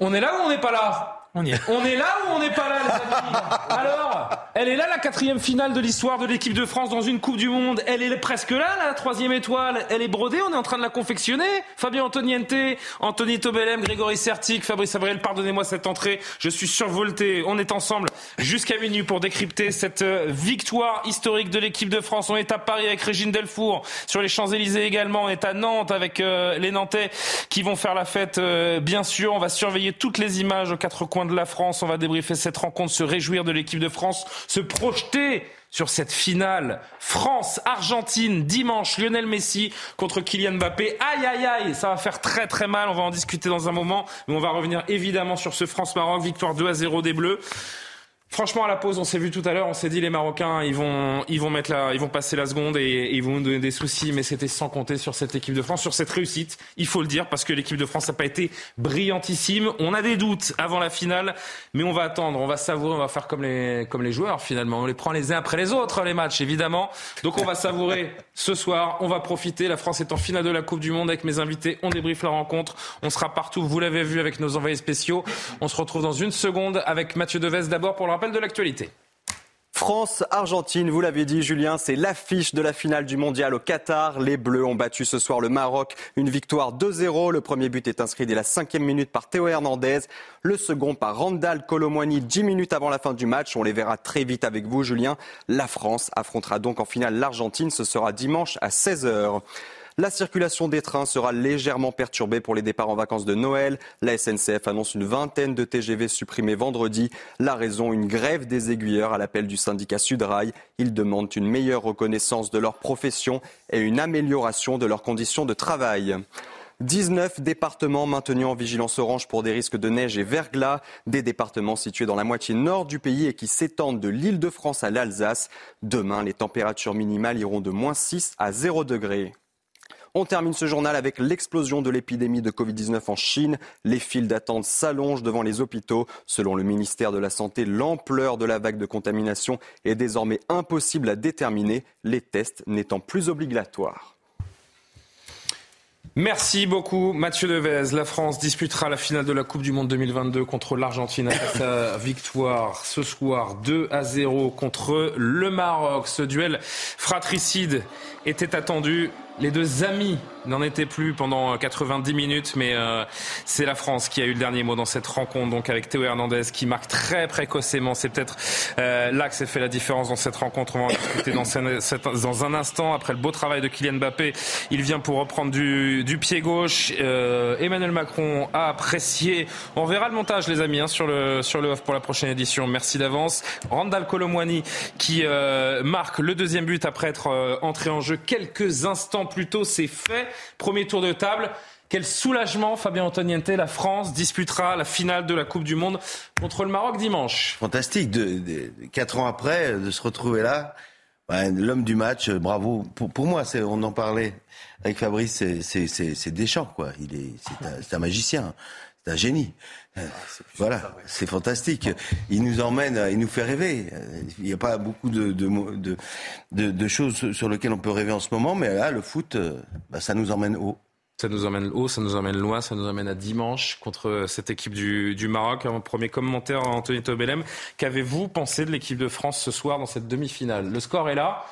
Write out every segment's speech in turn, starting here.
On est là ou on n'est pas là? On y est. On est là ou on n'est pas là, les amis Alors, elle est là, la quatrième finale de l'histoire de l'équipe de France dans une Coupe du Monde. Elle est presque là, la troisième étoile. Elle est brodée, on est en train de la confectionner. Fabien Antoniente, Anthony Tobelem, Grégory Sertic, Fabrice Abriel, pardonnez-moi cette entrée. Je suis survolté. On est ensemble jusqu'à minuit pour décrypter cette euh, victoire historique de l'équipe de France. On est à Paris avec Régine Delfour, sur les Champs-Élysées également. On est à Nantes avec euh, les Nantais qui vont faire la fête, euh, bien sûr. On va surveiller toutes les images aux quatre coins de la France. On va débriefer cette rencontre, se réjouir de l'équipe de France, se projeter sur cette finale France-Argentine dimanche. Lionel Messi contre Kylian Mbappé. Aïe aïe aïe, ça va faire très très mal. On va en discuter dans un moment, mais on va revenir évidemment sur ce France-Maroc, victoire 2 à 0 des Bleus. Franchement, à la pause, on s'est vu tout à l'heure, on s'est dit les Marocains, ils vont, ils vont mettre la, ils vont passer la seconde et, ils vont nous donner des soucis, mais c'était sans compter sur cette équipe de France, sur cette réussite. Il faut le dire parce que l'équipe de France n'a pas été brillantissime. On a des doutes avant la finale, mais on va attendre, on va savourer, on va faire comme les, comme les joueurs finalement. On les prend les uns après les autres les matchs, évidemment. Donc on va savourer ce soir, on va profiter. La France est en finale de la Coupe du Monde avec mes invités. On débriefe la rencontre. On sera partout. Vous l'avez vu avec nos envoyés spéciaux. On se retrouve dans une seconde avec Mathieu Deves d'abord pour le rappel de l'actualité. France-Argentine, vous l'avez dit Julien, c'est l'affiche de la finale du mondial au Qatar. Les Bleus ont battu ce soir le Maroc, une victoire 2-0. Le premier but est inscrit dès la cinquième minute par Théo Hernandez, le second par Randall Colomwani dix minutes avant la fin du match. On les verra très vite avec vous Julien. La France affrontera donc en finale l'Argentine, ce sera dimanche à 16h. La circulation des trains sera légèrement perturbée pour les départs en vacances de Noël. La SNCF annonce une vingtaine de TGV supprimés vendredi. La raison, une grève des aiguilleurs à l'appel du syndicat Sudrail. Ils demandent une meilleure reconnaissance de leur profession et une amélioration de leurs conditions de travail. 19 départements maintenus en vigilance orange pour des risques de neige et verglas, des départements situés dans la moitié nord du pays et qui s'étendent de l'île de France à l'Alsace. Demain, les températures minimales iront de moins 6 à 0 degrés. On termine ce journal avec l'explosion de l'épidémie de Covid-19 en Chine. Les files d'attente s'allongent devant les hôpitaux. Selon le ministère de la Santé, l'ampleur de la vague de contamination est désormais impossible à déterminer, les tests n'étant plus obligatoires. Merci beaucoup Mathieu Devez. La France disputera la finale de la Coupe du Monde 2022 contre l'Argentine après sa victoire ce soir 2 à 0 contre le Maroc. Ce duel fratricide était attendu. Les deux amis n'en étaient plus pendant 90 minutes, mais euh, c'est la France qui a eu le dernier mot dans cette rencontre, donc avec Théo Hernandez qui marque très précocement. C'est peut-être euh, là que s'est fait la différence dans cette rencontre. On va en discuter dans, un instant. Après le beau travail de Kylian Mbappé, il vient pour reprendre du, pied gauche. Euh, Emmanuel Macron a apprécié. On verra le montage, les amis, hein, sur le sur le off pour la prochaine édition. Merci d'avance. Randall Colomwani qui euh, marque le deuxième but après être euh, entré en jeu quelques instants plus tôt. C'est fait. Premier tour de table. Quel soulagement, Fabien Antoniente. La France disputera la finale de la Coupe du Monde contre le Maroc dimanche. fantastique. Quatre ans après, de se retrouver là, l'homme du match, euh, bravo. Pour, moi, on en parlait avec Fabrice, c'est, Deschamps, quoi. Il est, c'est un, c'est un magicien, c'est un génie. Euh, Voilà, c'est fantastique. Il nous emmène, il nous fait rêver. Euh, Il n'y a pas beaucoup de, de, mo- de, de, de choses sur lesquelles on peut rêver en ce moment, mais là, le foot, euh, bah, ça nous emmène haut. Ça nous emmène haut, ça nous emmène loin, ça nous emmène à dimanche contre cette équipe du, du Maroc. Un premier commentaire à Anthony Tobelem. Qu'avez-vous pensé de l'équipe de France ce soir dans cette demi-finale? Le score est là.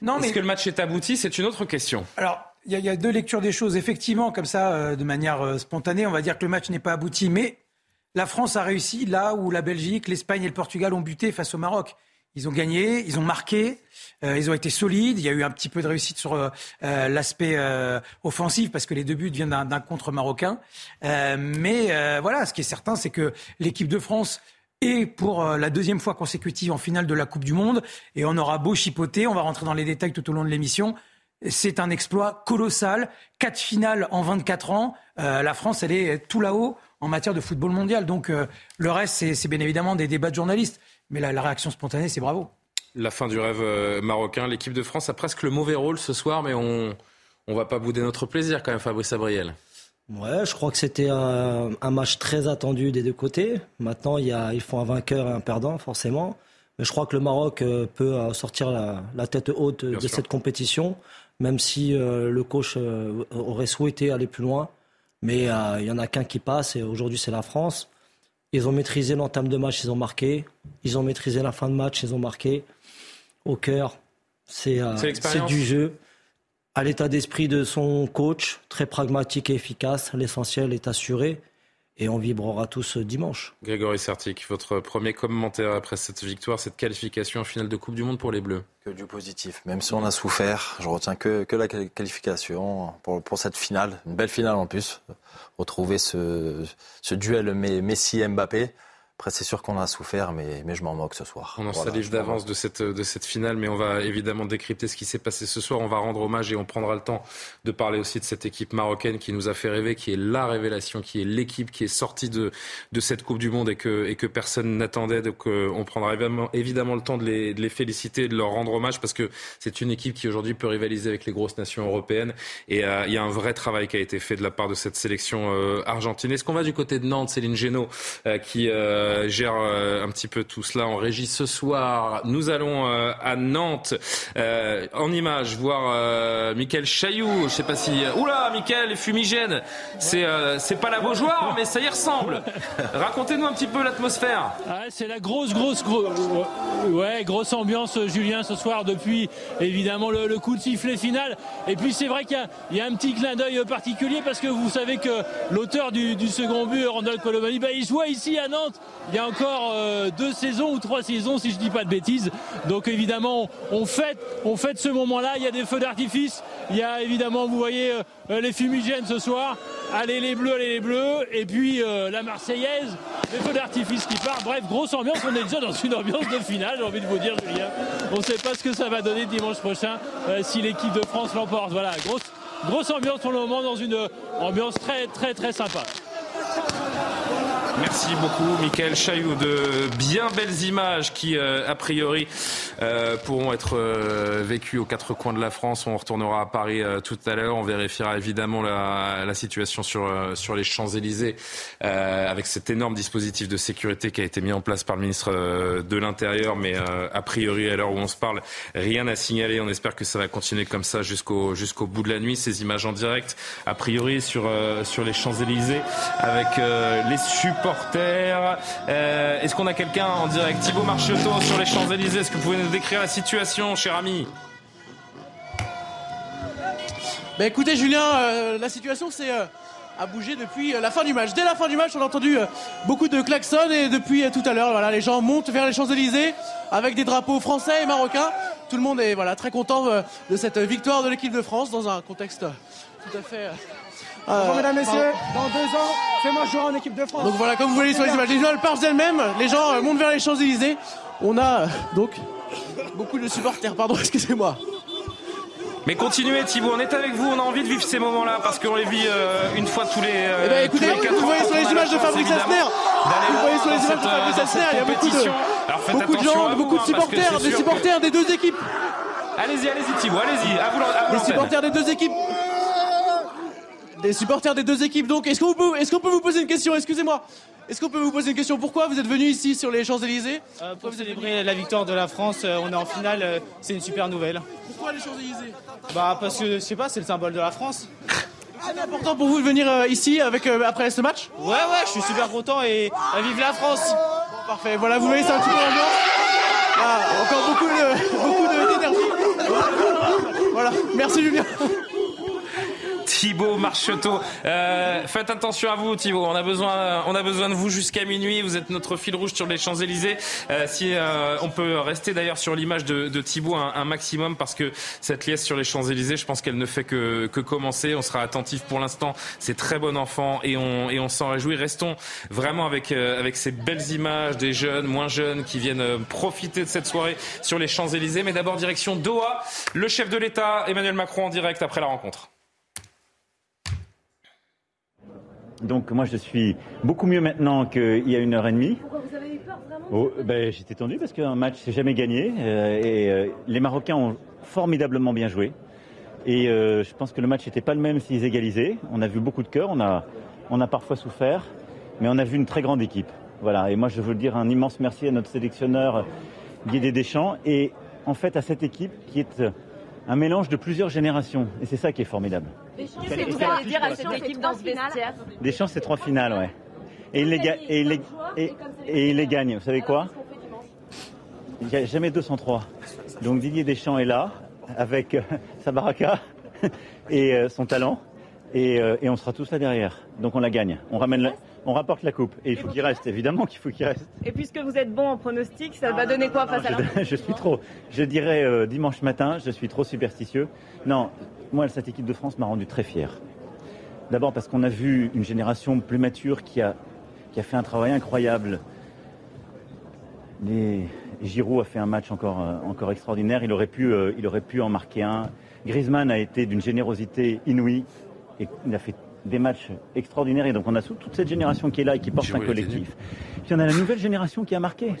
Non, Est-ce mais que le match est abouti? C'est une autre question. alors il y, y a deux lectures des choses. Effectivement, comme ça, euh, de manière euh, spontanée, on va dire que le match n'est pas abouti, mais la France a réussi là où la Belgique, l'Espagne et le Portugal ont buté face au Maroc. Ils ont gagné, ils ont marqué, euh, ils ont été solides. Il y a eu un petit peu de réussite sur euh, euh, l'aspect euh, offensif parce que les deux buts viennent d'un- contre marocain. Euh, mais voilà, ce qui est certain, c'est que l'équipe de France est pour la deuxième fois consécutive en finale de la Coupe du Monde. Et on aura beau chipoter, on va rentrer dans les détails tout au long de l'émission. C'est un exploit colossal. Quatre finales en 24 ans. Euh, la France, elle est tout là-haut en matière de football mondial. Donc euh, le reste, c'est bien évidemment des débats de journalistes. Mais la, réaction spontanée, c'est bravo. La fin du rêve euh, marocain. L'équipe de France a presque le mauvais rôle ce soir, mais on ne va pas bouder notre plaisir quand même, Fabrice Abriel. Ouais, je crois que c'était un, match très attendu des deux côtés. Maintenant, il, y a, il faut un vainqueur et un perdant, forcément. Mais je crois que le Maroc peut sortir la, tête haute de cette compétition, même si euh, le coach aurait souhaité aller plus loin. Mais il y en a qu'un qui passe et aujourd'hui c'est la France. Ils ont maîtrisé l'entame de match, ils ont marqué. Ils ont maîtrisé la fin de match, ils ont marqué. Au cœur, c'est du jeu. À l'état d'esprit de son coach, très pragmatique et efficace, l'essentiel est assuré et on vibrera tous dimanche. Grégory Sertic, votre premier commentaire après cette victoire, cette qualification en finale de Coupe du Monde pour les Bleus Que du positif. Même si on a souffert, je retiens que, que la qualification pour, pour cette finale. Une belle finale en plus. Retrouver ce, ce duel Messi-Mbappé. Après, c'est sûr qu'on a souffert, mais, mais je m'en moque ce soir. On en salive d'avance de cette, de cette finale, mais on va évidemment décrypter ce qui s'est passé ce soir. On va rendre hommage et on prendra le temps de parler aussi de cette équipe marocaine qui nous a fait rêver, qui est la révélation, qui est l'équipe qui est sortie de, de cette Coupe du Monde et que, et que personne n'attendait. Donc, euh, on prendra évidemment, évidemment le temps de les, de les féliciter et de leur rendre hommage parce que c'est une équipe qui aujourd'hui peut rivaliser avec les grosses nations européennes. Et euh, il y a un vrai travail qui a été fait de la part de cette sélection euh, argentine. Est-ce qu'on va du côté de Nantes, Céline Génaud, qui euh, gère euh, un petit peu tout cela en régie ce soir. Nous allons euh, à Nantes en image voir Michael Chailloux. Je sais pas si oula Michael fumigène. C'est c'est pas la Beaujoire mais ça y ressemble. Racontez-nous un petit peu l'atmosphère. Ah, c'est la grosse grosse ouais grosse ambiance Julien ce soir depuis évidemment le, coup de sifflet final. Et puis c'est vrai qu'il y, a un petit clin d'œil particulier parce que vous savez que l'auteur du, second but Randall Colomani, bah, il joue ici à Nantes il y a encore euh, deux saisons ou trois saisons si je dis pas de bêtises. Donc évidemment, on fête, on fête ce moment-là. Il y a des feux d'artifice. Il y a évidemment, vous voyez, euh, les fumigènes ce soir. Allez les bleus, allez les bleus. Et puis euh, la Marseillaise, les feux d'artifice qui partent. Bref, grosse ambiance. On est déjà dans une ambiance de finale, j'ai envie de vous dire, Julien. On ne sait pas ce que ça va donner dimanche prochain si l'équipe de France l'emporte. Voilà, grosse, grosse ambiance pour le moment dans une ambiance très, très, très sympa. Merci beaucoup, Michael Chailloux, de bien belles images qui, euh, a priori, euh, pourront être euh, vécues aux quatre coins de la France. On retournera à Paris tout à l'heure. On vérifiera évidemment la, la situation sur, sur les Champs-Élysées avec cet énorme dispositif de sécurité qui a été mis en place par le ministre de l'Intérieur. Mais a priori, à l'heure où on se parle, rien à signaler. On espère que ça va continuer comme ça jusqu'au jusqu'au bout de la nuit. Ces images en direct, a priori, sur, sur les Champs-Élysées avec les supports euh, est-ce qu'on a quelqu'un en direct? Thibaut Marchiotto sur les Champs-Élysées. Est-ce que vous pouvez nous décrire la situation, cher ami? Bah écoutez Julien, euh, la situation c'est euh, a bougé depuis la fin du match. Dès la fin du match, on a entendu beaucoup de klaxons et depuis tout à l'heure, voilà, les gens montent vers les Champs-Élysées avec des drapeaux français et marocains. Tout le monde est voilà très content de cette victoire de l'équipe de France dans un contexte tout à fait Bonjour mesdames, messieurs, dans deux ans, c'est moi jouer en équipe de France. Donc voilà, comme vous voyez sur les images, les gens partent d'elles-mêmes, les gens euh, montent vers les Champs-Élysées. On a euh, donc beaucoup de supporters, pardon, excusez-moi. Mais continuez Thibaut, on est avec vous, on a envie de vivre ces moments-là parce qu'on les vit euh, une fois tous les, euh, eh ben, écoutez, Vous voyez sur les images de Fabrice Elsner, vous voyez sur les images de Fabrice Elsner, il y a beaucoup de, beaucoup de gens, beaucoup de hein, supporters, des supporters des deux équipes. Allez-y, allez-y Thibaut, allez-y, à vous, à Les supporters des deux équipes des supporters des deux équipes. Donc, est-ce qu'on peut, est peut vous poser une question? Excusez-moi. Est-ce qu'on peut vous poser une question? Pourquoi vous êtes venu ici sur les Champs-Élysées? Euh, Pour célébrer la victoire de la France. Euh, on est en finale. Euh, c'est une super nouvelle. Pourquoi les Champs-Élysées? Bah parce que je sais pas, c'est le symbole de la France. C'est important pour vous de venir ici avec après ce match? Ouais, ouais, je suis super content et vive la France. parfait. Voilà, vous voyez, c'est un petit peu l'ambiance. Ah, encore beaucoup de beaucoup d'énergie. Voilà. Merci Julien. Thibaut Marcheteau. Euh, faites attention à vous, Thibaut. On a besoin, on a besoin de vous jusqu'à minuit. Vous êtes notre fil rouge sur les Champs-Élysées. Euh, si euh, on peut rester d'ailleurs sur l'image de, de, Thibaut un, un, maximum parce que cette liesse sur les Champs-Élysées, je pense qu'elle ne fait que, que commencer. On sera attentif pour l'instant. C'est très bon enfant et on, et on s'en réjouit. Restons vraiment avec, euh, avec ces belles images des jeunes, moins jeunes qui viennent euh, profiter de cette soirée sur les Champs-Élysées. Mais d'abord direction Doha. Le chef de l'État, Emmanuel Macron, en direct après la rencontre. Donc moi je suis beaucoup mieux maintenant qu'il y a une heure et demie. Pourquoi vous avez eu peur vraiment oh, ben, J'étais tendu parce qu'un match c'est jamais gagné euh, et euh, les Marocains ont formidablement bien joué. Et euh, je pense que le match n'était pas le même s'ils égalisaient. On a vu beaucoup de cœur, on a, on a parfois souffert, mais on a vu une très grande équipe. Voilà. Et moi je veux dire un immense merci à notre sélectionneur Guédé Deschamps et en fait à cette équipe qui est un mélange de plusieurs générations. Et c'est ça qui est formidable. Qu'est-ce que vous allez dire à cette équipe dans ce vestiaire Deschamps, c'est trois finales, ouais. Et il, les et, il les, et, et il les gagne. Vous savez quoi Il n'y a jamais 203. Donc Didier Deschamps est là, avec euh, sa baraka et euh, son talent. Et, euh, et, on sera tous là derrière. Donc on la gagne. On ramène la, on rapporte la coupe. Et il faut qu'il reste, évidemment qu'il faut qu'il reste. Et puisque vous êtes bon en pronostic, ça va donner quoi face à la je, suis trop, je dirais euh, dimanche matin, je suis trop superstitieux. Non, moi, cette équipe de France m'a rendu très fier. D'abord parce qu'on a vu une génération plus mature qui a, qui a fait un travail incroyable. Les... Giroud a fait un match encore, euh, encore extraordinaire. Il aurait, pu, euh, il aurait pu en marquer un. Griezmann a été d'une générosité inouïe et il a fait des matchs extraordinaires. Et donc on a toute cette génération qui est là et qui porte un collectif. Puis on a la nouvelle génération qui a marqué.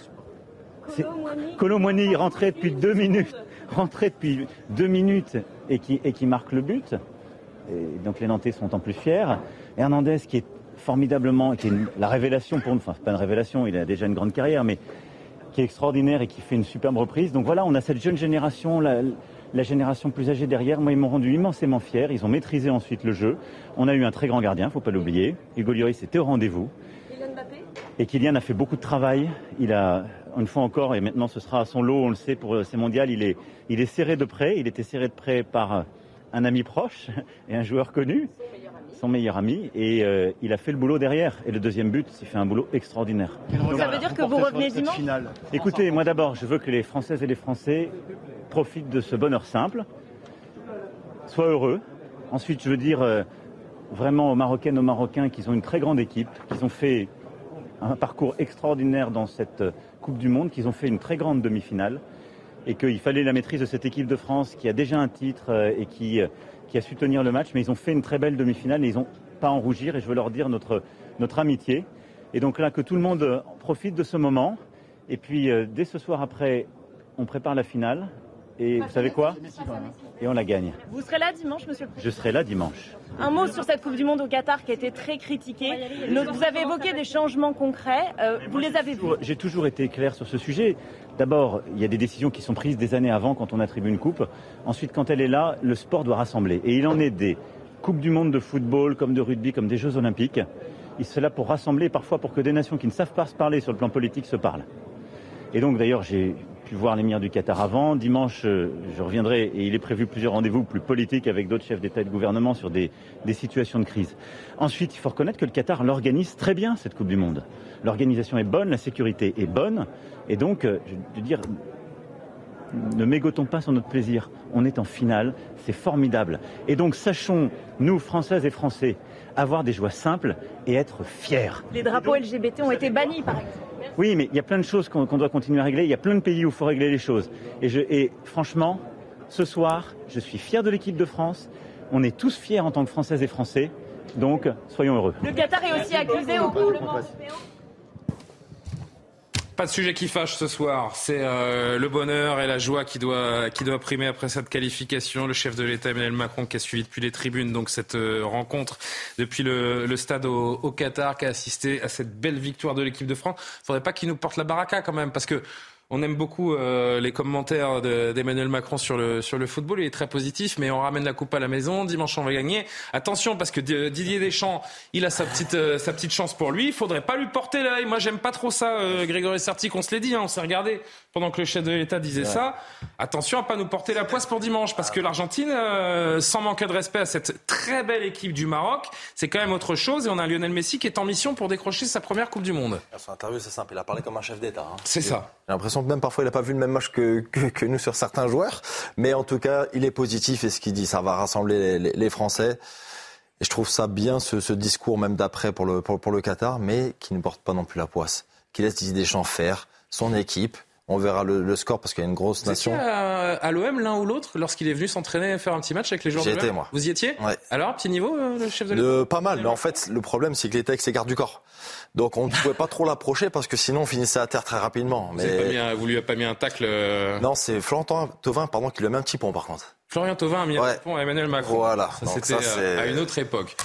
Colomboigny rentré depuis deux minutes, rentré depuis deux minutes et qui, et qui marque le but. Et donc les Nantais sont en plus fiers. Hernandez qui est formidablement, qui est la révélation pour nous, enfin pas une révélation, il a déjà une grande carrière, mais qui est extraordinaire et qui fait une superbe reprise. Donc voilà, on a cette jeune génération, la, la génération plus âgée derrière, moi, ils m'ont rendu immensément fier. Ils ont maîtrisé ensuite le jeu. On a eu un très grand gardien, faut pas l'oublier. Hugo Lloris était au rendez-vous. Et Kylian a fait beaucoup de travail. Il a, une fois encore, et maintenant ce sera à son lot, on le sait, pour ces mondiales, il est, il est serré de près. Il était serré de près par un ami proche et un joueur connu son meilleur ami et euh, il a fait le boulot derrière. Et le deuxième but, il fait un boulot extraordinaire. Ça veut dire que vous revenez dimanche? Écoutez, moi d'abord, je veux que les Françaises et les Français profitent de ce bonheur simple, soient heureux. Ensuite, je veux dire euh, vraiment aux Marocaines, aux Marocains qu'ils ont une très grande équipe, qu'ils ont fait un parcours extraordinaire dans cette euh, Coupe du Monde, qu'ils ont fait une très grande demi-finale et qu'il fallait la maîtrise de cette équipe de France qui a déjà un titre euh, et qui, a su tenir le match. Mais ils ont fait une très belle demi-finale et ils n'ont pas en rougir et je veux leur dire notre amitié. Et donc là, que tout le monde profite de ce moment. Et puis, dès ce soir après, on prépare la finale et vous savez quoi Et on la gagne. Vous serez là dimanche, monsieur le Président Je serai là dimanche. Un mot sur cette Coupe du Monde au Qatar qui a été très critiquée. Vous avez évoqué des changements concrets. Euh, vous les avez vus J'ai toujours été clair sur ce sujet. D'abord, il y a des décisions qui sont prises des années avant quand on attribue une coupe. Ensuite, quand elle est là, le sport doit rassembler. Et il en est des Coupes du Monde de football, comme de rugby, comme des Jeux Olympiques. Il c'est là pour rassembler, parfois pour que des nations qui ne savent pas se parler sur le plan politique se parlent. Et donc, d'ailleurs, j'ai pu voir l'émir du Qatar avant. Dimanche, euh, je reviendrai et il est prévu plusieurs rendez-vous plus politiques avec d'autres chefs d'État et de gouvernement sur des, des, situations de crise. Ensuite, il faut reconnaître que le Qatar l'organise très bien, cette Coupe du Monde. L'organisation est bonne, la sécurité est bonne. Et donc, euh, je veux dire, ne mégotons pas sur notre plaisir. On est en finale, c'est formidable. Et donc, sachons, nous, Françaises et Français, avoir des joies simples et être fiers. Les drapeaux LGBT ont été bannis, par exemple. Oui, mais il y a plein de choses qu'on doit continuer à régler. Il y a plein de pays où il faut régler les choses. Et, je, franchement, ce soir, je suis fier de l'équipe de France. On est tous fiers en tant que Françaises et Français. Donc, soyons heureux. Le Qatar est aussi accusé au Parlement européen pas de sujet qui fâche ce soir. C'est euh, le bonheur et la joie qui doit, qui doit primer après cette qualification. Le chef de l'État, Emmanuel Macron, qui a suivi depuis les tribunes donc cette euh, rencontre depuis le, le stade au, au, Qatar, qui a assisté à cette belle victoire de l'équipe de France. Faudrait pas qu'il nous porte la baraka quand même, parce que On aime beaucoup euh, les commentaires d'Emmanuel Macron sur le, sur le football. Il est très positif, mais on ramène la coupe à la maison. Dimanche, on va gagner. Attention, parce que Didier Deschamps, il a sa petite, euh, sa petite chance pour lui. Il faudrait pas lui porter l'œil. Moi, j'aime pas trop ça, euh, Grégory Sarti, qu'on se l'ait dit. Hein. on s'est regardé pendant que le chef de l'État disait ça. Attention à pas nous porter la poisse pour dimanche, parce que l'Argentine, sans manquer de respect à cette très belle équipe du Maroc, c'est quand même autre chose. Et on a Lionel Messi qui est en mission pour décrocher sa première Coupe du Monde. Son interview, c'est simple. Il a parlé comme un chef d'État. Hein. C'est ça. J'ai l'impression même parfois il n'a pas vu le même match que, que, nous sur certains joueurs. Mais en tout cas, il est positif et ce qu'il dit, ça va rassembler les, Français. Et je trouve ça bien ce, ce discours même d'après pour le, pour, pour, le Qatar, mais qui ne porte pas non plus la poisse. Qui laisse Didier Deschamps faire son équipe. On verra le, le score parce qu'il y a une grosse Vous nation. Étiez à, à l'OM l'un ou l'autre lorsqu'il est venu s'entraîner faire un petit match avec les joueurs J'y de étais, moi. Vous y étiez Ouais. Alors, petit niveau, euh, le chef de Le, l'État pas mal, mais en fait, le problème, c'est que il était avec ses gardes du corps. Donc, on ne pouvait pas trop l'approcher parce que sinon, on finissait à terre très rapidement. Vous, Mais pas mis un- vous lui avez pas mis un tacle euh, non, c'est Florentin Thauvin, pardon, qui lui a mis un petit pont, par contre. Florian Thauvin a mis un Ouais. pont à Emmanuel Macron. Voilà. Ça, Donc c'était ça, euh, à une autre époque.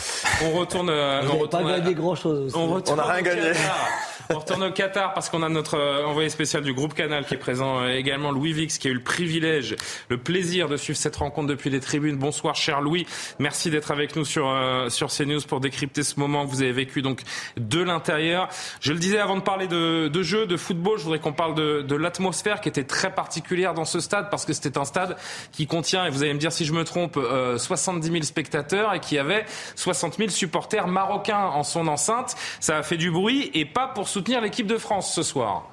On retourne. euh, on n'avez pas gagné grand-chose. On, retourne On n'a rien au gagné. Qatar. On retourne au Qatar parce qu'on a notre euh, envoyé spécial du groupe Canal qui est présent également, Louis Vix, qui a eu le privilège, le plaisir de suivre cette rencontre depuis les tribunes. Bonsoir, cher Louis. Merci d'être avec nous sur euh, sur CNews pour décrypter ce moment que vous avez vécu donc de l'intérieur. Je le disais avant de parler de, de jeu, de football, je voudrais qu'on parle de, de l'atmosphère qui était très particulière dans ce stade parce que c'était un stade qui contient, et vous allez me dire si je me trompe, euh, 70 000 spectateurs et qui avait 60 000 supporters marocains en son enceinte. Ça a fait du bruit et pas pour soutenir l'équipe de France ce soir.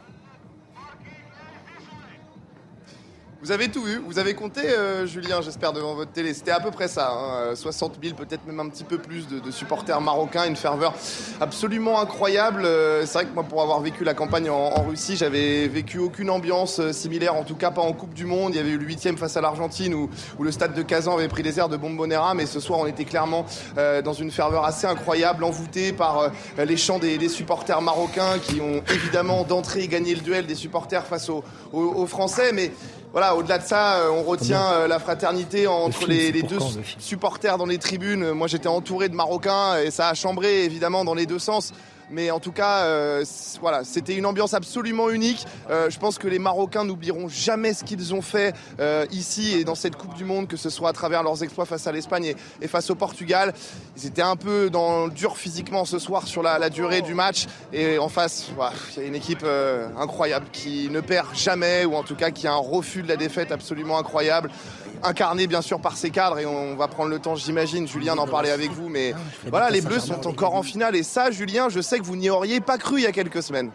Vous avez tout vu, vous avez compté, euh, Julien, j'espère, devant votre télé. C'était à peu près ça, hein, euh, 60 000, peut-être même un petit peu plus de, supporters marocains, une ferveur absolument incroyable. Euh, C'est vrai que moi, pour avoir vécu la campagne en, Russie, j'avais vécu aucune ambiance euh, similaire, en tout cas pas en Coupe du Monde. Il y avait eu le huitième face à l'Argentine où, le stade de Kazan avait pris les airs de Bombonera, mais ce soir, on était clairement euh, dans une ferveur assez incroyable, envoûté par euh, les chants des, supporters marocains qui ont évidemment d'entrée gagné le duel des supporters face aux Français, mais voilà, au-delà de ça, euh, on retient euh, la fraternité entre film, les, deux quand, le film? supporters dans les tribunes. Moi, j'étais entouré de Marocains et ça a chambré évidemment dans les deux sens. Mais en tout cas, euh, voilà, c'était une ambiance absolument unique. Euh, je pense que les Marocains n'oublieront jamais ce qu'ils ont fait euh, ici et dans cette Coupe du Monde, que ce soit à travers leurs exploits face à l'Espagne et, et face au Portugal. Ils étaient un peu dans le dur physiquement ce soir sur la, la durée du match. Et en face, voilà, il y a une équipe incroyable qui ne perd jamais, ou en tout cas qui a un refus de la défaite absolument incroyable. Incarné bien sûr par ses cadres, et on va prendre le temps, j'imagine, Julien, d'en parler avec vous. Mais voilà, les Bleus sont encore en finale, et ça, Julien, je sais que vous n'y auriez pas cru il y a quelques semaines.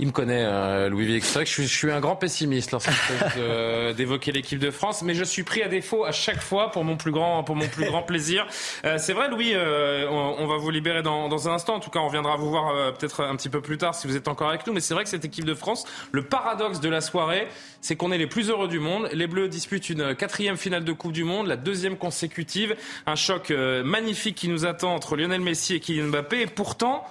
Il me connaît, euh, Louis Vix. C'est vrai que je suis, je suis un grand pessimiste lorsqu'il s'agit d'évoquer l'équipe de France, mais je suis pris à défaut à chaque fois pour mon plus grand, pour mon plus grand plaisir. Euh, c'est vrai, Louis, euh, on, on va vous libérer dans, dans un instant. En tout cas, on viendra vous voir euh, peut-être un petit peu plus tard si vous êtes encore avec nous. Mais c'est vrai que cette équipe de France, le paradoxe de la soirée, c'est qu'on est les plus heureux du monde. Les Bleus disputent une quatrième finale de Coupe du Monde, la deuxième consécutive. Un choc euh, magnifique qui nous attend entre Lionel Messi et Kylian Mbappé. Et pourtant,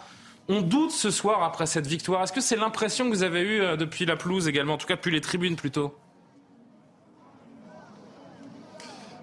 on doute ce soir après cette victoire. Est-ce que c'est l'impression que vous avez eue euh, depuis la pelouse également, en tout cas depuis les tribunes plutôt?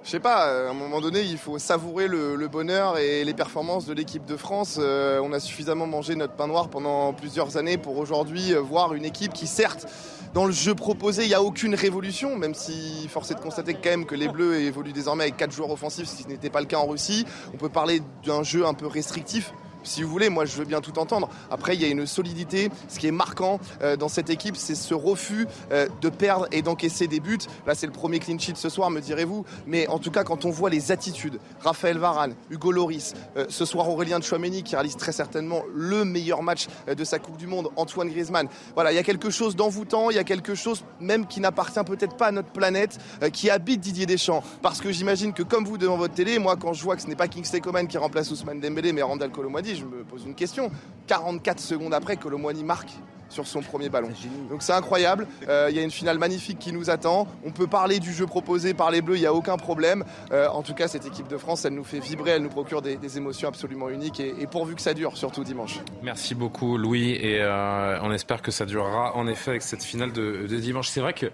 Je sais pas, euh, à un moment donné, il faut savourer le, bonheur et les performances de l'équipe de France. Euh, on a suffisamment mangé notre pain noir pendant plusieurs années pour aujourd'hui voir une équipe qui, certes, dans le jeu proposé, il n'y a aucune révolution, même si force est de constater quand même que les Bleus évoluent désormais avec quatre joueurs offensifs, ce qui n'était pas le cas en Russie. On peut parler d'un jeu un peu restrictif. Si vous voulez, moi je veux bien tout entendre. Après, il y a une solidité. Ce qui est marquant euh, dans cette équipe, c'est ce refus euh, de perdre et d'encaisser des buts. Là, c'est le premier clean sheet ce soir, me direz-vous. Mais en tout cas, quand on voit les attitudes, Raphaël Varane, Hugo Loris, euh, ce soir Aurélien de Chouameni qui réalise très certainement le meilleur match de sa Coupe du Monde, Antoine Griezmann. Voilà, il y a quelque chose d'envoûtant, il y a quelque chose même qui n'appartient peut-être pas à notre planète, qui habite Didier Deschamps. Parce que j'imagine que comme vous devant votre télé, moi quand je vois que ce n'est pas Kingsley Coman qui remplace Ousmane Dembélé, mais Randall Je me pose une question. 44 secondes après, Colomwani marque sur son premier ballon. Donc c'est incroyable. Euh, Il y a une finale magnifique qui nous attend. On peut parler du jeu proposé par les Bleus, il n'y a aucun problème. Euh, en tout cas, cette équipe de France, elle nous fait vibrer, elle nous procure des, des émotions absolument uniques et, et pourvu que ça dure, surtout dimanche. Merci beaucoup, Louis, et euh, on espère que ça durera en effet avec cette finale de, de dimanche. C'est vrai que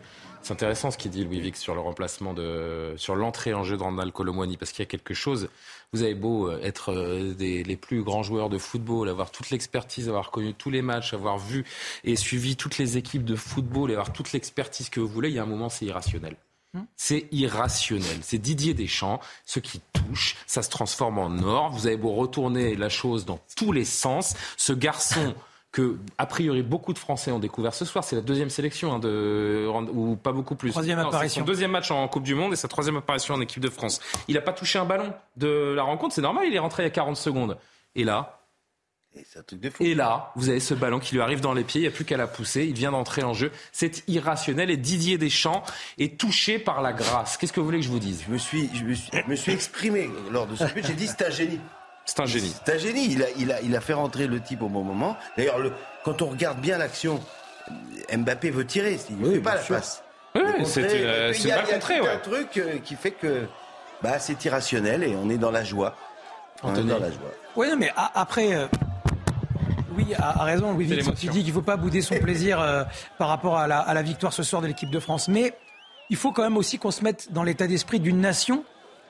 C'est intéressant ce qu'il dit Louis Vic sur le remplacement de, sur l'entrée en jeu de Randall Colomwani, parce qu'il y a quelque chose. Vous avez beau euh, être euh, des, les plus grands joueurs de football, avoir toute l'expertise, avoir connu tous les matchs, avoir vu et suivi toutes les équipes de football, et avoir toute l'expertise que vous voulez. Il y a un moment, c'est irrationnel. Hum. C'est irrationnel. C'est Didier Deschamps. Ce qui touche, ça se transforme en or. Vous avez beau retourner la chose dans tous les sens. Ce garçon que, a priori, beaucoup de Français ont découvert ce soir. C'est la deuxième sélection, hein, de, ou pas beaucoup plus. Troisième apparition. Son deuxième match en Coupe du Monde et sa troisième apparition en équipe de France. Il n'a pas touché un ballon de la rencontre. C'est normal, il est rentré il y a 40 secondes. Et là, et là, vous avez ce ballon qui lui arrive dans les pieds, il n'y a plus qu'à la pousser, il vient d'entrer en jeu. C'est irrationnel et Didier Deschamps est touché par la grâce. Qu'est-ce que vous voulez que je vous dise? Je me, suis, je, me suis, je me suis exprimé lors de ce but, j'ai dit c'est un génie. C'est un génie. C'est un génie. Il a, il, a, il a fait rentrer le type au bon moment. D'ailleurs, quand on regarde bien l'action, Mbappé veut tirer. Il ne fait pas la passe. Oui, c'est euh, Il y a, un truc euh, qui fait que bah, c'est irrationnel et on est dans la joie. On est dans la joie. Oui, mais après. Euh, oui, a, raison, Louis Vuitton. Tu dis qu'il ne faut pas bouder son plaisir par rapport à la, à la victoire ce soir de l'équipe de France. Mais il faut quand même aussi qu'on se mette dans l'état d'esprit d'une nation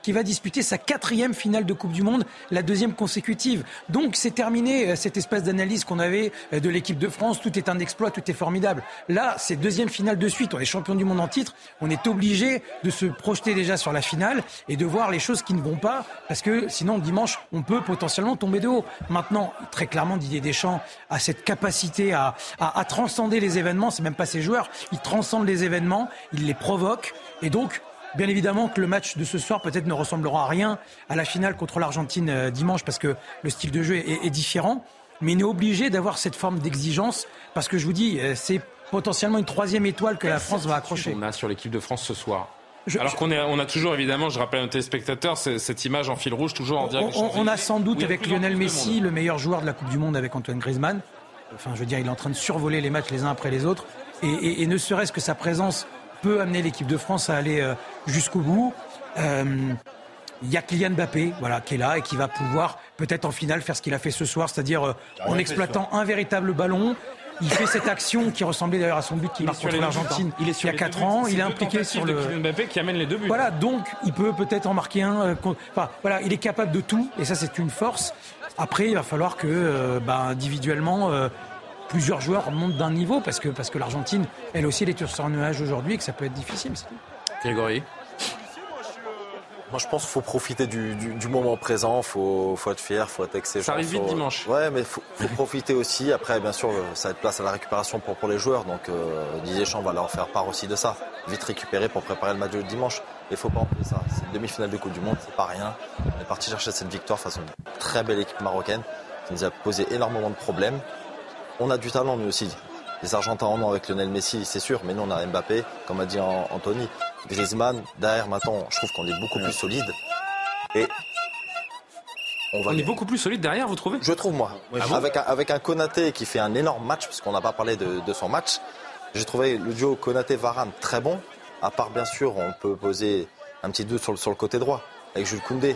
qui va disputer sa quatrième finale de Coupe du Monde, la deuxième consécutive. Donc c'est terminé euh, cette espèce d'analyse qu'on avait euh, de l'équipe de France, tout est un exploit, tout est formidable. Là, c'est deuxième finale de suite, on est champion du monde en titre, on est obligé de se projeter déjà sur la finale et de voir les choses qui ne vont pas, parce que sinon dimanche, on peut potentiellement tomber de haut. Maintenant, très clairement, Didier Deschamps a cette capacité à, à, à transcender les événements, c'est même pas ses joueurs, il transcende les événements, il les provoque, et donc Bien évidemment que le match de ce soir peut-être ne ressemblera à rien à la finale contre l'Argentine euh, dimanche parce que le style de jeu est, différent. Mais il est obligé d'avoir cette forme d'exigence parce que je vous dis, euh, c'est potentiellement une troisième étoile que la France va accrocher. On a sur l'équipe de France ce soir. Alors qu'on on a toujours, évidemment, je rappelle à nos téléspectateurs, cette image en fil rouge, toujours en direct. On, a sans doute avec Lionel Messi, le meilleur joueur de la Coupe du Monde avec Antoine Griezmann. Enfin, je veux dire, il est en train de survoler les matchs les uns après les autres. et ne serait-ce que sa présence peut amener l'équipe de France à aller euh, jusqu'au bout. Euh, il y a Kylian Mbappé, voilà, qui est là et qui va pouvoir peut-être en finale faire ce qu'il a fait ce soir, c'est-à-dire euh, en exploitant un véritable ballon. Il fait cette action qui ressemblait d'ailleurs à son but qu'il marque contre l'Argentine il, il, y a 4 ans. Il est impliqué sur le. Kylian Mbappé qui amène les deux buts. Voilà, donc il peut peut-être en marquer un. enfin, voilà, il est capable de tout et ça c'est une force. Après, il va falloir que, bah, individuellement, plusieurs joueurs montent d'un niveau parce que, parce que l'Argentine, elle aussi, elle est sur un nuage aujourd'hui et que ça peut être difficile. Grégory moi, je pense qu'il faut profiter du, moment présent, il faut, faut, être fier, il faut être exigeant. Ça arrive vite dimanche. Ouais, mais il faut, profiter aussi. Après, bien sûr, ça va être place à la récupération pour, pour les joueurs. Donc, euh, Didier Champ va leur faire part aussi de ça. Vite récupérer pour préparer le match de dimanche. Il ne faut pas oublier ça. C'est une demi-finale de Coupe du Monde, c'est pas rien. On est parti chercher cette victoire face à une très belle équipe marocaine qui nous a posé énormément de problèmes. On a du talent, nous aussi. Les Argentins en ont avec Lionel Messi, c'est sûr, mais nous, on a Mbappé, comme a dit Anthony. Griezmann, derrière, maintenant, je trouve qu'on est beaucoup plus solide. Et on, est beaucoup plus solide derrière, vous trouvez? Je trouve, moi. Ah avec, un, avec un Konaté qui fait un énorme match, parce qu'on n'a pas parlé de, de, son match, j'ai trouvé le duo Konaté-Varane très bon. À part, bien sûr, on peut poser un petit doute sur le, sur le côté droit, avec Jules Koundé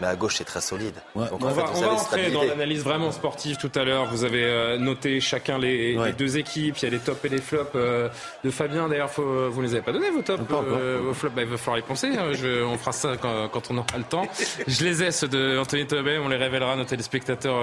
mais à gauche c'est très solide. on, va, entrer dans l'analyse vraiment sportive tout à l'heure. Vous avez euh, noté chacun les, deux équipes. Il y a les tops et les flops euh, de Fabien. D'ailleurs, vous ne les avez pas donnés vos tops, euh, vos flops? Bah, il va falloir y penser. Hein. on fera ça quand, on aura le temps. Je les ai ceux de Anthony Tobey. On les révélera à nos téléspectateurs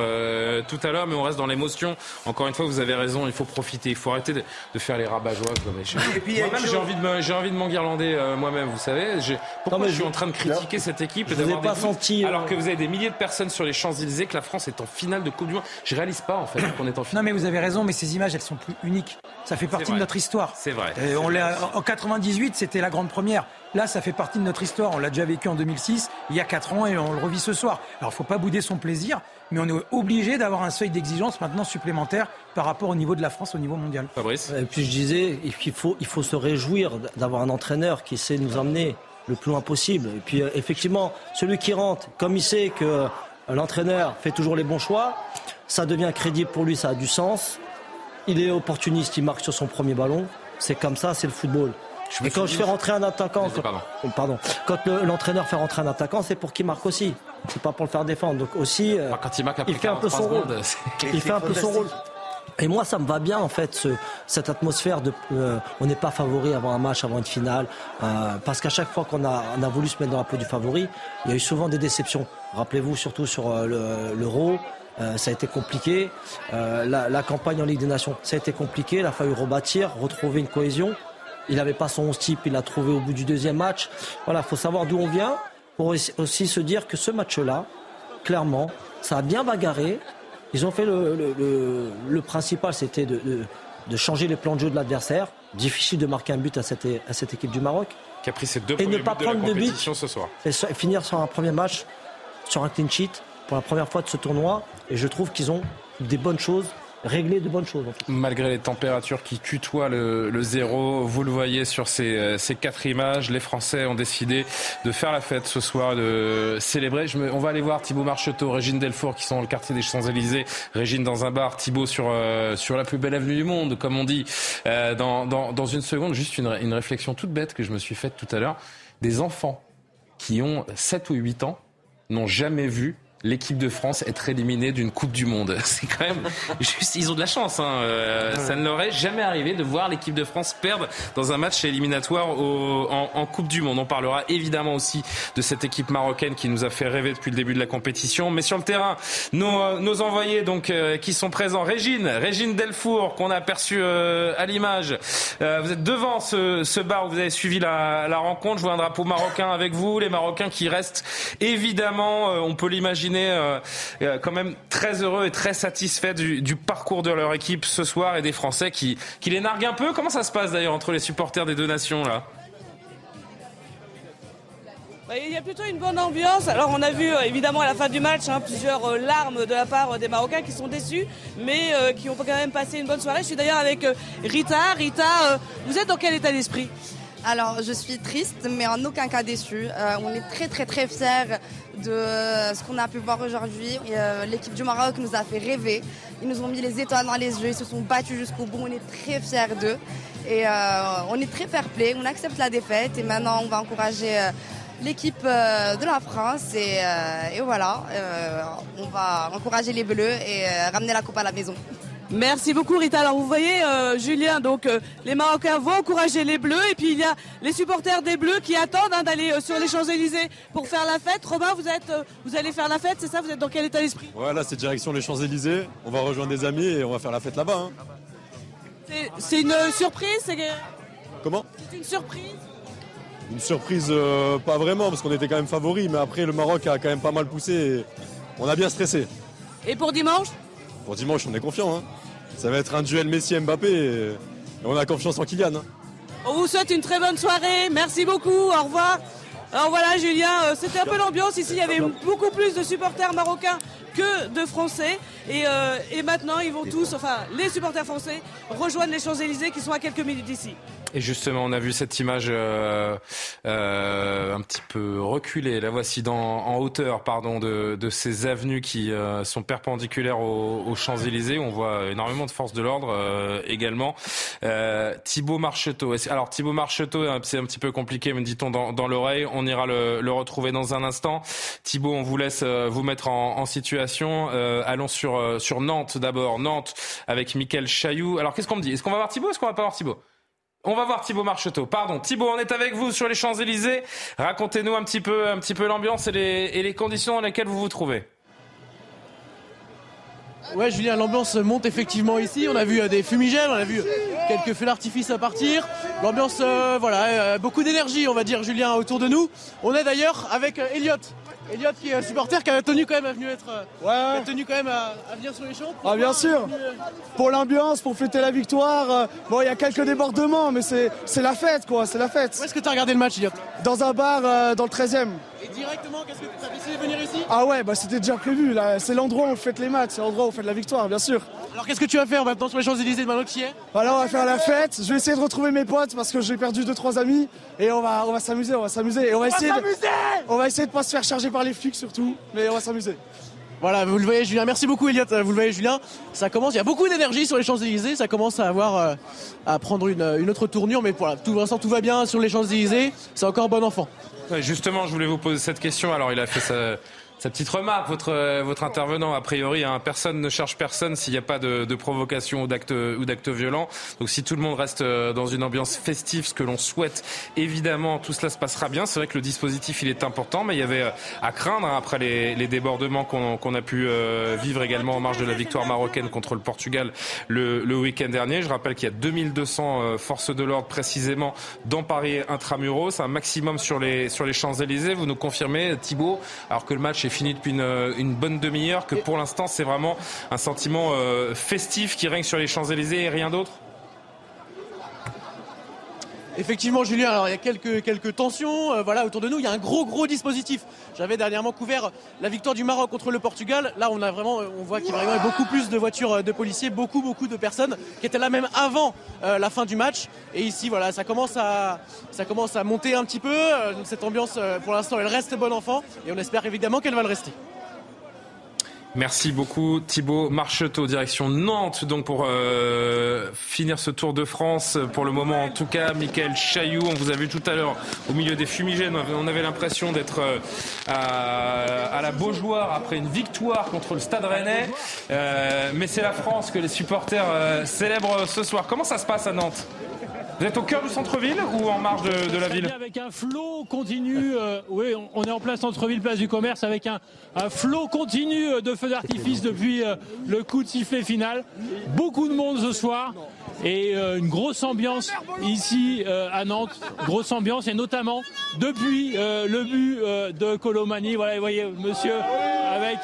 tout à l'heure, mais on reste dans l'émotion. Encore une fois, vous avez raison. Il faut profiter. Il faut arrêter de, faire les rabat joie Moi-même, j'ai envie de j'ai envie de m'enguirlander moi-même. Vous savez, pourquoi je suis en train de critiquer cette équipe et d'avoir pas senti alors que vous avez des milliers de personnes sur les Champs-Élysées, que la France est en finale de Coupe du Monde. Je réalise pas en fait qu'on est en finale. Non mais vous avez raison, mais ces images elles sont plus uniques. Ça fait partie de notre histoire. C'est vrai. Euh, on en 98, c'était la grande première. Là, ça fait partie de notre histoire. On l'a déjà vécu en 2006, il y a 4 ans, et on le revit ce soir. Alors, il faut pas bouder son plaisir, mais on est obligé d'avoir un seuil d'exigence maintenant supplémentaire par rapport au niveau de la France, au niveau mondial. Fabrice. Et puis je disais, il faut, il faut se réjouir d'avoir un entraîneur qui sait nous emmener le plus loin possible. Et puis euh, effectivement, celui qui rentre, comme il sait que euh, l'entraîneur fait toujours les bons choix, ça devient crédible pour lui, ça a du sens. Il est opportuniste, il marque sur son premier ballon. C'est comme ça, c'est le football. Et quand je fais rentrer un attaquant, quand, pardon. quand l'entraîneur fait rentrer un attaquant, c'est pour qu'il marque aussi. C'est pas pour le faire défendre. Donc aussi, euh, quand il, marque il fait un peu son rôle. il fait un peu son rôle. Et moi, ça me va bien, en fait, ce, cette atmosphère de. Euh, on n'est pas favori avant un match, avant une finale. Euh, parce qu'à chaque fois qu'on a, on a voulu se mettre dans la peau du favori, il y a eu souvent des déceptions. Rappelez-vous, surtout sur euh, l'Euro, ça a été compliqué. La, la, campagne en Ligue des Nations, ça a été compliqué. Il a fallu rebâtir, retrouver une cohésion. Il n'avait pas son 11 type, il l'a trouvé au bout du deuxième match. Voilà, il faut savoir d'où on vient pour aussi se dire que ce match-là, clairement, ça a bien bagarré. Ils ont fait le, le, principal, c'était de, de, changer les plans de jeu de l'adversaire. Difficile de marquer un but à cette, à cette équipe du Maroc. Qui a pris ses deux et ne pas prendre de, but ce soir. Et finir sur un premier match, sur un clean sheet, pour la première fois de ce tournoi. Et je trouve qu'ils ont des bonnes choses régler de bonnes choses. Malgré les températures qui tutoient le, zéro, vous le voyez sur ces, euh, ces, quatre images, les Français ont décidé de faire la fête ce soir, de célébrer. Je on va aller voir Thibaut Marcheteau, Régine Delfour qui sont dans le quartier des Champs-Élysées, Régine dans un bar, Thibaut sur, euh, sur la plus belle avenue du monde, comme on dit. Euh, dans, dans, dans, une seconde, juste une, une réflexion toute bête que je me suis faite tout à l'heure. Des enfants qui ont 7 ou 8 ans n'ont jamais vu l'équipe de France être éliminée d'une Coupe du Monde. C'est quand même juste, ils ont de la chance. Hein. Euh, ça ne leur est jamais arrivé de voir l'équipe de France perdre dans un match éliminatoire en, Coupe du Monde. On parlera évidemment aussi de cette équipe marocaine qui nous a fait rêver depuis le début de la compétition. Mais sur le terrain, nos, euh, envoyés donc euh, qui sont présents, Régine, Régine Delfour qu'on a aperçu à l'image. vous êtes devant ce, bar où vous avez suivi la, la rencontre. Je vois un drapeau marocain avec vous, les Marocains qui restent évidemment, on peut l'imaginer euh, euh, quand même très heureux et très satisfait du, parcours de leur équipe ce soir et des Français qui, qui les narguent un peu. Comment ça se passe d'ailleurs entre les supporters des deux nations là? Bah, il y a plutôt une bonne ambiance. Alors on a vu euh, évidemment à la fin du match hein, plusieurs larmes de la part des Marocains qui sont déçus, mais qui ont quand même passé une bonne soirée. Je suis d'ailleurs avec Rita. Rita, vous êtes dans quel état d'esprit? Alors, je suis triste, mais en aucun cas déçue. on est très, très, très fiers de ce qu'on a pu voir aujourd'hui. Euh, l'équipe du Maroc nous a fait rêver. Ils nous ont mis les étoiles dans les yeux. Ils se sont battus jusqu'au bout. On est très fiers d'eux. Et euh, on est très fair play. On accepte la défaite. Et maintenant, on va encourager euh, l'équipe de la France. Et voilà, on va encourager les Bleus et ramener la coupe à la maison. Merci beaucoup Rita. Alors vous voyez euh, Julien, donc euh, les Marocains vont encourager les Bleus et puis il y a les supporters des Bleus qui attendent hein, d'aller euh, sur les Champs-Élysées pour faire la fête. Robin, vous êtes, vous allez faire la fête, c'est ça? Vous êtes dans quel état d'esprit? Voilà, c'est direction les Champs-Élysées. On va rejoindre des amis et on va faire la fête là-bas. Hein. C'est une surprise? Comment? C'est une surprise? Une surprise, pas vraiment parce qu'on était quand même favoris, mais après le Maroc a quand même pas mal poussé. Et on a bien stressé. Et pour dimanche? Pour dimanche, on est confiant. Hein. Ça va être un duel Messi-Mbappé et on a confiance en Kylian. Hein. On vous souhaite une très bonne soirée. Merci beaucoup. Au revoir. Alors voilà, Julien, euh, c'était un peu l'ambiance. Ici, il y avait beaucoup plus de supporters marocains que de Français. Et, euh, et maintenant, ils vont tous, enfin, les supporters français, rejoindre les Champs-Élysées qui sont à quelques minutes d'ici. Et justement, on a vu cette image euh, euh, un petit peu reculée. La voici dans, en hauteur, pardon, de, de ces avenues qui euh, sont perpendiculaires aux, aux Champs-Élysées. On voit énormément de forces de l'ordre euh, également. Euh, Thibaut Marcheteau. Alors Thibaut Marcheteau, c'est un petit peu compliqué, me dit-on dans, dans l'oreille. On ira le, le, retrouver dans un instant. Thibaut, on vous laisse vous mettre en, en situation. allons sur sur Nantes d'abord. Nantes avec Mickaël Chailloux. Alors qu'est-ce qu'on me dit? Est-ce qu'on va voir Thibaut Est-ce qu'on va pas voir Thibaut? On va voir Thibaut Marcheteau. Pardon, Thibaut, on est avec vous sur les Champs-Élysées. Racontez-nous un petit peu, un petit peu l'ambiance et les, et les conditions dans lesquelles vous vous trouvez. Ouais, Julien, l'ambiance monte effectivement ici. On a vu euh, des fumigènes, on a vu quelques feux d'artifice à partir. L'ambiance, euh, voilà, euh, beaucoup d'énergie, on va dire, Julien, autour de nous. On est d'ailleurs avec Elliot, Elliot qui est un supporter qui a tenu quand même à venir être ouais, tenu quand même à, venir sur les champs. Ah bien sûr. Euh, pour l'ambiance, pour fêter la victoire. Euh, bon, il y a quelques débordements, mais c'est la fête quoi, c'est la fête. Où est-ce que tu as regardé le match, Elliot Dans un bar euh, dans le 13e. Et directement, qu'est-ce que tu as décidé de venir ici Ah ouais, bah c'était déjà prévu là. C'est l'endroit où on fait les matchs, c'est l'endroit où on fait la victoire, bien sûr. Alors qu'est-ce que tu vas faire maintenant sur les Champs-Élysées de Manoxier Voilà, on va faire la fête. Je vais essayer de retrouver mes potes parce que j'ai perdu deux trois amis et on va on va s'amuser, on va s'amuser et on va essayer de, on va essayer de pas se faire charger par les flics surtout, mais on va s'amuser. Voilà, vous le voyez Julien, merci beaucoup Elliot, vous le voyez Julien, ça commence, il y a beaucoup d'énergie sur les Champs-Élysées, ça commence à avoir euh, à prendre une, autre tournure, mais voilà, tout, l'instant tout va bien sur les Champs-Élysées, c'est encore bon enfant. Justement, je voulais vous poser cette question, alors il a fait ça Sa petite remarque, votre, euh, intervenant, a priori, hein, personne ne cherche personne s'il n'y a pas de, provocation ou d'actes violents. Donc si tout le monde reste euh, dans une ambiance festive, ce que l'on souhaite, évidemment, tout cela se passera bien. C'est vrai que le dispositif, il est important, mais il y avait euh, à craindre hein, après les, débordements qu'on a pu vivre également en marge de la victoire marocaine contre le Portugal le, week-end dernier. Je rappelle qu'il y a 2200 forces de l'ordre précisément dans Paris intramuros, un maximum sur les, sur les Champs-Élysées. Vous nous confirmez, Thibault, alors que le match est fini depuis une, bonne demi-heure, que pour l'instant c'est vraiment un sentiment euh, festif qui règne sur les Champs-Élysées et rien d'autre? Effectivement, Julien, alors il y a quelques, quelques tensions euh, voilà, autour de nous. Il y a un gros, gros dispositif. J'avais dernièrement couvert la victoire du Maroc contre le Portugal. Là, on a vraiment, on voit qu'il y a beaucoup plus de voitures euh, de policiers, beaucoup, beaucoup de personnes qui étaient là même avant la fin du match. Et ici, voilà, ça commence à, ça commence à monter un petit peu. cette ambiance, pour l'instant, elle reste bon enfant. Et on espère évidemment qu'elle va le rester. Merci beaucoup Thibaut Marcheteau, direction Nantes, donc pour euh, finir ce Tour de France. Pour le moment, en tout cas, Michael Chailloux, on vous a vu tout à l'heure au milieu des fumigènes. On avait l'impression d'être euh, à, la Beaujoire après une victoire contre le Stade Rennais. Euh, mais c'est la France que les supporters célèbrent ce soir. Comment ça se passe à Nantes? Vous êtes au cœur du centre-ville ou en marge de, la ville Avec un flot continu, euh, oui, on, est en plein centre-ville, place du commerce, avec un, flot continu euh, de feux d'artifice depuis euh, le coup de sifflet final. Beaucoup de monde ce soir et une grosse ambiance ici à Nantes, grosse ambiance et notamment depuis le but de Colomani. Voilà, vous voyez, monsieur avec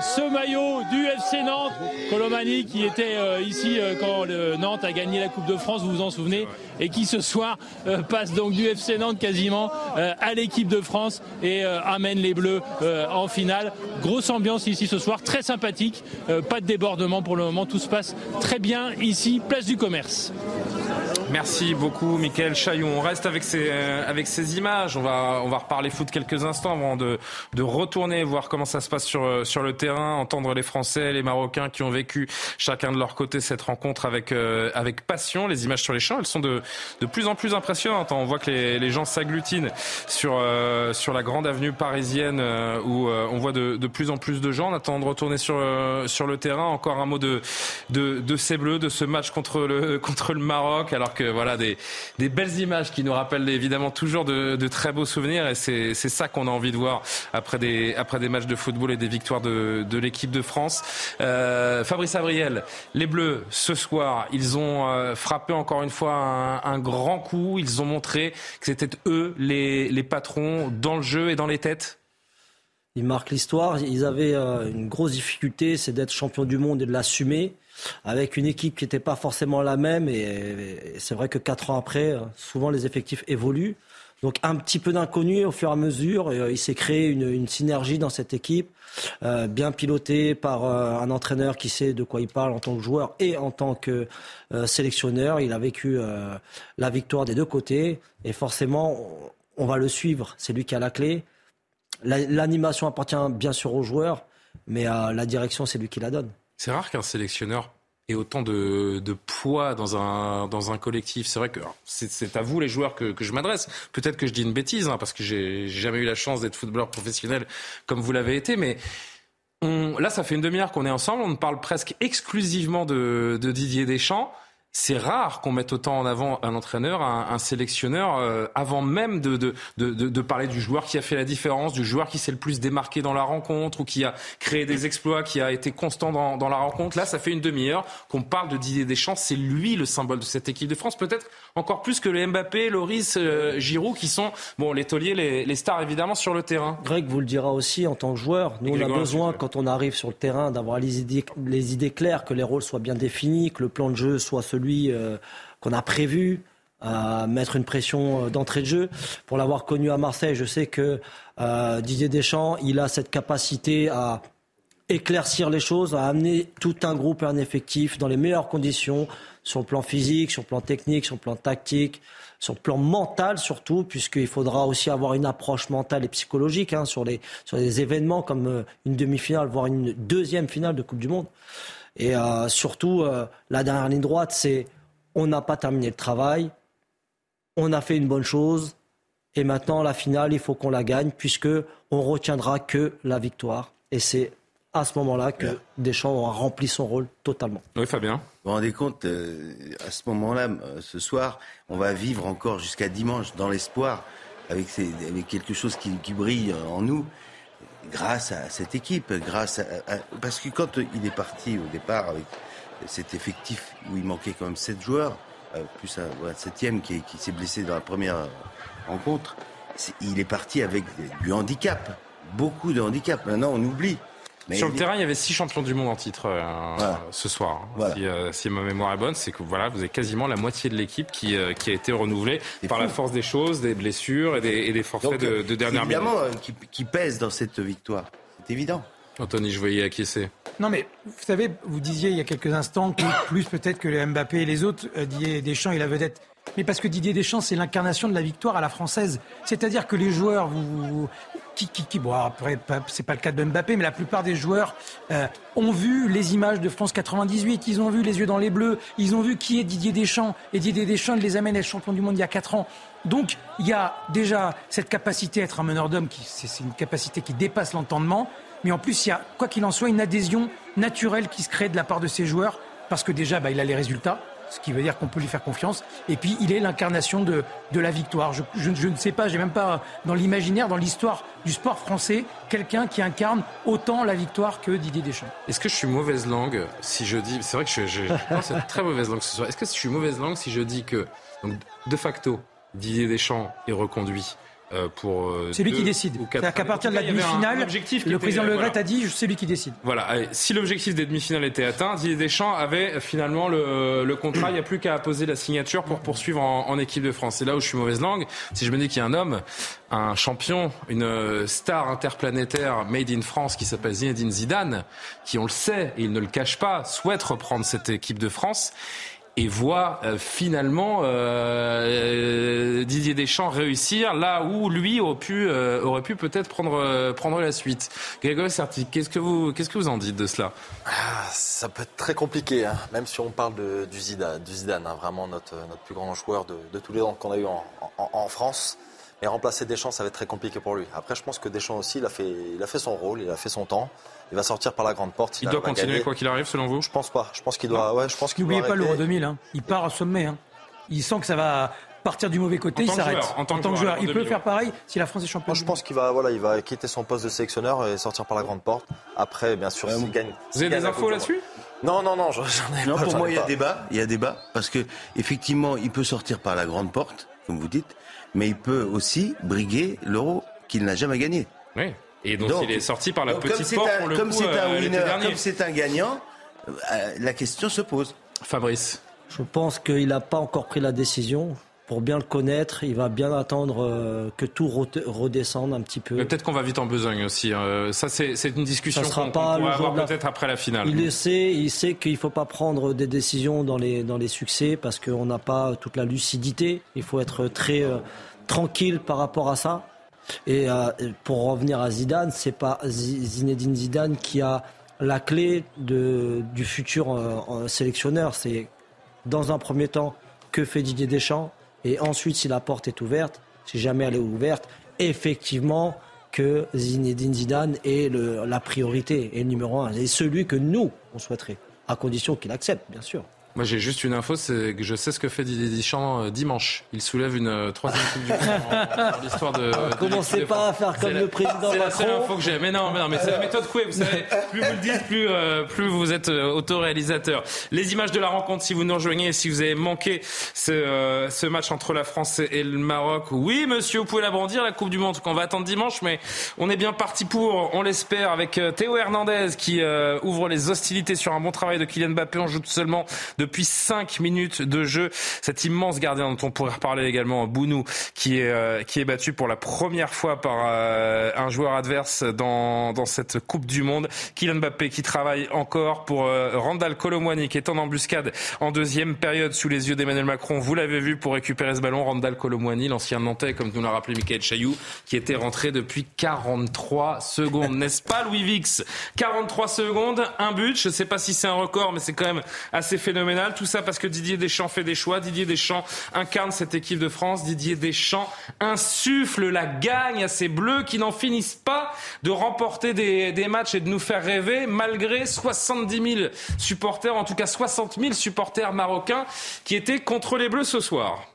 ce maillot du FC Nantes, Colomani qui était ici quand Nantes a gagné la Coupe de France, vous vous en souvenez et qui ce soir euh, passe donc du FC Nantes quasiment euh, à l'équipe de France et euh, amène les Bleus en finale. Grosse ambiance ici ce soir, très sympathique, pas de débordement pour le moment, tout se passe très bien ici, place du commerce. Merci beaucoup, Michael Chaillon. On reste avec ces, avec ces images. On va, on va reparler foot quelques instants avant de, de retourner voir comment ça se passe sur, sur le terrain, entendre les Français, les Marocains qui ont vécu chacun de leur côté cette rencontre avec, avec passion. Les images sur les champs, elles sont de, plus en plus impressionnantes. On voit que les, gens s'agglutinent sur, euh, sur la grande avenue parisienne euh, où euh, on voit de, de, plus en plus de gens. On attend de retourner sur, sur le terrain. Encore un mot de, de, de ces Bleus, de ce match contre le, contre le Maroc. Alors que voilà, des, des belles images qui nous rappellent évidemment toujours de, de très beaux souvenirs. Et c'est ça qu'on a envie de voir après des, après des matchs de football et des victoires de, de l'équipe de France. Fabrice Abriel, les Bleus, ce soir, ils ont frappé encore une fois un, grand coup. Ils ont montré que c'était eux les, patrons dans le jeu et dans les têtes. Ils marquent l'histoire. Ils avaient euh, une grosse difficulté, c'est d'être champion du monde et de l'assumer avec une équipe qui n'était pas forcément la même. Et, c'est vrai que quatre ans après, euh, souvent les effectifs évoluent. Donc un petit peu d'inconnu au fur et à mesure. Euh, il s'est créé une, synergie dans cette équipe, euh, bien pilotée par euh, un entraîneur qui sait de quoi il parle en tant que joueur et en tant que sélectionneur. Il a vécu la victoire des deux côtés et forcément, on va le suivre. C'est lui qui a la clé. L'animation appartient bien sûr aux joueurs, mais la direction, c'est lui qui la donne. C'est rare qu'un sélectionneur et autant de, de, poids dans un, dans un collectif. C'est vrai que c'est à vous, les joueurs, que, que je m'adresse. Peut-être que je dis une bêtise, hein, parce que j'ai jamais eu la chance d'être footballeur professionnel comme vous l'avez été, mais on, là, ça fait une demi-heure qu'on est ensemble. On parle presque exclusivement de, de Didier Deschamps c'est rare qu'on mette autant en avant un entraîneur, un, sélectionneur, euh, avant même de, de, de, de, parler du joueur qui a fait la différence, du joueur qui s'est le plus démarqué dans la rencontre ou qui a créé des exploits, qui a été constant dans, dans la rencontre. Là, ça fait une demi-heure qu'on parle de Didier Deschamps. C'est lui le symbole de cette équipe de France, peut-être encore plus que le Mbappé, Loris, euh, Giroud, qui sont bon les tauliers, les, les, stars évidemment sur le terrain. Greg vous le dira aussi en tant que joueur. Nous, on a besoin, quand on arrive sur le terrain, d'avoir les idées, les idées claires, que les rôles soient bien définis, que le plan de jeu soit celui euh, qu'on a prévu, à mettre une pression euh, d'entrée de jeu. Pour l'avoir connu à Marseille, je sais que euh, Didier Deschamps, il a cette capacité à éclaircir les choses, à amener tout un groupe et un effectif dans les meilleures conditions, sur le plan physique, sur le plan technique, sur le plan tactique, sur le plan mental surtout, puisqu'il faudra aussi avoir une approche mentale et psychologique hein, sur, les, sur des événements comme une demi-finale, voire une deuxième finale de Coupe du Monde. Et euh, surtout, euh, la dernière ligne droite, c'est on n'a pas terminé le travail, on a fait une bonne chose, Et maintenant, la finale, il faut qu'on la gagne, puisque on retiendra que la victoire. Et c'est à ce moment-là que Deschamps aura rempli son rôle totalement. Oui, Fabien. Vous vous rendez compte, euh, à ce moment-là, ce soir, on va vivre encore jusqu'à dimanche dans l'espoir, avec, avec, quelque chose qui, qui, brille en nous, grâce à cette équipe, grâce à, parce que quand il est parti au départ avec cet effectif où il manquait quand même sept joueurs, euh, plus un, septième qui, qui s'est blessé dans la première rencontre, il est parti avec du handicap, beaucoup de handicap. Maintenant, on oublie. Sur le terrain, il y avait six champions du monde en titre euh, ce soir. Si, euh, si, ma mémoire est bonne, c'est que voilà, vous avez quasiment la moitié de l'équipe qui, euh, qui a été renouvelée par la force des choses, des blessures et des, et des forfaits de, de, dernière minute. Évidemment, qui, qui pèse dans cette victoire. C'est évident. Anthony, je voyais acquiescer. Non, mais vous savez, vous disiez il y a quelques instants que plus peut-être que les Mbappé et les autres, Didier Deschamps et la vedette mais parce que Didier Deschamps, c'est l'incarnation de la victoire à la française. C'est-à-dire que les joueurs, vous, qui, qui, après, c'est pas le cas de Mbappé, mais la plupart des joueurs euh, ont vu les images de France 98, ils ont vu les yeux dans les bleus, ils ont vu qui est Didier Deschamps, et Didier Deschamps les amène à être champion du monde il y a 4 ans. Donc, il y a déjà cette capacité à être un meneur d'homme, c'est une capacité qui dépasse l'entendement, mais en plus, il y a, quoi qu'il en soit, une adhésion naturelle qui se crée de la part de ces joueurs, parce que déjà, bah, il a les résultats ce qui veut dire qu'on peut lui faire confiance. Et puis, il est l'incarnation de, de la victoire. Je, je, ne sais pas, j'ai même pas dans l'imaginaire, dans l'histoire du sport français, quelqu'un qui incarne autant la victoire que Didier Deschamps. Est-ce que je suis mauvaise langue si je dis, c'est vrai que je, je, une très mauvaise langue ce soir. Est-ce que je suis mauvaise langue si je dis que, de facto, Didier Deschamps est reconduit pour. Euh, c'est lui qui décide. C'est-à-dire qu'à partir de la demi-finale, le président Le Gret a dit c'est lui qui décide. Voilà. si l'objectif des demi-finales était atteint, Didier Deschamps avait finalement le, le contrat. Il n'y a plus qu'à poser la signature pour poursuivre en, en, équipe de France. C'est là où je suis mauvaise langue. Si je me dis qu'il y a un homme, un champion, une star interplanétaire made in France qui s'appelle Zinedine Zidane, qui on le sait et il ne le cache pas, souhaite reprendre cette équipe de France et voit euh, finalement euh, Didier Deschamps réussir là où lui aurait pu, euh, aurait pu peut-être prendre, euh, prendre la suite. Grégory Serti, qu'est-ce que vous, qu'est-ce que vous en dites de cela? Ah, Ça peut être très compliqué, hein, même si on parle de, du Zidane, du Zidane hein, vraiment notre, notre plus grand joueur de, de tous les ans qu'on a eu en, en, en France. Et remplacer Deschamps, ça va être très compliqué pour lui. Après, je pense que Deschamps aussi, il a fait, il a fait son rôle, il a fait son temps. Il va sortir par la grande porte. Il, il doit continuer quoi qu'il arrive, selon vous Je pense pas. Je pense qu'il doit. Ouais, je pense qu'il N'oubliez pas l'Euro 2000. Hein. Il part au sommet. Hein. Il sent que ça va partir du mauvais côté, il s'arrête. En, tant que, joueur, il peut faire pareil si la France est championne. Moi, je pense qu'il va, voilà, il va quitter son poste de sélectionneur et sortir par la grande porte. Après, bien sûr, s'il gagne. Vous avez des infos là-dessus non, non, non, j'en ai non, pas. Pour moi, il y a pas. débat. Il y a débat parce que effectivement, il peut sortir par la grande porte, comme vous dites, mais il peut aussi briguer l'euro qu'il n'a jamais gagné. Oui. Et donc, donc, il est sorti par la petite porte un, pour le comme c'est un euh, winner, comme c'est un gagnant, euh, la question se pose. Fabrice. Je pense qu'il n'a pas encore pris la décision. Pour bien le connaître, il va bien attendre euh, que tout redescende un petit peu. Peut-être qu'on va vite en besogne aussi. Euh, ça, c'est une discussion qu'on qu pourra avoir peut-être après la finale. Il le sait, il sait qu'il ne faut pas prendre des décisions dans les, dans les succès parce qu'on n'a pas toute la lucidité. Il faut être très euh, tranquille par rapport à ça. Et euh, pour revenir à Zidane, c'est pas Zinedine Zidane qui a la clé du futur euh, sélectionneur. C'est dans un premier temps que fait Didier Deschamps et ensuite si la porte est ouverte, si jamais elle est ouverte, effectivement que Zinedine Zidane est la priorité et le numéro un et celui que nous on souhaiterait à condition qu'il accepte bien sûr. Moi, j'ai juste une info, c'est que je sais ce que fait Didier Deschamps euh, dimanche. Il soulève une euh, troisième coupe du monde dans l'histoire de. de Commencez pas à faire comme le président C'est la info que j'ai. Mais non, mais non, mais c'est la méthode Coué. Vous savez, plus vous le dites, plus euh, plus vous êtes euh, autoréalisateur. Les images de la rencontre, si vous nous rejoignez, si vous avez manqué ce, euh, ce match entre la France et le Maroc, oui, monsieur, vous pouvez la brandir la Coupe du Monde. Qu'on va attendre dimanche, mais on est bien parti pour. On l'espère avec Théo Hernandez qui ouvre les hostilités sur un bon travail de Kylian Mbappé. On joue seulement depuis 5 minutes de jeu. Cet immense gardien dont on pourrait reparler également, Bounou, qui est, euh, qui est battu pour la première fois par euh, un joueur adverse dans, dans cette Coupe du Monde. Kylian Mbappé qui travaille encore pour euh, Randall Colomwani qui est en embuscade en deuxième période sous les yeux d'Emmanuel Macron. Vous l'avez vu pour récupérer ce ballon. Randall Colomwani, l'ancien Nantais, comme nous l'a rappelé Michael Chailloux, qui était rentré depuis 43 secondes. N'est-ce pas, Louis Vix? 43 secondes, un but. Je ne sais pas si c'est un record, mais c'est quand même assez phénoménal Tout ça parce que Didier Deschamps fait des choix. Didier Deschamps incarne cette équipe de France. Didier Deschamps insuffle la gagne à ces Bleus qui n'en finissent pas de remporter des, des matchs et de nous faire rêver malgré 70 000 supporters, en tout cas 60 000 supporters marocains qui étaient contre les Bleus ce soir.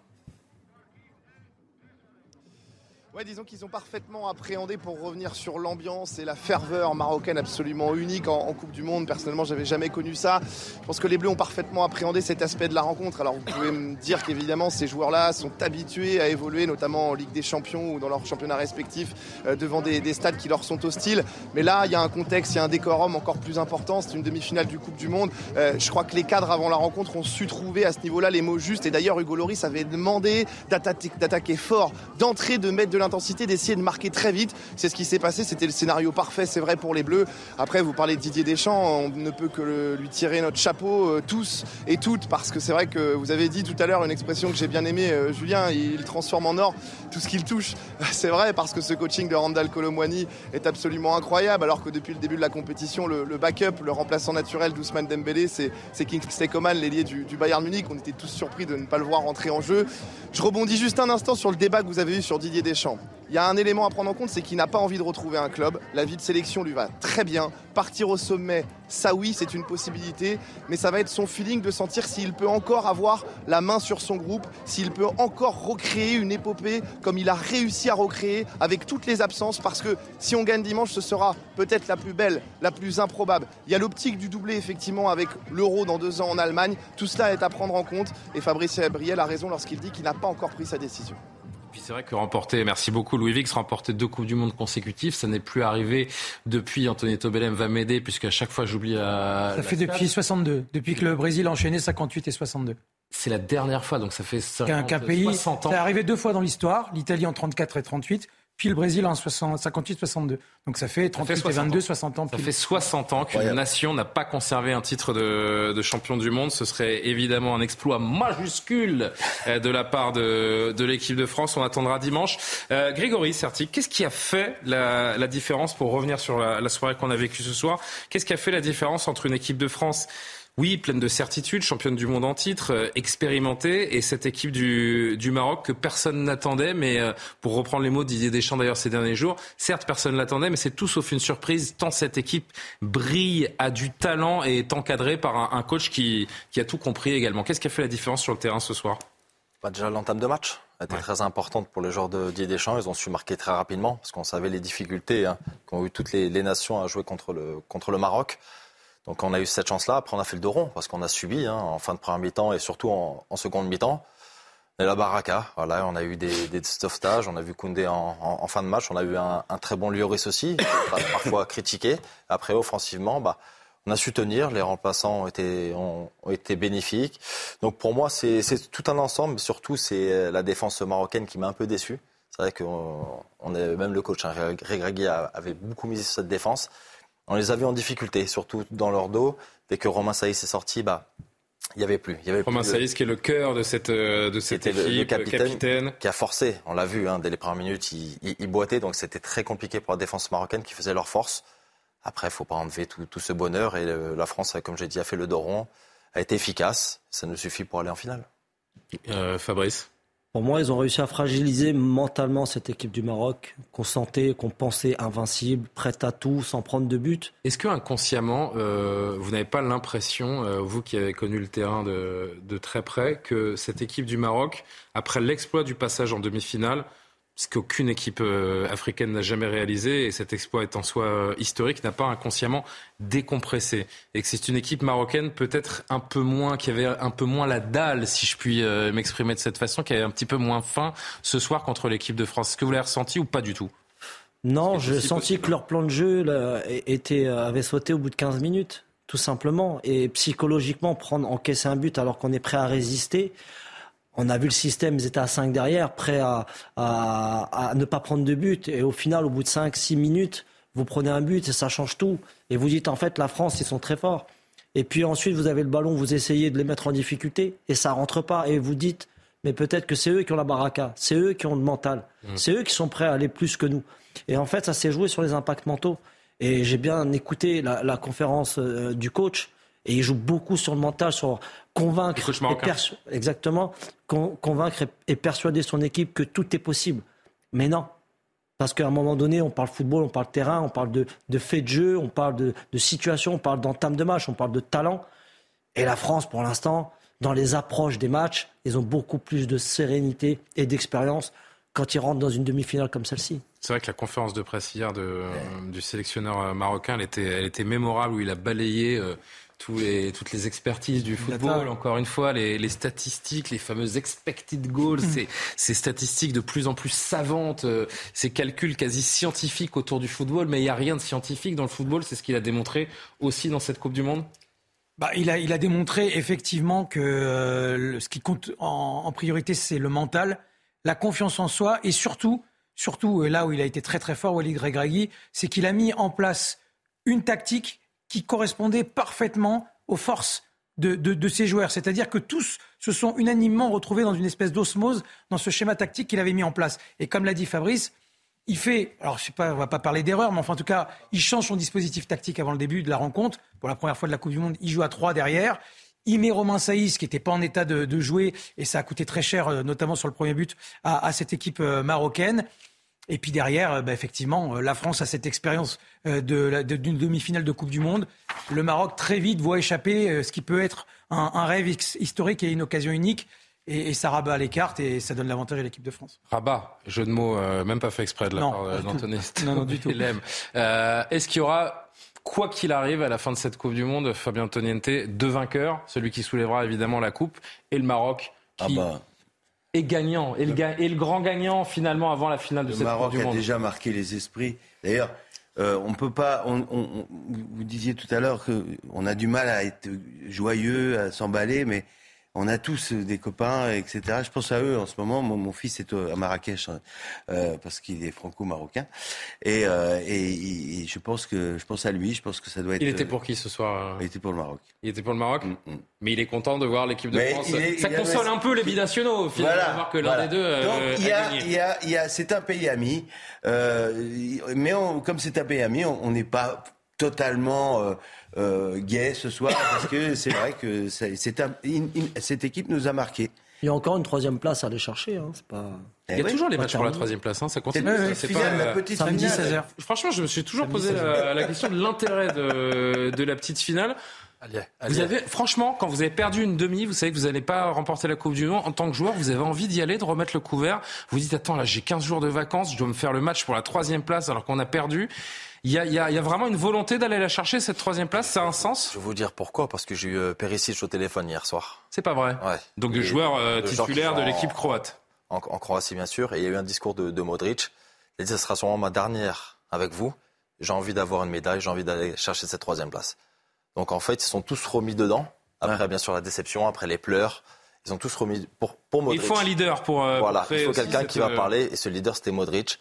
Disons qu'ils ont parfaitement appréhendé pour revenir sur l'ambiance et la ferveur marocaine absolument unique en, Coupe du Monde. Personnellement, j'avais jamais connu ça. Je pense que les Bleus ont parfaitement appréhendé cet aspect de la rencontre. Alors, vous pouvez me dire qu'évidemment, ces joueurs-là sont habitués à évoluer, notamment en Ligue des Champions ou dans leurs championnats respectifs, euh, devant des, des, stades qui leur sont hostiles. Mais là, il y a un contexte, il y a un décorum encore plus important. C'est une demi-finale du Coupe du Monde. Euh, je crois que les cadres avant la rencontre ont su trouver à ce niveau-là les mots justes. Et d'ailleurs, Hugo Loris avait demandé d'attaquer fort, d'entrer, de mettre de d'essayer de marquer très vite. C'est ce qui s'est passé. C'était le scénario parfait, c'est vrai pour les Bleus. Après, vous parlez de Didier Deschamps, on ne peut que lui tirer notre chapeau euh, tous et toutes parce que c'est vrai que vous avez dit tout à l'heure une expression que j'ai bien aimée, euh, Julien. Il transforme en or tout ce qu'il touche. C'est vrai parce que ce coaching de Randall Colomwani est absolument incroyable. Alors que depuis le début de la compétition, le, backup, le remplaçant naturel d'Ousmane Dembélé, c'est Kingsley Coman, l'ailier du, du Bayern Munich. On était tous surpris de ne pas le voir entrer en jeu. Je rebondis juste un instant sur le débat que vous avez eu sur Didier Deschamps. Il y a un élément à prendre en compte, c'est qu'il n'a pas envie de retrouver un club. La vie de sélection lui va très bien. Partir au sommet, ça oui, c'est une possibilité, mais ça va être son feeling de sentir s'il peut encore avoir la main sur son groupe, s'il peut encore recréer une épopée comme il a réussi à recréer avec toutes les absences, parce que si on gagne dimanche, ce sera peut-être la plus belle, la plus improbable. Il y a l'optique du doublé, effectivement, avec l'euro dans deux ans en Allemagne. Tout cela est à prendre en compte, et Fabrice Briel a raison lorsqu'il dit qu'il n'a pas encore pris sa décision. Puis c'est vrai que remporter, merci beaucoup Louis Vix, remporter deux Coupes du Monde consécutives, ça n'est plus arrivé depuis, Anthony Tobelem va m'aider, puisqu'à chaque fois j'oublie la... Ça fait depuis 62, depuis que le Brésil a enchaîné 58 et 62. C'est la dernière fois, donc ça fait 50, qu'un pays, 60 ans. C'est arrivé deux fois dans l'histoire, l'Italie en 34 et 38, puis le Brésil en 58-62. Donc ça fait 38 Ça fait et 22, ans. 60 ans. Ça pile. fait 60 ans qu'une nation n'a pas conservé un titre de, de champion du monde. Ce serait évidemment un exploit majuscule euh, de la part de, de l'équipe de France. On attendra dimanche. Euh, Grégory Serti, qu'est-ce qui a fait la, la différence, pour revenir sur la, la soirée qu'on a vécue ce soir, qu'est-ce qui a fait la différence entre une équipe de France oui, pleine de certitudes, championne du monde en titre, euh, expérimentée, et cette équipe du, du Maroc que personne n'attendait, mais euh, pour reprendre les mots de Didier Deschamps d'ailleurs ces derniers jours, certes personne l'attendait, mais c'est tout sauf une surprise, tant cette équipe brille, a du talent et est encadrée par un, un coach qui, qui a tout compris également. Qu'est-ce qui a fait la différence sur le terrain ce soir? Bah, déjà, l'entame de match a été très importante pour les joueurs de Didier Deschamps. Ils ont su marquer très rapidement parce qu'on savait les difficultés hein, qu'ont eu toutes les, les nations à jouer contre le, contre le Maroc. Donc on a eu cette chance-là. Après, on a fait le dos rond parce qu'on a subi hein, en fin de première mi-temps et surtout en, seconde mi-temps. Et la baraka, voilà, on a eu des, des sauvetages, on a vu Koundé en, fin de match, on a eu un, très bon Lloris aussi, parfois critiqué. Après, offensivement, bah, on a su tenir, les remplaçants ont été, été bénéfiques. Donc pour moi, c'est tout un ensemble, surtout c'est la défense marocaine qui m'a un peu déçu. C'est vrai que on même le coach, hein, Greg avait beaucoup misé sur cette défense. On les a vus en difficulté, surtout dans leur dos. Dès que Romain Saïs est sorti, bah, il n'y avait plus. Il y avait Romain plus Saïs, qui est le cœur de cette, de cette équipe, le, le capitaine, capitaine, qui a forcé. On l'a vu, hein, dès les premières minutes, il, il, il boitait. Donc c'était très compliqué pour la défense marocaine qui faisait leur force. Après, il ne faut pas enlever tout, tout, ce bonheur. Et le, la France, comme j'ai dit, a fait le dos rond, a été efficace. Ça nous suffit pour aller en finale. Euh, Fabrice pour moi, ils ont réussi à fragiliser mentalement cette équipe du Maroc, qu'on sentait, qu'on pensait invincible, prête à tout, sans prendre de but. Est-ce que inconsciemment, euh, vous n'avez pas l'impression, euh, vous qui avez connu le terrain de, de, très près, que cette équipe du Maroc, après l'exploit du passage en demi-finale, ce qu'aucune équipe euh, africaine n'a jamais réalisé, et cet exploit est en soi euh, historique, n'a pas inconsciemment décompressé. Et que c'est une équipe marocaine peut-être un peu moins, qui avait un peu moins la dalle, si je puis euh, m'exprimer de cette façon, qui avait un petit peu moins faim ce soir contre l'équipe de France. Est-ce que vous l'avez ressenti ou pas du tout? Non, j'ai senti possible. que leur plan de jeu là, était, avait sauté au bout de 15 minutes, tout simplement. Et psychologiquement, prendre, encaisser un but alors qu'on est prêt à résister, on a vu le système, ils étaient à 5 derrière, prêts à, à, à, ne pas prendre de but. Et au final, au bout de 5-6 minutes, vous prenez un but et ça change tout. Et vous dites, en fait, la France, ils sont très forts. Et puis ensuite, vous avez le ballon, vous essayez de les mettre en difficulté et ça rentre pas. Et vous dites, mais peut-être que c'est eux qui ont la baraka, c'est eux qui ont le mental, mmh. c'est eux qui sont prêts à aller plus que nous. Et en fait, ça s'est joué sur les impacts mentaux. Et j'ai bien écouté la, la conférence euh, du coach. Et il joue beaucoup sur le mental, sur convaincre, et exactement, convaincre et persuader son équipe que tout est possible. Mais non, parce qu'à un moment donné, on parle football, on parle terrain, on parle de, de fait de jeu, on parle de, de situation, on parle d'entame de match, on parle de talent. Et la France, pour l'instant, dans les approches des matchs, ils ont beaucoup plus de sérénité et d'expérience quand ils rentrent dans une demi-finale comme celle-ci. C'est vrai que la conférence de presse hier de, du sélectionneur euh, marocain, elle était, elle était mémorable, où il a balayé euh, tous les, toutes les expertises du football. Encore une fois, les, les, statistiques, les fameuses expected goals, hmm. ces, statistiques de plus en plus savantes, euh, ces calculs quasi scientifiques autour du football. Mais il n'y a rien de scientifique dans le football. C'est ce qu'il a démontré aussi dans cette Coupe du Monde? Bah, il, a, il a démontré effectivement que ce qui compte en, en priorité, c'est le mental, la confiance en soi et surtout surtout là où il a été très très fort, Walid Regragui, c'est qu'il a mis en place une tactique qui correspondait parfaitement aux forces de, de, ces joueurs. C'est-à-dire que tous se sont unanimement retrouvés dans une espèce d'osmose dans ce schéma tactique qu'il avait mis en place. Et comme l'a dit Fabrice, il fait, alors je sais pas, on va pas parler d'erreur, mais enfin en tout cas, il change son dispositif tactique avant le début de la rencontre. Pour la première fois de la Coupe du Monde, il joue à trois derrière. Il met Romain Saïs, qui n'était pas en état de, jouer, et ça a coûté très cher, euh, notamment sur le premier but, à, à cette équipe euh, marocaine. Et puis derrière, euh, bah, effectivement, euh, la France a cette expérience euh, d'une demi-finale de Coupe du Monde. Le Maroc, très vite, voit échapper ce qui peut être un, rêve historique et une occasion unique. Et, ça rabat les cartes et ça donne l'avantage à l'équipe de France. Rabat, jeu de mots, même pas fait exprès de la part d'Anthony. Non, non, du tout. Est-ce qu'il y aura quoi qu'il arrive à la fin de cette Coupe du Monde, Fabien Antoniente, deux vainqueurs, celui qui soulèvera évidemment la Coupe, et le Maroc qui ah bah et gagnant, et le, et le, grand gagnant finalement avant la finale de le cette Maroc Coupe a déjà marqué les esprits. D'ailleurs, euh, on peut pas. On, on, vous disiez tout à l'heure qu'on a du mal à être joyeux, à s'emballer, mais on a tous des copains, etc. Je pense à eux en ce moment. Mon, fils est à Marrakech hein, euh, parce qu'il est franco-marocain, et, euh, et, je pense que je pense à lui. Je pense que ça doit être. Il était pour qui ce soir Il était pour le Maroc. Il était pour le Maroc, mm, mm. mais il est content de voir l'équipe de France. ça console un peu les binationaux, finalement, voilà, de voir que l'un des deux. Euh, Donc il y a, il y a, il y a, c'est un pays ami, mais comme c'est un pays ami, on n'est pas totalement euh, gay ce soir parce que c'est vrai que un, cette équipe nous a marqué. Il y a encore une troisième place à aller chercher. Hein. Pas... Il y a eh toujours les matchs pour la troisième place. Hein. Ça continue. C'est pas la petite finale. 16h. Franchement, je me suis toujours posé la, la, question de l'intérêt de, de, la petite finale. Vous avez, franchement, quand vous avez perdu une demi, vous savez que vous n'allez pas remporter la Coupe du Monde. En tant que joueur, vous avez envie d'y aller, de remettre le couvert. Vous dites, attends, là, j'ai 15 jours de vacances, je dois me faire le match pour la troisième place alors qu'on a perdu. Il y a, y a, vraiment une volonté d'aller la chercher, cette troisième place Ça a un sens? Je vais vous dire pourquoi. Parce que j'ai eu euh, Perisic au téléphone hier soir. C'est pas vrai ouais. Donc, le joueur euh, titulaire de l'équipe croate en, Croatie, bien sûr. Et il y a eu un discours de, de Modric. Il a dit, ce sera sûrement ma dernière avec vous. J'ai envie d'avoir une médaille, j'ai envie d'aller chercher cette troisième place. Donc en fait, ils sont tous remis dedans. Après, bien sûr, la déception, après les pleurs. Ils ont tous remis pour, pour Modric. Il faut un leader pour. Euh, voilà, il faut quelqu'un qui va parler. Et ce leader, c'était Modric.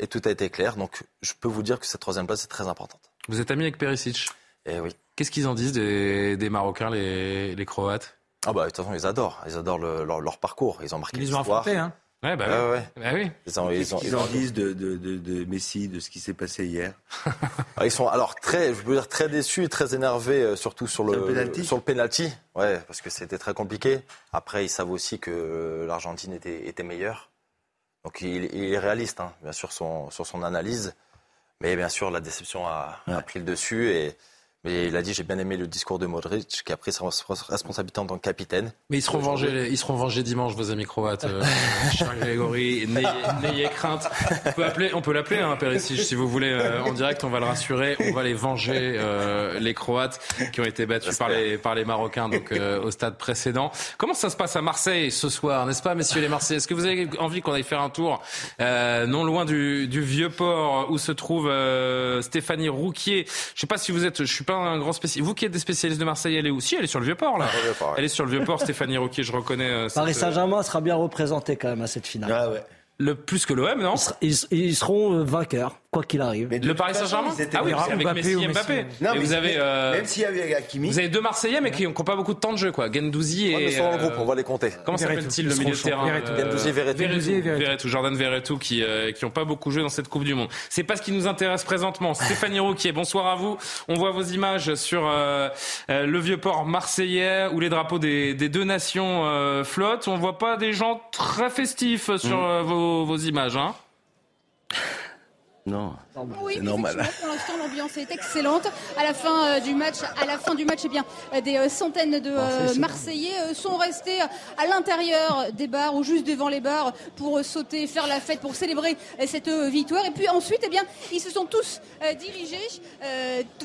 Et tout a été clair. Donc je peux vous dire que cette troisième place est très importante. Vous êtes ami avec Perisic? Eh oui. Qu'est-ce qu'ils en disent des, des Marocains, les, les, Croates? Ah bah de toute façon, ils adorent. Ils adorent leur, parcours. Ils ont marqué Ils ont affronté, hein Ouais, bah, ouais, ouais. Bah oui. Ils, ont, ils, ont, ils en disent de, de, de, de, Messi, de ce qui s'est passé hier? Ah, Ils sont alors très, je veux dire très déçus et très énervés, euh, surtout sur le, penalty? sur le penalty. Ouais, parce que c'était très compliqué. Après, ils savent aussi que l'Argentine était, était meilleure. Donc il, il est réaliste, hein, bien sûr, son, sur son analyse. Mais bien sûr, la déception a, a pris le dessus et mais il a dit j'ai bien aimé le discours de Modric qui a pris sa responsabilité en tant que capitaine. Mais ils seront vengés, ils seront vengés dimanche, vos amis croates. Euh, Charles Grégory, n'ayez crainte. On peut appeler, on peut l'appeler, hein, si vous voulez euh, en direct. On va le rassurer, on va les venger euh, les Croates qui ont été battus par les par les Marocains donc euh, au stade précédent. Comment ça se passe à Marseille ce soir, n'est-ce pas, messieurs les Marseillais? Est-ce que vous avez envie qu'on aille faire un tour non loin du, du vieux port où se trouve Stéphanie Rouquier? Je sais pas si vous êtes, je suis un grand spécialiste. Vous qui êtes des spécialistes de Marseille, elle est aussi, elle est sur le Vieux-Port, là. Elle est sur le Vieux-Port, Stéphanie Roquier, je reconnais. Euh, Paris Saint-Germain sera bien représenté quand même à cette finale. Ah ouais. Le plus que l'OM, non? Ils, seront euh, vainqueurs. Quoi qu'il arrive. le Paris Saint-Germain Ah oui, avec Mbappé Messi et Mbappé. Non, mais vous avez, euh, même s'il y avait Hakimi. Vous avez deux Marseillais, mais qui n'ont pas beaucoup de temps de jeu, quoi. Gendouzi et. ils sont dans le groupe, on va les compter. Comment s'appelle-t-il le milieu de terrain Gendouzi, Verretou. Verretou. Jordan Verretou, qui qui n'ont pas beaucoup joué dans cette Coupe du Monde. C'est pas ce qui nous intéresse présentement. Stéphanie Rouquier, bonsoir à vous. On voit vos images sur le vieux port marseillais où les drapeaux des, deux nations flottent. On voit pas des gens très festifs sur mm. vos, vos images, hein non, oui, c'est normal. Pour l'instant, l'ambiance est excellente. À la fin euh, du match, à la fin du match, eh bien, euh, des euh, centaines de Marseillais sont restés à l'intérieur des bars ou juste devant les bars pour sauter, faire la fête, pour célébrer cette victoire. Et puis ensuite, eh bien, ils se sont tous dirigés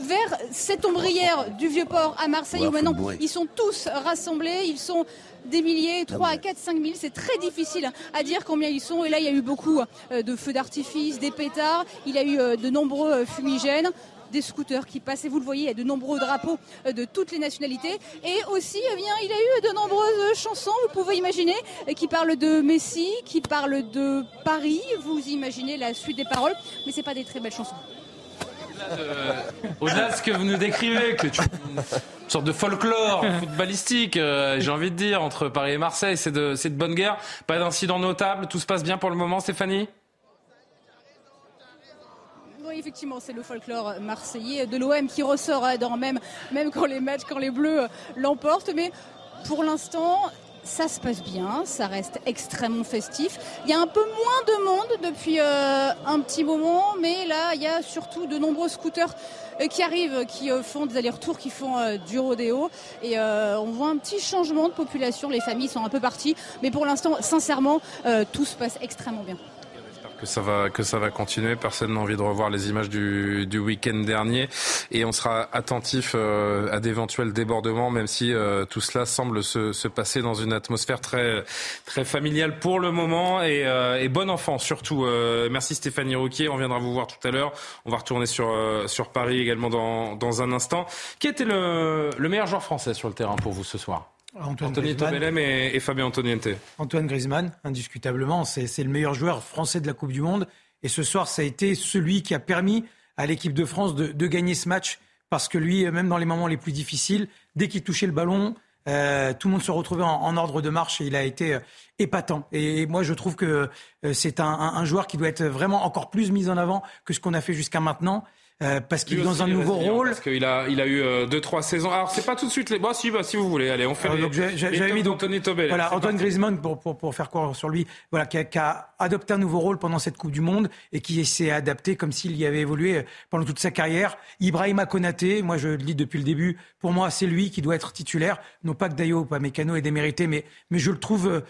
vers cette ombrière du Vieux-Port à Marseille où maintenant ils sont tous rassemblés. Ils sont des milliers, 3 à 4, 5 000. C'est très difficile à dire combien ils sont. Et là, il y a eu beaucoup euh, de feux d'artifice, des pétards. Il y a eu euh, de nombreux euh, fumigènes des scooters qui passent et vous le voyez, il y a de nombreux drapeaux de toutes les nationalités et aussi eh bien, il y a eu de nombreuses chansons, vous pouvez imaginer, qui parlent de Messi, qui parlent de Paris, vous imaginez la suite des paroles, mais ce pas des très belles chansons. Au-delà de, ce que vous nous décrivez, que une sorte de folklore footballistique, euh, j'ai envie de dire, entre Paris et Marseille, c'est de, bonne guerre. Pas d'incident notable, tout se passe bien pour le moment, Stéphanie? Oui, effectivement, c'est le folklore marseillais de l'OM qui ressort hein, dans même, même quand les matchs, quand les Bleus l'emportent. Mais pour l'instant, ça se passe bien, ça reste extrêmement festif. Il y a un peu moins de monde depuis euh, un petit moment, mais là, il y a surtout de nombreux scooters euh, qui arrivent, qui euh, font des allers-retours, qui font du rodéo. Et on voit un petit changement de population. Les familles sont un peu parties, mais pour l'instant, sincèrement, tout se passe extrêmement bien que ça va que ça va continuer. Personne n'a envie de revoir les images du, du week-end dernier et on sera attentif euh, à d'éventuels débordements, même si euh, tout cela semble se, se, passer dans une atmosphère très très familiale pour le moment et, euh, et bon enfant surtout. merci Stéphanie Rouquier, on viendra vous voir tout à l'heure. On va retourner sur sur Paris également dans dans un instant. Qui était le, le meilleur joueur français sur le terrain pour vous ce soir? Antoine Anthony Tobelem et, Fabien Antoniente. Antoine Griezmann, indiscutablement, c'est le meilleur joueur français de la Coupe du Monde. Et ce soir, ça a été celui qui a permis à l'équipe de France de, gagner ce match. Parce que lui, même dans les moments les plus difficiles, dès qu'il touchait le ballon, euh, tout le monde se retrouvait en, ordre de marche et il a été euh, épatant. Et moi, je trouve que euh, c'est un, joueur qui doit être vraiment encore plus mis en avant que ce qu'on a fait jusqu'à maintenant. Euh, parce qu'il est dans un nouveau rôle. Parce qu'il a, il a eu euh, deux, trois saisons. Alors c'est pas tout de suite les. Bon, si, bah, si vous voulez, allez, on fait. Alors, j'avais mis donc Anthony Tobel. Voilà, Antoine Griezmann pour, pour, pour, faire quoi sur lui. Voilà, qui a, qui a, adopté un nouveau rôle pendant cette Coupe du Monde et qui s'est adapté comme s'il y avait évolué pendant toute sa carrière. Ibrahima Konaté, moi je le dis depuis le début, pour moi c'est lui qui doit être titulaire. Non pas que Dayo, pas Mécano est démérité, mais mais je le trouve euh,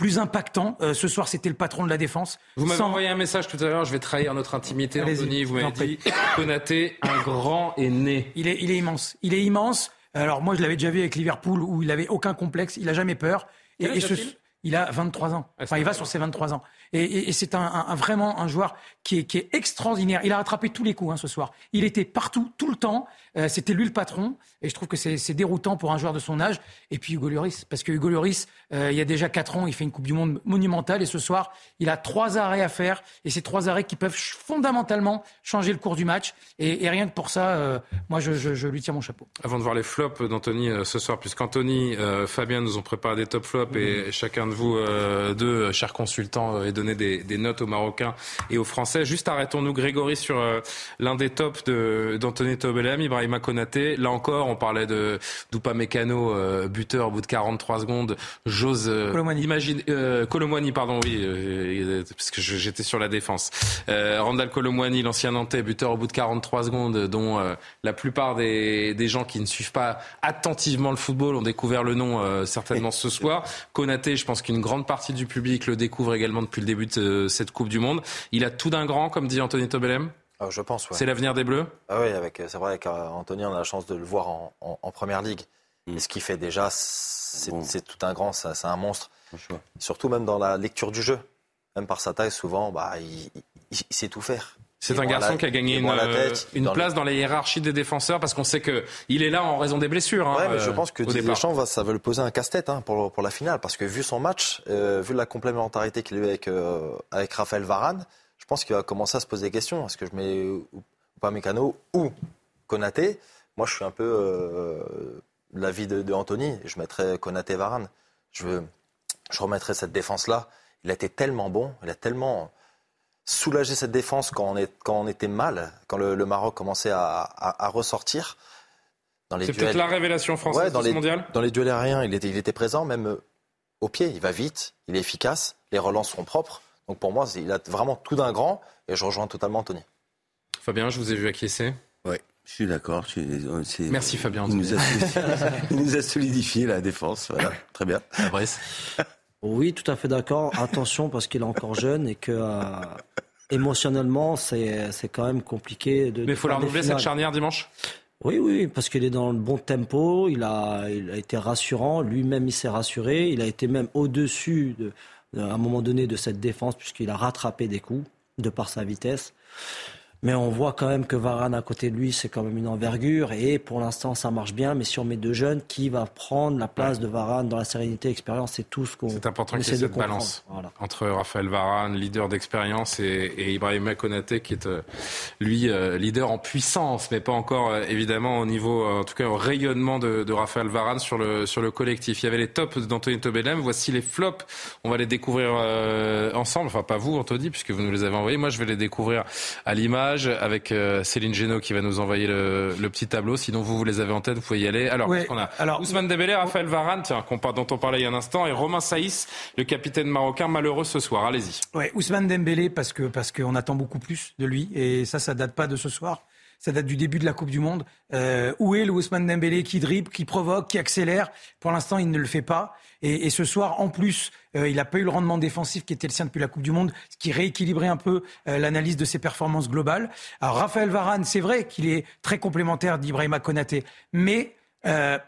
plus impactant. Euh, ce soir, c'était le patron de la défense. Vous m'avez envoyé un message tout à l'heure, je vais trahir notre intimité, Anthony. Vous m'avez dit, Konaté, un grand est né. Il est, il est immense. Il est immense. Alors moi, je l'avais déjà vu avec Liverpool où il avait aucun complexe, il a jamais peur. Et, et ce, il a 23 ans. Ah, enfin, il va sur ses 23 ans. Et, c'est un, vraiment un joueur qui est, qui est, extraordinaire. Il a rattrapé tous les coups hein, ce soir. Il était partout, tout le temps. Euh, c'était lui le patron. Et je trouve que c'est déroutant pour un joueur de son âge. Et puis Hugo Lloris, parce que Hugo Lloris, euh, il y a déjà 4 ans, il fait une Coupe du Monde monumentale. Et ce soir, il a trois arrêts à faire. Et c'est trois arrêts qui peuvent fondamentalement changer le cours du match. Et, rien que pour ça, euh, moi, je, je, lui tiens mon chapeau. Avant de voir les flops d'Anthony ce soir, puisqu'Anthony, Fabien nous ont préparé des top flops et mmh. chacun de vous, deux, chers consultants, est donné des, des, notes aux Marocains et aux Français. Juste arrêtons-nous, Grégory, sur l'un des tops d'Anthony Tobelem, Ibrahima Konaté. Là encore, on parlait de Doupa Mécano, euh, buteur au bout de 43 secondes. J'ose euh, imaginer... Euh, pardon, oui, euh, parce que j'étais sur la défense. Randall Colomwani, l'ancien Nantais, buteur au bout de 43 secondes, dont la plupart des, des, gens qui ne suivent pas attentivement le football ont découvert le nom certainement ce soir. Konaté, je pense qu'une grande partie du public le découvre également depuis le début de cette Coupe du Monde. Il a tout d'un grand, comme dit Anthony Tobelem? Ah, je pense, C'est l'avenir des Bleus? Ah Oui, avec, c'est vrai qu'Anthony, on a la chance de le voir en, première ligue. Mm. Et ce qu'il fait déjà, c'est, tout un grand, c'est un monstre. Surtout même dans la lecture du jeu. Même par sa taille, souvent, bah, il, sait tout faire. C'est un garçon qui a gagné une, une place dans les hiérarchies des défenseurs parce qu'on sait qu'il est là en raison des blessures. Hein, ouais, mais je pense que Didier Deschamps, ça va le poser un casse-tête hein, pour, pour la finale parce que vu son match, euh, vu la complémentarité qu'il a eu avec, euh, avec Raphaël Varane, pense qu'il va commencer à se poser des questions. Est-ce que je mets pas Mécano ou Konaté? Moi, je suis un peu euh, l'avis de, de, Anthony. Je mettrais Konaté Varane. Je, veux, je remettrais cette défense-là. Il a été tellement bon, il a tellement soulagé cette défense quand on, est, quand on était mal, quand le, Maroc commençait à, à, ressortir. C'est peut-être la révélation française dans les, mondial Dans les duels aériens, il était, il était présent, même euh, au pied. Il va vite, il est efficace, les relances sont propres. Donc pour moi, il a vraiment tout d'un grand et je rejoins totalement Anthony. Fabien, je vous ai vu acquiescer. Oui, je suis d'accord. Merci Fabien. Il nous, a, il nous, a, solidifié la défense. Voilà, très bien. Oui, tout à fait d'accord. Attention parce qu'il est encore jeune et que euh, émotionnellement, c'est quand même compliqué de. Mais il faut la renouveler cette charnière dimanche? Oui, oui, parce qu'il est dans le bon tempo, il a, il a été rassurant, lui-même il s'est rassuré, il a été même au-dessus de, à un moment donné de cette défense puisqu'il a rattrapé des coups de par sa vitesse. Mais on voit quand même que Varane à côté de lui, c'est quand même une envergure. Et pour l'instant, ça marche bien. Mais si on met deux jeunes, qui va prendre la place de Varane dans la sérénité, l'expérience C'est tout ce qu'on C'est important qu'il y ait cette balance entre Raphaël Varane, leader d'expérience, et, et Ibrahima Konaté, qui est euh, lui euh, leader en puissance, mais pas encore euh, évidemment au niveau, en tout cas au rayonnement de, de, Raphaël Varane sur le sur le collectif. Il y avait les tops d'Anthony Tobelem. Voici les flops. On va les découvrir ensemble. Enfin, pas vous, Anthony, puisque vous nous les avez envoyés. Moi, je vais les découvrir à l'image avec euh, Céline Génaud qui va nous envoyer le, petit tableau. Sinon, vous, vous les avez en tête, vous pouvez y aller. Alors, on a alors, Ousmane Dembélé, Raphaël Varane, tiens, dont on parlait il y a un instant, et Romain Saïs, le capitaine marocain, malheureux ce soir. Allez-y. Ouais, Ousmane Dembélé, parce que parce qu'on attend beaucoup plus de lui, et ça, ça date pas de ce soir ça date du début de la Coupe du Monde. Euh, où est le Ousmane Dembélé qui dribble, qui provoque, qui accélère? Pour l'instant, il ne le fait pas. Et, et ce soir, en plus, euh, il n'a pas eu le rendement défensif qui était le sien depuis la Coupe du Monde, ce qui rééquilibrait un peu euh, l'analyse de ses performances globales. Alors Raphaël Varane, c'est vrai qu'il est très complémentaire d'Ibrahima Konaté, mais euh,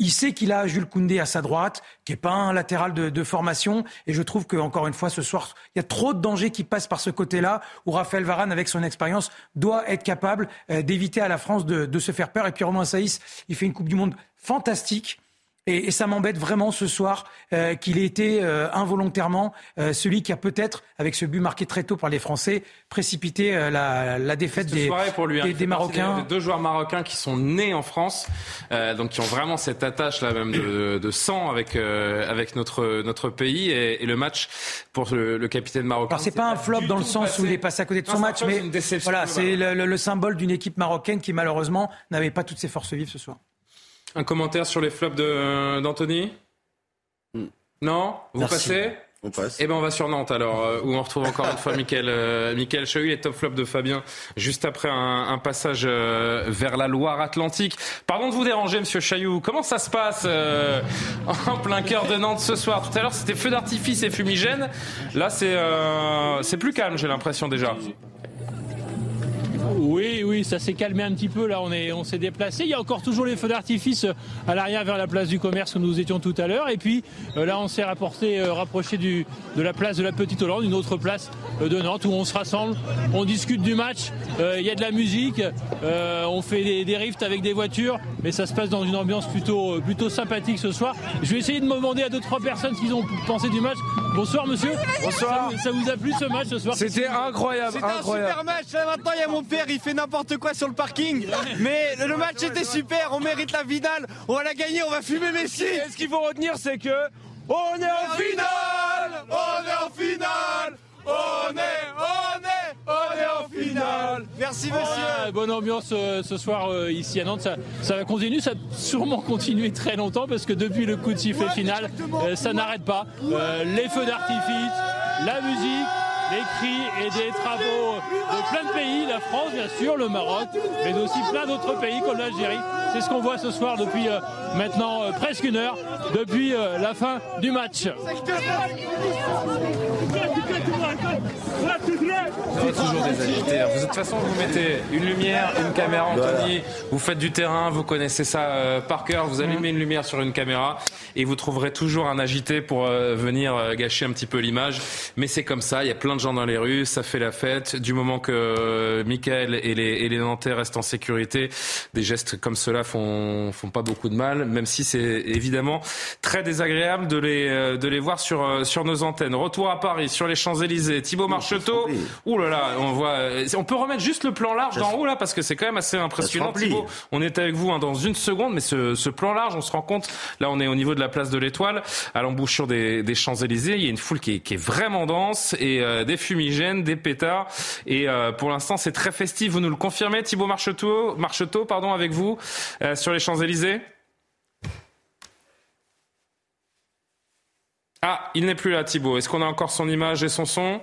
il sait qu'il a Jules Koundé à sa droite, qui est pas un latéral de, de formation. Et je trouve que encore une fois, ce soir, il y a trop de dangers qui passent par ce côté-là, où Raphaël Varane, avec son expérience, doit être capable euh, d'éviter à la France de, de, se faire peur. Et puis Romain Saïs, il fait une Coupe du Monde fantastique. Et, et ça m'embête vraiment ce soir euh, qu'il ait été euh, involontairement euh, celui qui a peut-être, avec ce but marqué très tôt par les Français, précipité la, la, défaite des, pour lui, hein. des, des Marocains. deux joueurs marocains qui sont nés en France, donc qui ont vraiment cette attache là même de, de sang avec avec notre notre pays et, et le match pour le, le capitaine marocain. Alors c'est pas un flop dans le sens où il est passé à côté de son match, mais voilà, c'est le, le, le symbole d'une équipe marocaine qui malheureusement n'avait pas toutes ses forces vives ce soir. Un commentaire sur les flops d'Anthony hmm. Non Vous passez on passe. Eh ben on va sur Nantes alors euh, où on retrouve encore une fois Michael euh, Michael Chahut et top flop de Fabien juste après un, un passage euh, vers la Loire-Atlantique. Pardon de vous déranger Monsieur Chailloux. Comment ça se passe euh, en plein cœur de Nantes ce soir? Tout à l'heure c'était feu d'artifice et fumigène. Là c'est c'est plus calme j'ai l'impression déjà. Oui, oui, ça s'est calmé un petit peu. Là, on est, on s'est déplacé. Il y a encore toujours les feux d'artifice à l'arrière vers la place du commerce où nous étions tout à l'heure. Et puis euh, là, on s'est rapporté, euh, rapproché du, de la place de la Petite Hollande, une autre place euh, de Nantes où on se rassemble, on discute du match. Il y a de la musique, on fait des, des, rifts avec des voitures, mais ça se passe dans une ambiance plutôt, plutôt sympathique ce soir. Je vais essayer de me demander à deux trois personnes ce qu'ils ont pensé du match. Bonsoir, monsieur. Bonsoir. Ça, vous a plu ce match ce soir? C'était incroyable. C'était un super match. Là, maintenant, il y a mon père il fait n'importe quoi sur le parking. Mais le match était super, on mérite la finale, on va la gagner, on va fumer Messi. Et ce qu'il faut retenir, c'est que on est en finale, on est en finale, on est, on est, on est en finale. Merci monsieur. bonne ambiance euh, ce soir euh, ici à Nantes. Ça, ça va continuer, ça va sûrement continuer très longtemps parce que depuis le coup de sifflet final, euh, ça n'arrête pas. les feux d'artifice, la musique des cris et des travaux de plein de pays, la France bien sûr, le Maroc, mais aussi plein d'autres pays comme l'Algérie. C'est ce qu'on voit ce soir depuis euh, maintenant euh, presque une heure, depuis euh, la fin du match. Vous êtes toujours des agités. de toute façon, vous mettez une lumière, une caméra, Anthony. Vous faites du terrain, vous connaissez ça euh, par cœur. Vous allumez une lumière sur une caméra et vous trouverez toujours un agité pour euh, venir euh, gâcher un petit peu l'image. Mais c'est comme ça. Il y a plein de gens dans les rues. Ça fait la fête. Du moment que Michael et les, et les Nantais restent en sécurité, des gestes comme cela font, font pas beaucoup de mal. Même si c'est évidemment très désagréable de les, de les voir sur, sur nos antennes. Retour à Paris, sur les Champs-Élysées. Thibaut Marchand Marcheteau. Ouh là là, on voit. euh, On peut remettre juste le plan large d'en haut là parce que c'est quand même assez impressionnant. Thibaut, on est avec vous hein, dans une seconde, mais ce, ce plan large, on se rend compte. Là, on est au niveau de la place de l'Étoile, à l'embouchure des, des Champs Élysées. Il y a une foule qui est, qui est vraiment dense et euh, des fumigènes, des pétards. Et euh, pour l'instant, c'est très festif. Vous nous le confirmez, Thibaut Marcheteau, Marcheteau, pardon, avec vous euh, sur les Champs Élysées. Ah, il n'est plus là, Thibaut. Est-ce qu'on a encore son image et son son?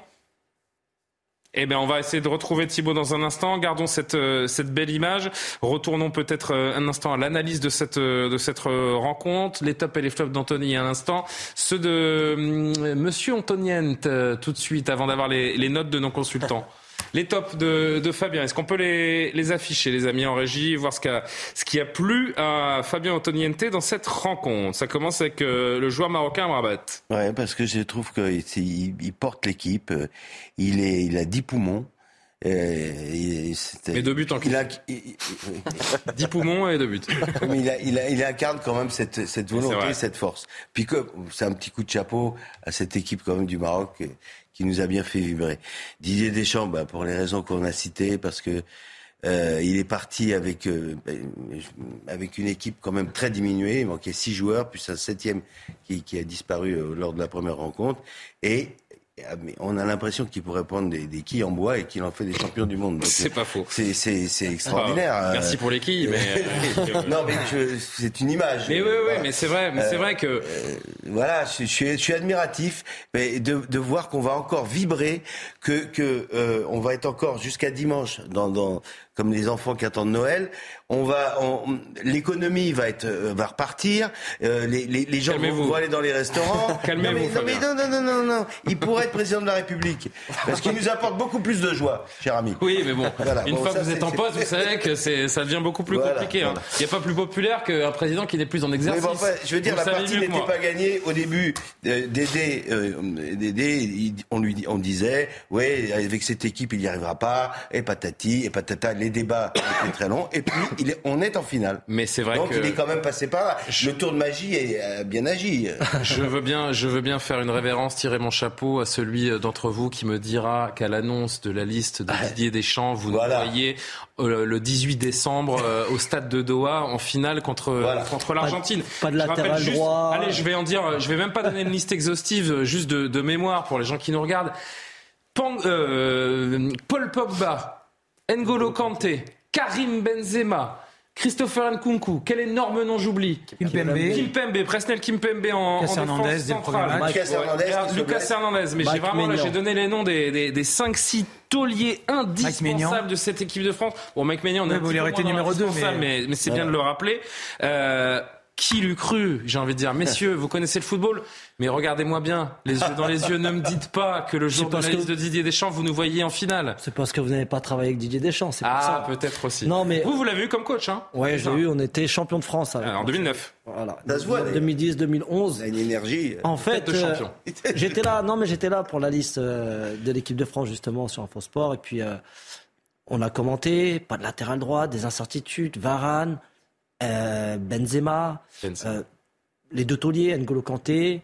Eh bien, on va essayer de retrouver Thibaut dans un instant. Gardons cette, euh, cette belle image. Retournons peut-être euh, un instant à l'analyse de cette, euh, de cette rencontre. Les tops et les flops d'Anthony à l'instant. Ceux de Monsieur Antoniente tout de suite, avant d'avoir les notes de nos consultants. Les tops de, de Fabien, est-ce qu'on peut les, les afficher, les amis en régie, voir ce qui a, ce qui a plu à Fabien Antoniente dans cette rencontre? Ça commence avec euh, le joueur marocain Rabat. Ouais, parce que je trouve qu'il il, il porte l'équipe. euh, Il, est, il a 10 poumons. euh, c'était- Et deux buts en il a, il- 10 poumons et deux buts. Mais il, a- il, a- il incarne quand même cette, cette volonté, cette force. Puis c'est un petit coup de chapeau à cette équipe quand même du Maroc qui nous a bien fait vibrer. Didier Deschamps, bah, pour les raisons qu'on a citées, parce que euh, il est parti avec euh, avec une équipe quand même très diminuée. Il manquait six joueurs, puis un septième qui, a disparu euh, lors de la première rencontre. Et on a l'impression qu'il pourrait prendre des, des quilles en bois et qu'il en fait des champions du monde. C'est pas faux. C'est, extraordinaire. Ah, merci Euh, pour les quilles, mais, non, mais c'est une image. Mais oui, oui, Voilà. mais c'est vrai, mais c'est Euh, vrai que euh, voilà, je, je suis, je suis admiratif mais de, de voir qu'on va encore vibrer, que, que euh, on va être encore jusqu'à dimanche dans, dans comme les enfants qui attendent Noël. On va, on- l'économie va être, euh, va repartir. euh, les, les, les gens vont, aller dans les restaurants. Calmez-vous, non, mais, non, non, non, non, non, non. Il pourrait être président de la République parce qu'il nous apporte beaucoup plus de joie, cher ami. Oui, mais bon, Voilà, une bon, fois que vous êtes en poste, vous savez que c'est, ça devient beaucoup plus Voilà, compliqué. hein. Il n'y a pas plus populaire qu'un président qui n'est plus en Mais exercice. bon, enfin, je veux dire, Vous la partie n'était pas gagnée au début. Euh, Dédé, euh, Dédé, il- on lui on disait, ouais, avec cette équipe, il n'y arrivera pas, et patati, et patata. Les débats étaient très longs, et puis il est- on est en finale. Mais c'est vrai Donc que il est quand même passé par là. Le tour de magie est euh, bien agi. je veux bien, je veux bien faire une révérence, tirer mon chapeau à celui d'entre vous qui me dira qu'à l'annonce de la liste de Didier Deschamps, vous nous voyez euh, le 18 décembre euh, au stade de Doha en finale contre contre l'Argentine. pas de Je rappelle latéral juste- droit. Allez, je vais en dire, je vais même pas donner une liste exhaustive, euh, juste de, de mémoire pour les gens qui nous regardent. Pan- euh, Paul Pogba, N'Golo Kanté, Karim Benzema. Christopher Nkunku, quel énorme nom j'oublie. Kimpembe. Kimpembe, Presnel Kimpembe en, Lucas en Hernandez, centrale. Lucas Hernandez, Lucas. Hernandez, mais j'ai vraiment j'ai donné les noms des, des, des 5-6 tauliers indispensables de cette équipe de France. Bon, Mike Maignan, on est Ouais, un bon, petit il peu aurait été moins dans numéro deux, l'indispensable, mais- mais, mais c'est bien de le rappeler. Euh, qui l'eût cru J'ai envie de dire, messieurs, vous connaissez le football, mais regardez-moi bien, les yeux dans les yeux, ne me dites pas que le jour de parce la que- liste de Didier Deschamps, vous nous voyez en finale. C'est parce que vous n'avez pas travaillé avec Didier Deschamps, c'est Ah, ça. peut-être aussi. Non, mais- Vous, vous l'avez eu comme coach, hein? Ouais, j'ai eu, on était champion de France. avec. En 2009. Voilà. Ça se voit, d'ailleurs. 2010, 2011. Il a une énergie. En fait, euh, j'étais là, non mais j'étais là pour la liste euh, de l'équipe de France justement sur Infosport et puis euh, on a commenté, pas de latéral droit, des incertitudes, Varane, euh, Benzema, Benzema. euh, les deux tauliers, N'Golo Kanté,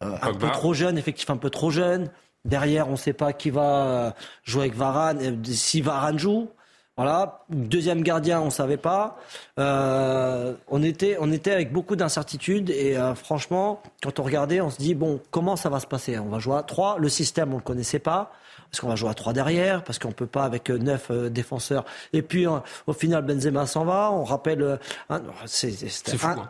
un Pogba. peu trop jeune, effectivement un peu trop jeune. Derrière, on ne sait pas qui va euh, jouer avec Varane, euh, si Varane joue. Voilà, deuxième gardien, on savait pas. Euh, on était, on était avec beaucoup d'incertitudes et euh, franchement, quand on regardait, on se dit bon, comment ça va se passer? On va jouer à 3 Le système, on le connaissait pas. Parce qu'on va jouer à 3 derrière, parce qu'on peut pas avec 9 défenseurs. Et puis, euh, au final, Benzema s'en va. On rappelle, euh, c'est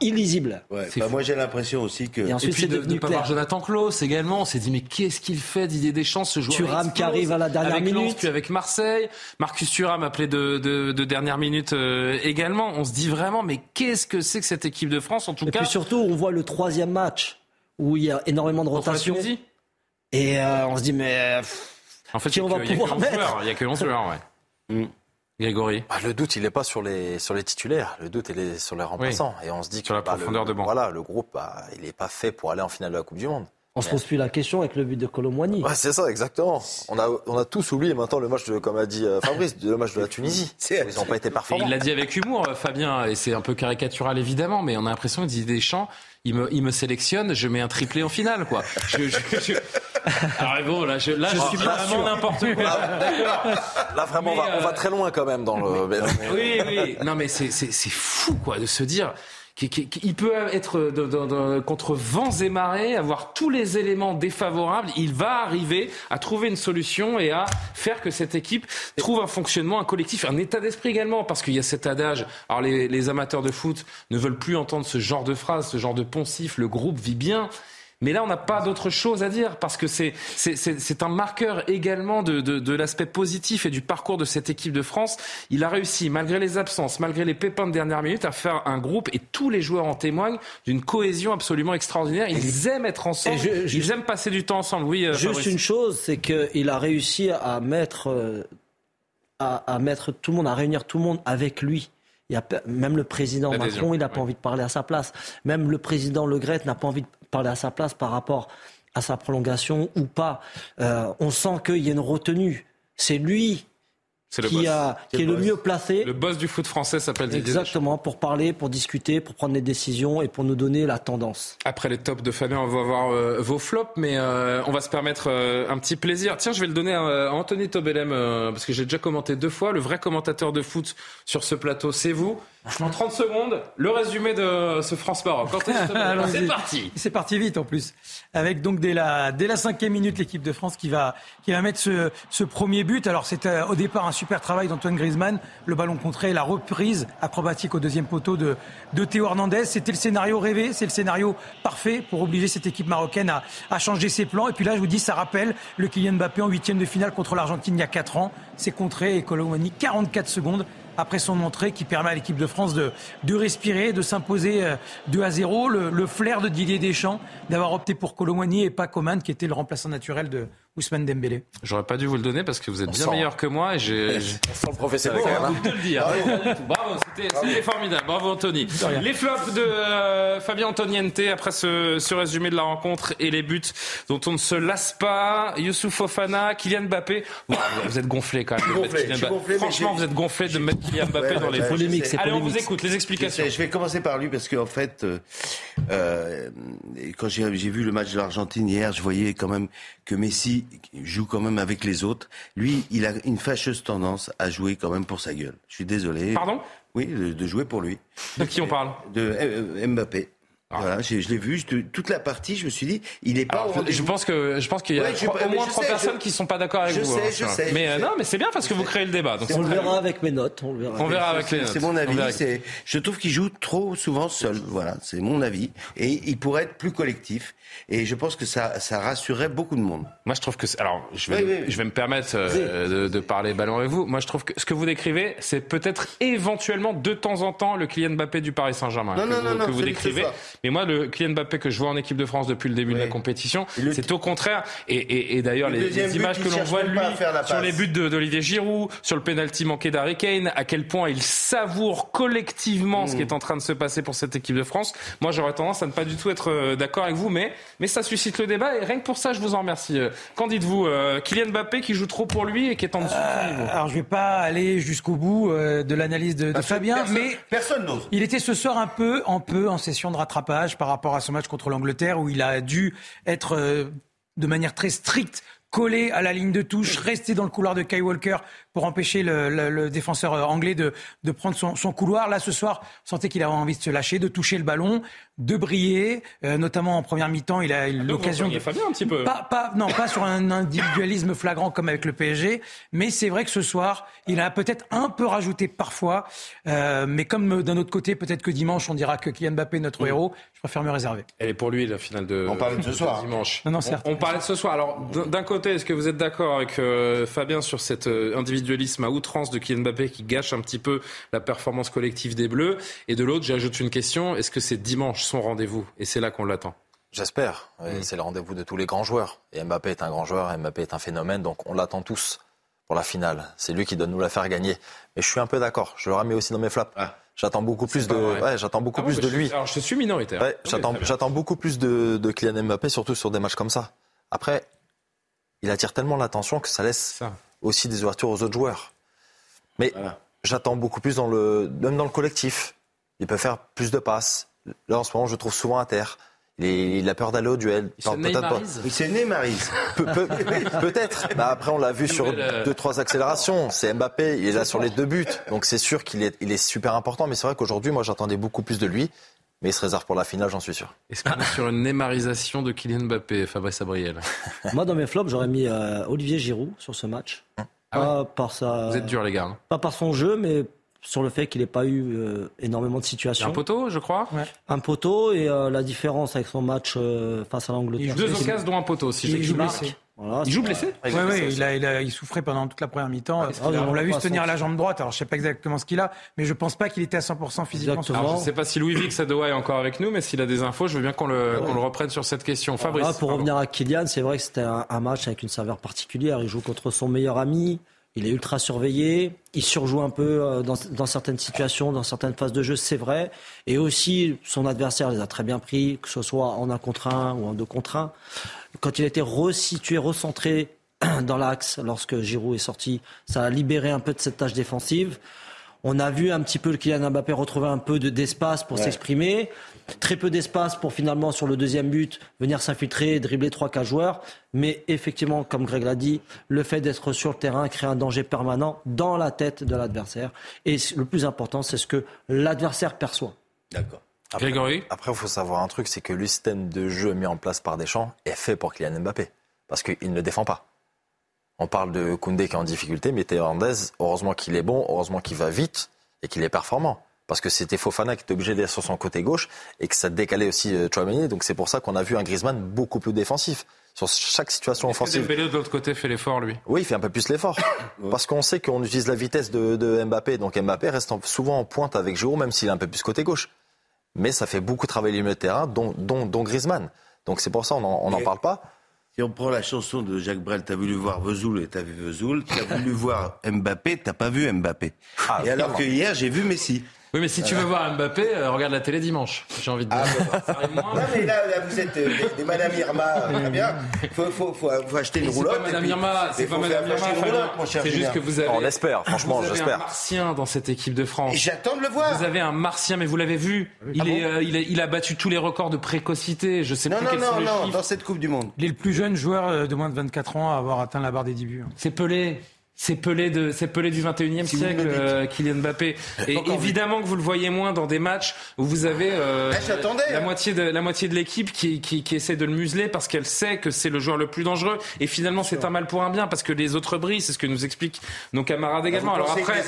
illisible. Ouais, bah, moi j'ai l'impression aussi que. Et Et ensuite, puis c'est de devenu ne pas voir Jonathan Klaus également, on s'est dit mais qu'est-ce qu'il fait Didier Deschamps ce joueur Thuram qui arrive à la dernière avec Lens, minute. puis avec Marseille, Marcus Thuram appelé de, de, de dernière minute euh, également. On se dit vraiment mais qu'est-ce que c'est que cette équipe de France en tout Et cas puis surtout, on voit le troisième match où il y a énormément de rotation. Et euh, on se dit, mais. pff, En fait, Qui on va que- il y a que pouvoir 11 mettre joueurs, il y a que 11 joueurs, ouais. Mm. Grégory. Bah, le doute, il n'est pas sur les, sur les titulaires. Le doute, il est sur les remplaçants. Et on se dit Sur que la bah, profondeur le, de banc. Voilà, le groupe, bah, il n'est pas fait pour aller en finale de la Coupe du Monde. on se pose plus la question avec le but de Colomboigny. Ouais, c'est ça, exactement. On a, on a tous oublié maintenant le match de, comme a dit euh, Fabrice, le match de la Tunisie. Ils n'ont pas été Et performants. il l'a dit avec humour, euh, Fabien, et c'est un peu caricatural évidemment, mais on a l'impression que Didier Deschamps, il me, il me sélectionne, je mets un triplé en finale, quoi. Je, je- je- Alors bon, là, je, là, je suis vraiment n'importe quoi. Là, vraiment, on, va, on va très loin quand même dans le. Oui, oui. Non, mais c'est fou, quoi, de se dire il peut être contre vents et marées, avoir tous les éléments défavorables. Il va arriver à trouver une solution et à faire que cette équipe trouve un fonctionnement, un collectif, un état d'esprit également, parce qu'il y a cet adage. Alors les, les amateurs de foot ne veulent plus entendre ce genre de phrase, ce genre de poncif. Le groupe vit bien. Mais là, on n'a pas d'autre chose à dire parce que c'est un marqueur également de, de, de l'aspect positif et du parcours de cette équipe de France. Il a réussi, malgré les absences, malgré les pépins de dernière minute, à faire un groupe et tous les joueurs en témoignent d'une cohésion absolument extraordinaire. Ils aiment être ensemble, ils aiment passer du temps ensemble. Oui, euh, juste une chose, c'est qu'il a réussi à mettre euh, à, à mettre tout le monde, à réunir tout le monde avec lui. Il y a, même le président Macron, il n'a pas envie de parler à sa place. Même le président Le Gret n'a pas envie de parler à sa place par rapport à sa prolongation ou pas. Euh, on sent qu'il y a une retenue. C'est lui qui, a, qui est le mieux placé. Le boss du foot français s'appelle Didier Exactement, pour parler, pour discuter, pour prendre des décisions et pour nous donner la tendance. Après les tops de Fabien, on va voir euh, vos flops, mais euh, on va se permettre un petit plaisir. Tiens, je vais le donner à, Anthony Tobelem, parce que j'ai déjà commenté deux fois. Le vrai commentateur de foot sur ce plateau, c'est vous. En 30 secondes, le résumé de ce France-Maroc. C'est parti. C'est parti vite en plus. Avec donc dès la, dès la cinquième minute l'équipe de France qui va, qui va mettre ce, ce premier but. Alors c'était au départ un super travail d'Antoine Griezmann. Le ballon contré, la reprise acrobatique au deuxième poteau de, de Théo Hernandez. C'était le scénario rêvé, c'est le scénario parfait pour obliger cette équipe marocaine à, à changer ses plans. Et puis là, je vous dis, ça rappelle le Kylian Mbappé en huitième de finale contre l'Argentine il y a 4 ans. C'est contré et Colomani 44 secondes après son entrée qui permet à l'équipe de France de, de respirer, de s'imposer 2 euh, à 0. Le, flair de Didier Deschamps d'avoir opté pour Colomani et pas Coman qui était le remplaçant naturel de, Ousmane Dembélé. J'aurais pas dû vous le donner parce que vous êtes bien meilleur que moi et j'ai. On sent le professionnel quand même. Hein. le dire. Bravo, c'était formidable. Bravo Anthony. Les flops de euh, Fabien Antoniente après ce, ce, résumé de la rencontre et les buts dont on ne se lasse pas. Youssouf Fofana, Kylian Mbappé. vous êtes gonflé quand même. Gonflé, Franchement, vous êtes gonflé de mettre Kylian Mbappé dans les polémiques. Allez, on vous écoute les explications. Je, vais commencer par lui parce qu'en fait, euh, euh, quand j'ai vu le match de l'Argentine hier, je voyais quand même que Messi joue quand même avec les autres. Lui, il a une fâcheuse tendance à jouer quand même pour sa gueule. Je suis désolé. Pardon? Oui, de, jouer pour lui. De qui on parle? De euh, Mbappé. Ah. Voilà, je, l'ai vu toute la partie. Je me suis dit, il n'est pas. je pense que je pense qu'il y a au moins trois personnes qui qui sont pas d'accord avec vous. Sais, hein, je sais, mais euh, non, mais c'est bien parce que vous créez le débat. on le verra avec mes notes. On, verra. on verra avec les notes. C'est mon avis. Je trouve qu'il joue trop souvent seul. Voilà, c'est mon avis. Et il pourrait être plus collectif. Et je pense que ça, ça rassurerait beaucoup de monde. Moi, je trouve que. Alors, je vais, je vais me permettre euh, de, de, parler ballon avec vous. Moi, je trouve que ce que vous décrivez, c'est peut-être éventuellement de temps en temps le Kylian Mbappé du Paris Saint-Germain que, non, que vous décrivez. Mais moi, le Kylian Mbappé que je vois en équipe de France depuis le début de la compétition, c'est au contraire. Et, et, et d'ailleurs, les, images que l'on voit de lui sur les buts d'Olivier Giroud, sur le penalty manqué d'Harry Kane, à quel point il savoure collectivement ce qui mm. est en train de se passer pour cette équipe de France. Moi, j'aurais tendance à ne pas du tout être euh, d'accord avec vous, mais mais ça suscite le débat et rien que pour ça, je vous en remercie. Euh, qu'en dites-vous euh, Kylian Mbappé qui joue trop pour lui et qui est en dessous euh, Alors, je vais pas aller jusqu'au bout de l'analyse de, Fabien, mais personne n'ose. Il était ce soir un peu, un peu en session de rattrapage par rapport à son match contre l'Angleterre où il a dû être de manière très stricte collé à la ligne de touche, rester dans le couloir de Kai Walker pour empêcher le, le, le défenseur euh, anglais de, de prendre son, son, couloir. Là, ce soir, on sentait qu'il avait envie de se lâcher, de toucher le ballon, de briller, euh, notamment en première mi-temps. Il a eu ah, l'occasion. de... Fabien un petit peu. Pas, pas, non, pas sur un individualisme flagrant comme avec le PSG, mais c'est vrai que ce soir, il a peut-être un peu rajouté parfois. Euh, mais comme d'un autre côté, peut-être que dimanche, on dira que Kylian Mbappé est notre héros. Je préfère me réserver. Elle est pour lui la finale de. On parlait de ce soir. Dimanche. Non, non, certes. On, on parlait de ce soir. Alors, d'un côté, est-ce que vous êtes d'accord avec euh, Fabien sur cet individualisme à outrance de Kylian Mbappé qui gâche un petit peu la performance collective des Bleus. Et de l'autre, j'ajoute une question. Est-ce que c'est dimanche son rendez-vous? Et c'est là qu'on l'attend. J'espère. Mm. C'est le rendez-vous de tous les grands joueurs. Et Mbappé est un grand joueur, Mbappé est un phénomène, donc on l'attend tous pour la finale. C'est lui qui doit nous la faire gagner. Mais je suis un peu d'accord. Je le remets aussi dans mes flaps. Ah. J'attends beaucoup plus de, ouais, j'attends beaucoup ah plus de lui. Alors je suis minoritaire. Ouais, j'attends, j'attends beaucoup plus de, de Kylian Mbappé, surtout sur des matchs comme ça. Après, il attire tellement l'attention que ça laisse aussi des ouvertures aux autres joueurs. Mais j'attends beaucoup plus dans le, même dans le collectif. Il peut faire plus de passes. Là, en ce moment, je le trouve souvent à terre. Il, a peur d'aller au duel. Pas. C'est Neymarise. Peut, peut, Peut-être. Bah après, on l'a vu sur deux, trois accélérations. C'est Mbappé. Il est là sur les deux buts. Donc c'est sûr qu'il est, il est super important. Mais c'est vrai qu'aujourd'hui, moi, j'attendais beaucoup plus de lui. Mais il se réserve pour la finale, j'en suis sûr. Est-ce qu'on est sur une Neymarisation de Kylian Mbappé, Fabrice Abriel Moi, dans mes flops, j'aurais mis euh, Olivier Giroud sur ce match. Ah par sa... Vous êtes dur, les gars. Hein. Pas par son jeu, mais sur le fait qu'il n'ait pas eu euh, énormément de situations. Un poteau, je crois. Un poteau et euh, la différence avec son match euh, face à l'Angleterre. Deux occasions, dont un poteau, si il joue il joue blessé Oui, ouais, il, a, il, souffrait pendant toute la première mi-temps. Ah, on l'a vu se tenir à la jambe droite. Alors, je ne sais pas exactement ce qu'il a, mais je ne pense pas qu'il était à 100% physiquement. Alors, je ne sais pas si Louis Vic Sadoa est encore avec nous, mais s'il a des infos, je veux bien qu'on le, le, reprenne sur cette question. Fabrice. pour revenir à Kylian, c'est vrai que c'était un, un, match avec une saveur particulière. Il joue contre son meilleur ami. Il est ultra surveillé, il surjoue un peu euh, dans, dans, certaines situations, dans certaines phases de jeu, c'est vrai. Et aussi, son adversaire les a très bien pris, que ce soit en un contre un ou en deux contre un. Quand il a été resitué, recentré dans l'axe lorsque Giroud est sorti, ça a libéré un peu de cette tâche défensive. On a vu un petit peu le Kylian Mbappé retrouver un peu d'espace pour s'exprimer. Très peu d'espace pour finalement, sur le deuxième but, venir s'infiltrer, dribbler trois, quatre joueurs. Mais effectivement, comme Greg l'a dit, le fait d'être sur le terrain crée un danger permanent dans la tête de l'adversaire. Et le plus important, c'est ce que l'adversaire perçoit. D'accord. Grégory Après, il faut savoir un truc, c'est que le système de jeu mis en place par Deschamps est fait pour Kylian Mbappé. Parce qu'il ne défend pas. On parle de Koundé qui est en difficulté, mais Théo heureusement qu'il est bon, heureusement qu'il va vite et qu'il est performant. Parce que c'était Fofana qui était obligé d'être sur son côté gauche et que ça décalait aussi euh, Chouameni. Donc c'est pour ça qu'on a vu un Griezmann beaucoup plus défensif sur chaque situation offensive. Que de l'autre côté fait l'effort lui? Oui, il fait un peu plus l'effort parce qu'on sait qu'on utilise la vitesse de, Mbappé. Donc Mbappé reste souvent en pointe avec Giroud, même s'il est un peu plus côté gauche. Mais ça fait beaucoup travailler le milieu de terrain, dont, dont, Griezmann. Donc c'est pour ça on n'en parle pas. Si on prend la chanson de Jacques Brel, t'as voulu voir Vesoul et t'as vu Vesoul, t'as voulu voir Mbappé, t'as pas vu Mbappé. Ah, et alors que hier, j'ai vu Messi. Oui, mais si tu veux voir Mbappé, euh, regarde la télé dimanche. J'ai envie de dire. Ah, non, mais là, vous êtes euh, des, Madame Irma, euh, très bien. Faut, faut, faut, faut acheter une roulotte. C'est pas Madame Irma, c'est pas Madame Irma. C'est juste que vous avez. On espère, franchement, j'espère. Vous avez un martien dans cette équipe de France. J'attends de le voir. Vous avez un martien, mais vous l'avez vu. Ah il, est, il, il, a battu tous les records de précocité. Je sais non, plus non, quels non, sont les non, chiffres. dans cette Coupe du Monde. Il est le plus jeune joueur de moins de 24 ans à avoir atteint la barre des 10 buts. C'est Pelé. C'est Pelé, de, c'est Pelé du 21e siècle, euh, Kylian Mbappé. Et évidemment que vous le voyez moins dans des matchs où vous avez euh, eh, la, moitié de, la moitié de l'équipe qui, qui, qui, essaie de le museler parce qu'elle sait que c'est le joueur le plus dangereux. Et finalement, c'est un mal pour un bien parce que les autres brillent. C'est ce que nous expliquent nos camarades également. Alors après,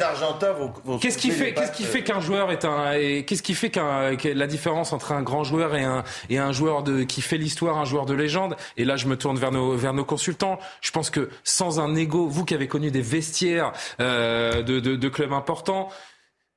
qu'est-ce qui fait, qu'est-ce qui fait qu'un joueur est un, qu'est-ce qui fait qu'un, la différence entre un grand joueur et un, et un joueur de, qui fait l'histoire, un joueur de légende? Et là, je me tourne vers nos, vers nos consultants. Je pense que sans un ego, vous qui avez connu des vestiaires, euh, de, de, de, clubs importants.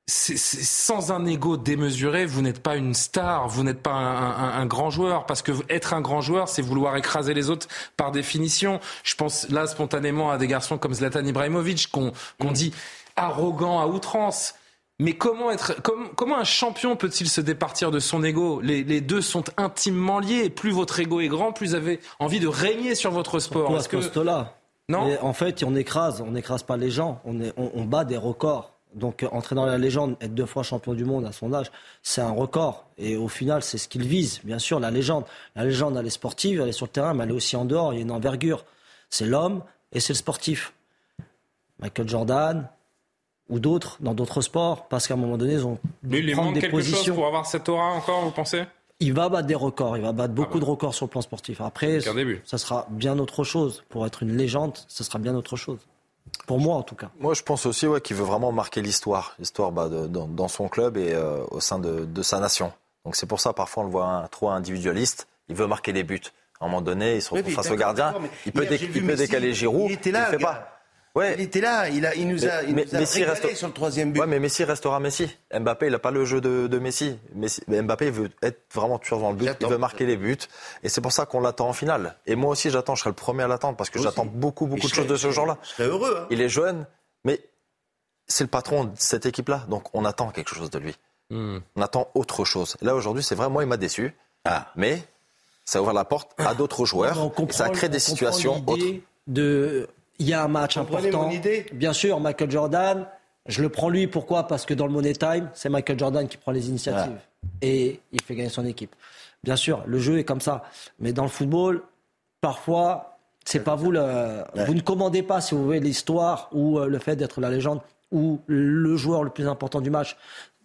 C'est, sans un ego démesuré, vous n'êtes pas une star, vous n'êtes pas un, un, un, grand joueur, parce que être un grand joueur, c'est vouloir écraser les autres par définition. Je pense là spontanément à des garçons comme Zlatan Ibrahimovic, qu'on qu'on dit arrogant à outrance. Mais comment être, comment, comment un champion peut-il se départir de son ego? Les, les, deux sont intimement liés. Plus votre ego est grand, plus vous avez envie de régner sur votre sport. Ce poste-là? Non. en fait, on écrase, on n'écrase pas les gens, on, est, on, on, bat des records. Donc entrer dans la légende, être deux fois champion du monde à son âge, c'est un record. Et au final, c'est ce qu'il vise, bien sûr, la légende. La légende, elle est sportive, elle est sur le terrain, mais elle est aussi en dehors, il y a une envergure. C'est l'homme et c'est le sportif. Michael Jordan ou d'autres, dans d'autres sports, parce qu'à un moment donné, ils ont Mais il manque quelque positions. chose pour avoir cette aura encore, vous pensez? Il va battre des records, il va battre beaucoup ah bah. de records sur le plan sportif. Après, ça sera bien autre chose. Pour être une légende, ça sera bien autre chose. Pour moi, en tout cas. Moi, je pense aussi ouais, qu'il veut vraiment marquer l'histoire, l'histoire bah, dans, dans, son club et euh, au sein de, de, sa nation. Donc c'est pour ça, parfois, on le voit un, trop individualiste. Il veut marquer des buts. À un moment donné, il se retrouve oui, face au gardien. Il peut, dé, il peut décaler Giroud. Il était là. Il fait pas. Ouais. Il était là, il, a, il nous a, il mais, nous a Messi reste... sur le troisième but. Ouais, mais Messi restera Messi. Mbappé, il n'a pas le jeu de, de Messi. Messi. Mbappé veut être vraiment tueur dans le but, il veut marquer les buts. Et c'est pour ça qu'on l'attend en finale. Et moi aussi, j'attends, je serai le premier à l'attendre parce que j'attends beaucoup, beaucoup de choses de ce genre-là. Je serais heureux. Hein. Il est jeune, mais c'est le patron de cette équipe-là. Donc on attend quelque chose de lui. Hmm. On attend autre chose. Là, aujourd'hui, c'est vrai, moi, il m'a déçu. Ah. Mais ça ouvre la porte à d'autres joueurs. et ça crée des situations autres. De il y a un match important. Mon idée Bien sûr, Michael Jordan. Je le prends lui, pourquoi? Parce que dans le Money Time, c'est Michael Jordan qui prend les initiatives. et il fait gagner son équipe. Bien sûr, le jeu est comme ça. Mais dans le football, parfois, c'est pas vous le, vous ne commandez pas, si vous voulez, l'histoire ou euh, le fait d'être la légende ou le joueur le plus important du match.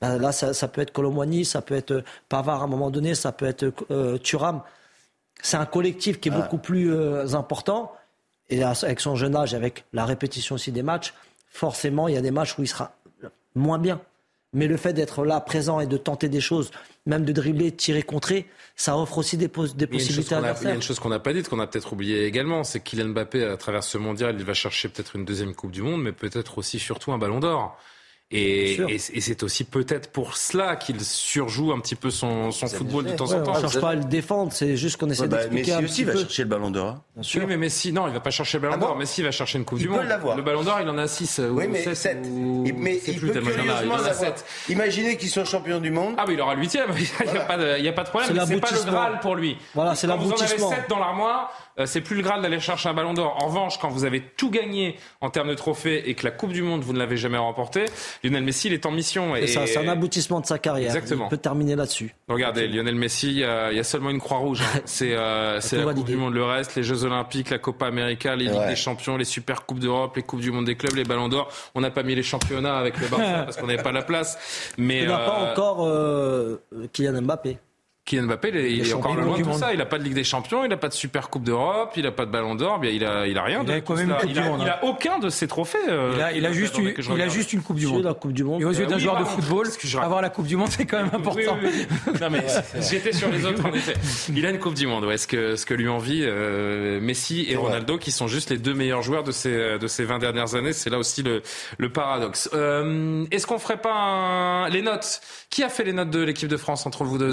Ben là, ça, peut être Colomboigny, ça peut être euh, Pavard à un moment donné, ça peut être euh, Thuram. C'est un collectif qui est beaucoup plus euh, important. Et avec son jeune âge, avec la répétition aussi des matchs, forcément, il y a des matchs où il sera moins bien. Mais le fait d'être là, présent et de tenter des choses, même de dribbler, de tirer, contrer, ça offre aussi des, des possibilités à Il y a une chose qu'on n'a pas dite, qu'on a peut-être oublié également, c'est que Kylian Mbappé, à travers ce mondial, il va chercher peut-être une deuxième Coupe du Monde, mais peut-être aussi surtout un ballon d'or. Et, et, c'est aussi peut-être pour cela qu'il surjoue un petit peu son, son football de temps en temps. On ne cherche pas à le défendre, c'est juste qu'on essaie ouais, bah, Messi aussi va chercher le ballon d'or. Hein. Oui, mais Messi, non, il va pas chercher le ballon ah d'or. Messi va chercher une Coupe du Monde. Le ballon d'or, il en a 6 oui, mais 7. Ou... Mais il peut curieusement en a 7. Imaginez qu'il soit champion du monde. Ah, mais il aura le 8 Il n'y a, pas de, a pas de problème. C'est pas le Graal pour lui. Voilà, c'est l'aboutissement. Vous en avez 7 dans l'armoire euh, c'est plus le Graal d'aller chercher un ballon d'or. En revanche, quand vous avez tout gagné en termes de trophées et que la Coupe du Monde, vous ne l'avez jamais remportée, Lionel Messi, il est en mission. Et, c'est un aboutissement de sa carrière. Exactement. Il peut terminer là-dessus. Regardez, Lionel Messi, il y, a, seulement une croix rouge. Hein. C'est euh, la Coupe du Monde. Le reste, les Jeux Olympiques, la Copa América, les Ligues des Champions, les Super Coupes d'Europe, les Coupes du Monde des clubs, les ballons d'or. On n'a pas mis les championnats avec le Barça parce qu'on n'avait pas la place. Mais il n'a pas euh, encore euh, Kylian Mbappé. Kylian Mbappé, il est, encore loin de tout ça. Il n'a pas de Ligue des Champions, il n'a pas de Super Coupe d'Europe, il n'a pas de Ballon d'Or, il a, il a rien. Il a quand même du Monde. Il a aucun de ses trophées. Euh, il a, il a juste, une, il a juste une Coupe du Monde. La coupe du monde. Et aux yeux d'un joueur de football, avoir la Coupe du Monde, c'est quand même important. non mais j'étais sur les autres en effet. Il a une Coupe du Monde. Ouais. Ce que ce que lui envie euh, Messi et Ronaldo, qui sont juste les deux meilleurs joueurs de ces de ces 20 dernières années. C'est là aussi le le paradoxe. Euh, Est-ce qu'on ferait pas les notes? Qui a fait les notes de l'équipe de France entre vous deux?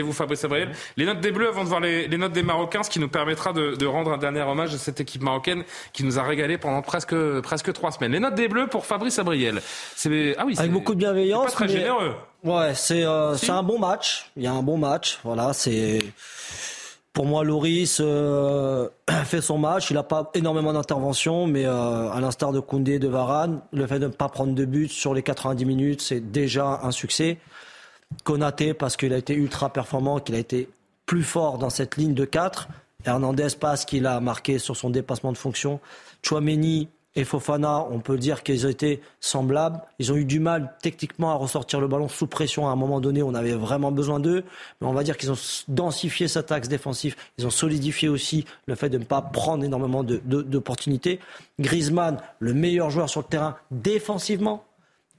C'est vous, Fabrice Abriel les notes des Bleus avant de voir les, notes des Marocains, ce qui nous permettra de, rendre un dernier hommage à cette équipe marocaine qui nous a régalé pendant presque, presque trois semaines. Les notes des Bleus pour Fabrice Abriel. C'est, ah oui, Avec beaucoup de bienveillance. Pas très généreux. Ouais, c'est, euh, c'est un bon match. Il y a un bon match. Voilà, c'est. Pour moi, Loris euh, fait son match. Il n'a pas énormément d'interventions, mais euh, à l'instar de Koundé, de Varane, le fait de ne pas prendre de but sur les 90 minutes, c'est déjà un succès. Konaté parce qu'il a été ultra performant, qu'il a été plus fort dans cette ligne de 4. Hernandez parce qu'il a marqué sur son dépassement de fonction. Chouameni et Fofana, on peut dire qu'ils ont été semblables. Ils ont eu du mal techniquement à ressortir le ballon sous pression à un moment donné. On avait vraiment besoin d'eux. Mais on va dire qu'ils ont densifié cet axe défensif. Ils ont solidifié aussi le fait de ne pas prendre énormément d'opportunités. Griezmann, le meilleur joueur sur le terrain défensivement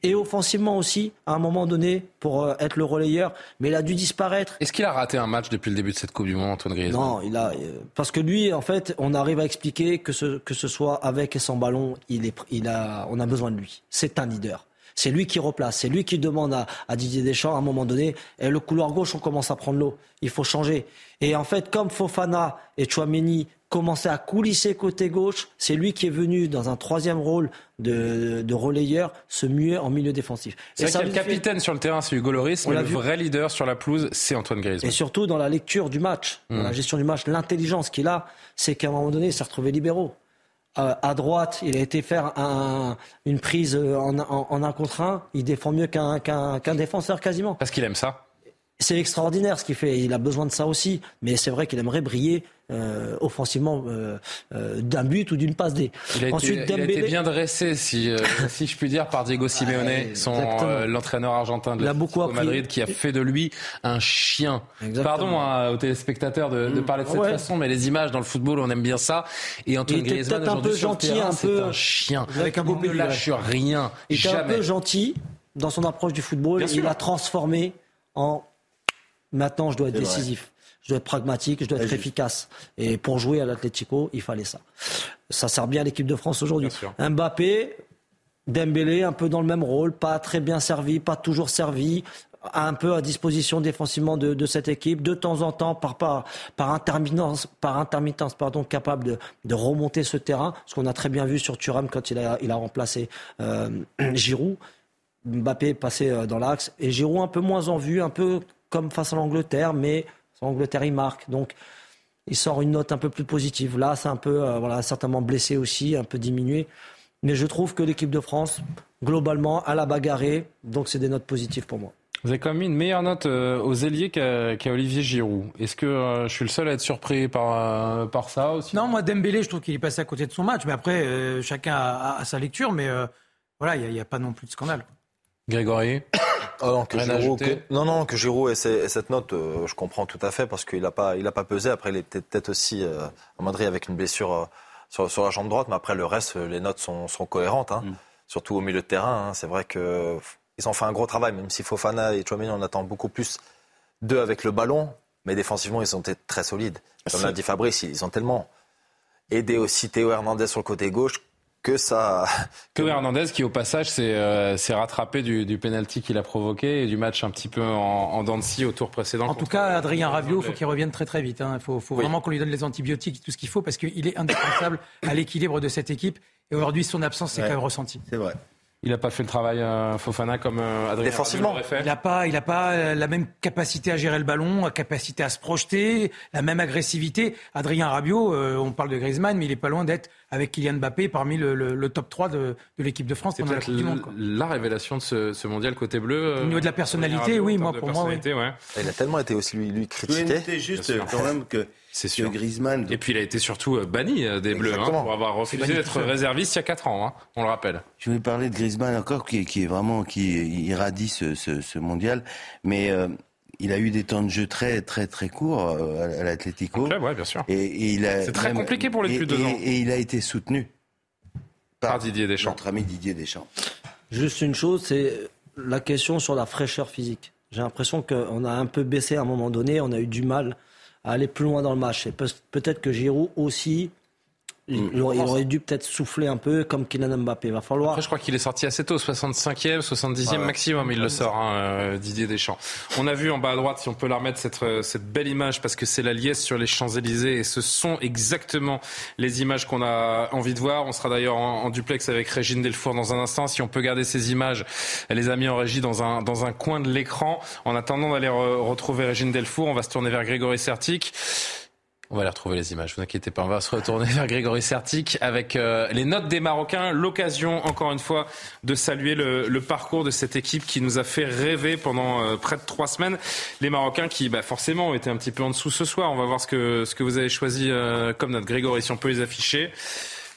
et offensivement aussi, à un moment donné, pour euh, être le relayeur. Mais il a dû disparaître. Est-ce qu'il a raté un match depuis le début de cette Coupe du Monde, Antoine Griezmann Non, il a, euh, parce que lui, en fait, on arrive à expliquer que ce, que ce soit avec et sans ballon, il est, il a, on a besoin de lui. C'est un leader. C'est lui qui replace, c'est lui qui demande à, à, Didier Deschamps à un moment donné, et le couloir gauche, on commence à prendre l'eau. Il faut changer. Et en fait, comme Fofana et Chouameni commençait à coulisser côté gauche. C'est lui qui est venu dans un troisième rôle de, de relayeur se muer en milieu défensif. C'est vrai le capitaine sur le terrain, c'est Hugo Loris, mais le vrai leader sur la pelouse, c'est Antoine Griezmann. Et surtout dans la lecture du match, dans la hmm. gestion du match, l'intelligence qu'il a, c'est qu'à un moment donné, il s'est retrouvé libéraux. Euh, à droite, il a été faire un, une prise en, en, un contre un. Il défend mieux qu'un qu'un défenseur quasiment. Parce qu'il aime ça. C'est extraordinaire ce qu'il fait. Il a besoin de ça aussi. Mais c'est vrai qu'il aimerait briller euh, offensivement euh, euh, d'un but ou d'une passe D. Il a, Ensuite, été, il a été bien dressé, si, si je puis dire, par Diego Simeone, son l'entraîneur argentin de Madrid, qui a fait de lui un chien. Pardon hein, aux téléspectateurs de, de mm. parler de cette façon, mais les images dans le football, on aime bien ça. Et Antoine Griezmann aujourd'hui sur gentil, terrain, c'est un chien. Avec un beau il ne lâche rien. Il était un peu gentil dans son approche du football. il a transformé en Maintenant, je dois être décisif. Je dois être pragmatique, je dois être efficace. Et pour jouer à l'Atlético, il fallait ça. Ça sert bien à l'équipe de France aujourd'hui. Mbappé, Dembélé, un peu dans le même rôle, pas très bien servi, pas toujours servi, un peu à disposition défensivement de, cette équipe, de temps en temps par, par, par intermittence, par intermittence pardon, capable de, de remonter ce terrain, ce qu'on a très bien vu sur Thuram quand il a, il a remplacé euh, Giroud. Mbappé passé euh, dans l'axe et Giroud un peu moins en vue, un peu comme face à l'Angleterre, mais l'Angleterre, il marque. Donc, il sort une note un peu plus positive. Là, c'est un peu, euh, voilà, certainement blessé aussi, un peu diminué. Mais je trouve que l'équipe de France, globalement, a la bagarré. Donc, c'est des notes positives pour moi. Vous avez quand même mis une meilleure note aux ailiers qu'à Olivier Giroud. Est-ce que je suis le seul à être surpris par, par ça aussi? Non, moi Dembélé, je trouve qu'il est passé à côté de son match. Mais après, chacun a, sa lecture. Mais voilà, il n'y a, pas non plus de scandale. Grégory? Oh non, que non, non, que Giroud ait, cette note, euh, je comprends tout à fait parce qu'il n'a pas, il a pas pesé. Après, il était peut-être aussi euh, à Madrid avec une blessure euh, sur, sur, la jambe droite, mais après le reste, les notes sont, sont cohérentes, hein. mm. surtout au milieu de terrain. Hein. C'est vrai que ils ont fait un gros travail, même si Fofana et Chouameni, on attend beaucoup plus d'eux avec le ballon, mais défensivement, ils ont été très solides. Comme l'a dit Fabrice, ils ont tellement aidé aussi Théo Hernandez sur le côté gauche que ça. Que Hernandez, qui au passage s'est euh, rattrapé du, du penalty qu'il a provoqué et du match un petit peu en, en dents au tour précédent. En tout cas, Adrien Rabiot, il faut qu'il revienne très très vite. Hein. Il faut, faut vraiment qu'on lui donne les antibiotiques, tout ce qu'il faut, parce qu'il est indispensable à l'équilibre de cette équipe. Et aujourd'hui, son absence, c'est quand même ressenti. C'est vrai. Il n'a pas fait le travail euh, Fofana comme euh, Adrien Défensivement. Il n'a pas, il a pas euh, la même capacité à gérer le ballon, la capacité à se projeter, la même agressivité. Adrien Rabiot, on parle de Griezmann, mais il est pas loin d'être avec Kylian Mbappé parmi le, top 3 de, l'équipe de France. C'est peut-être la, révélation de ce, mondial côté bleu. Au niveau de la personnalité, oui, moi pour moi, oui. Il a tellement été aussi lui, lui critiqué. juste quand même que c'est sûr. Griezmann. Et puis il a été surtout euh, banni euh, des Bleus hein, pour avoir refusé d'être réserviste il y a 4 ans, hein, on le rappelle. Je voulais parler de Griezmann encore, qui, qui est vraiment qui irradie ce, ce, mondial, mais euh, il a eu des temps de jeu très très très courts à, l'Atlético. Ouais, bien sûr. Et, il a c'est très compliqué pour les plus de deux ans. Et, il a été soutenu par, Didier Deschamps. Notre ami Didier Deschamps. Juste une chose, c'est la question sur la fraîcheur physique. J'ai l'impression qu'on a un peu baissé à un moment donné, on a eu du mal aller plus loin dans le match. Et peut-être que Giroud aussi il, mm. aurait, dû peut-être souffler un peu comme Kylian Mbappé. Il va falloir. Après, je crois qu'il est sorti assez tôt, 65e, 70e maximum, il le sort, hein, euh, Didier Deschamps. On a vu en bas à droite, si on peut la remettre, cette, euh, cette belle image, parce que c'est la liesse sur les Champs-Élysées, et ce sont exactement les images qu'on a envie de voir. On sera d'ailleurs en, duplex avec Régine Delfour dans un instant. Si on peut garder ces images, elle les a mis en régie dans un, dans un coin de l'écran. En attendant d'aller retrouver Régine Delfour, on va se tourner vers Grégory Sertic. On va aller retrouver les images, vous inquiétez pas. On va se retourner vers Grégory Sertic avec euh, les notes des Marocains. L'occasion, encore une fois, de saluer le, parcours de cette équipe qui nous a fait rêver pendant euh, près de trois semaines. Les Marocains qui, bah, forcément, ont été un petit peu en dessous ce soir. On va voir ce que, ce que vous avez choisi euh, comme note. Grégory, si on peut les afficher.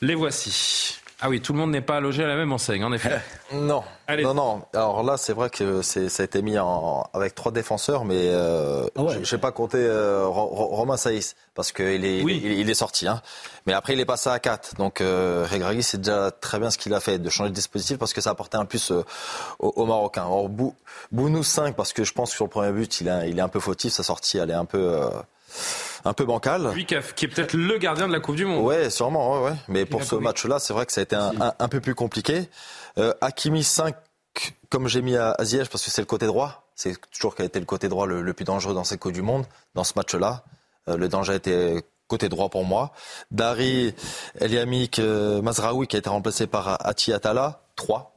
Les voici. Ah oui, tout le monde n'est pas logé à la même enseigne, en effet. non, non, non. Alors là, c'est vrai que ça a été mis en, avec trois défenseurs, mais euh, ah je n'ai pas compté euh, Romain Saïs parce qu'il est, il, est sorti. Hein. Mais après, il est passé à 4. Donc, euh, Regragui, c'est déjà très bien ce qu'il a fait de changer de dispositif parce que ça a apporté un plus euh, aux, Marocains. Alors, Bounou 5 parce que je pense que sur le premier but, il, il est un peu fautif. Sa sortie, elle est un peu un peu bancal. Lui qui, est peut-être le gardien de la Coupe du Monde. Ouais, sûrement. Ouais, ouais. Mais pour ce match-là, c'est vrai que ça a été un, peu plus compliqué. Euh, Hakimi 5, comme j'ai mis à, Ziyech, parce que c'est le côté droit. C'est toujours a été le côté droit le, plus dangereux dans cette Coupe du Monde, dans ce match-là. Euh, le danger a été côté droit pour moi. Dari Eliamik euh, Mazraoui qui a été remplacé par Ati Atala, 3.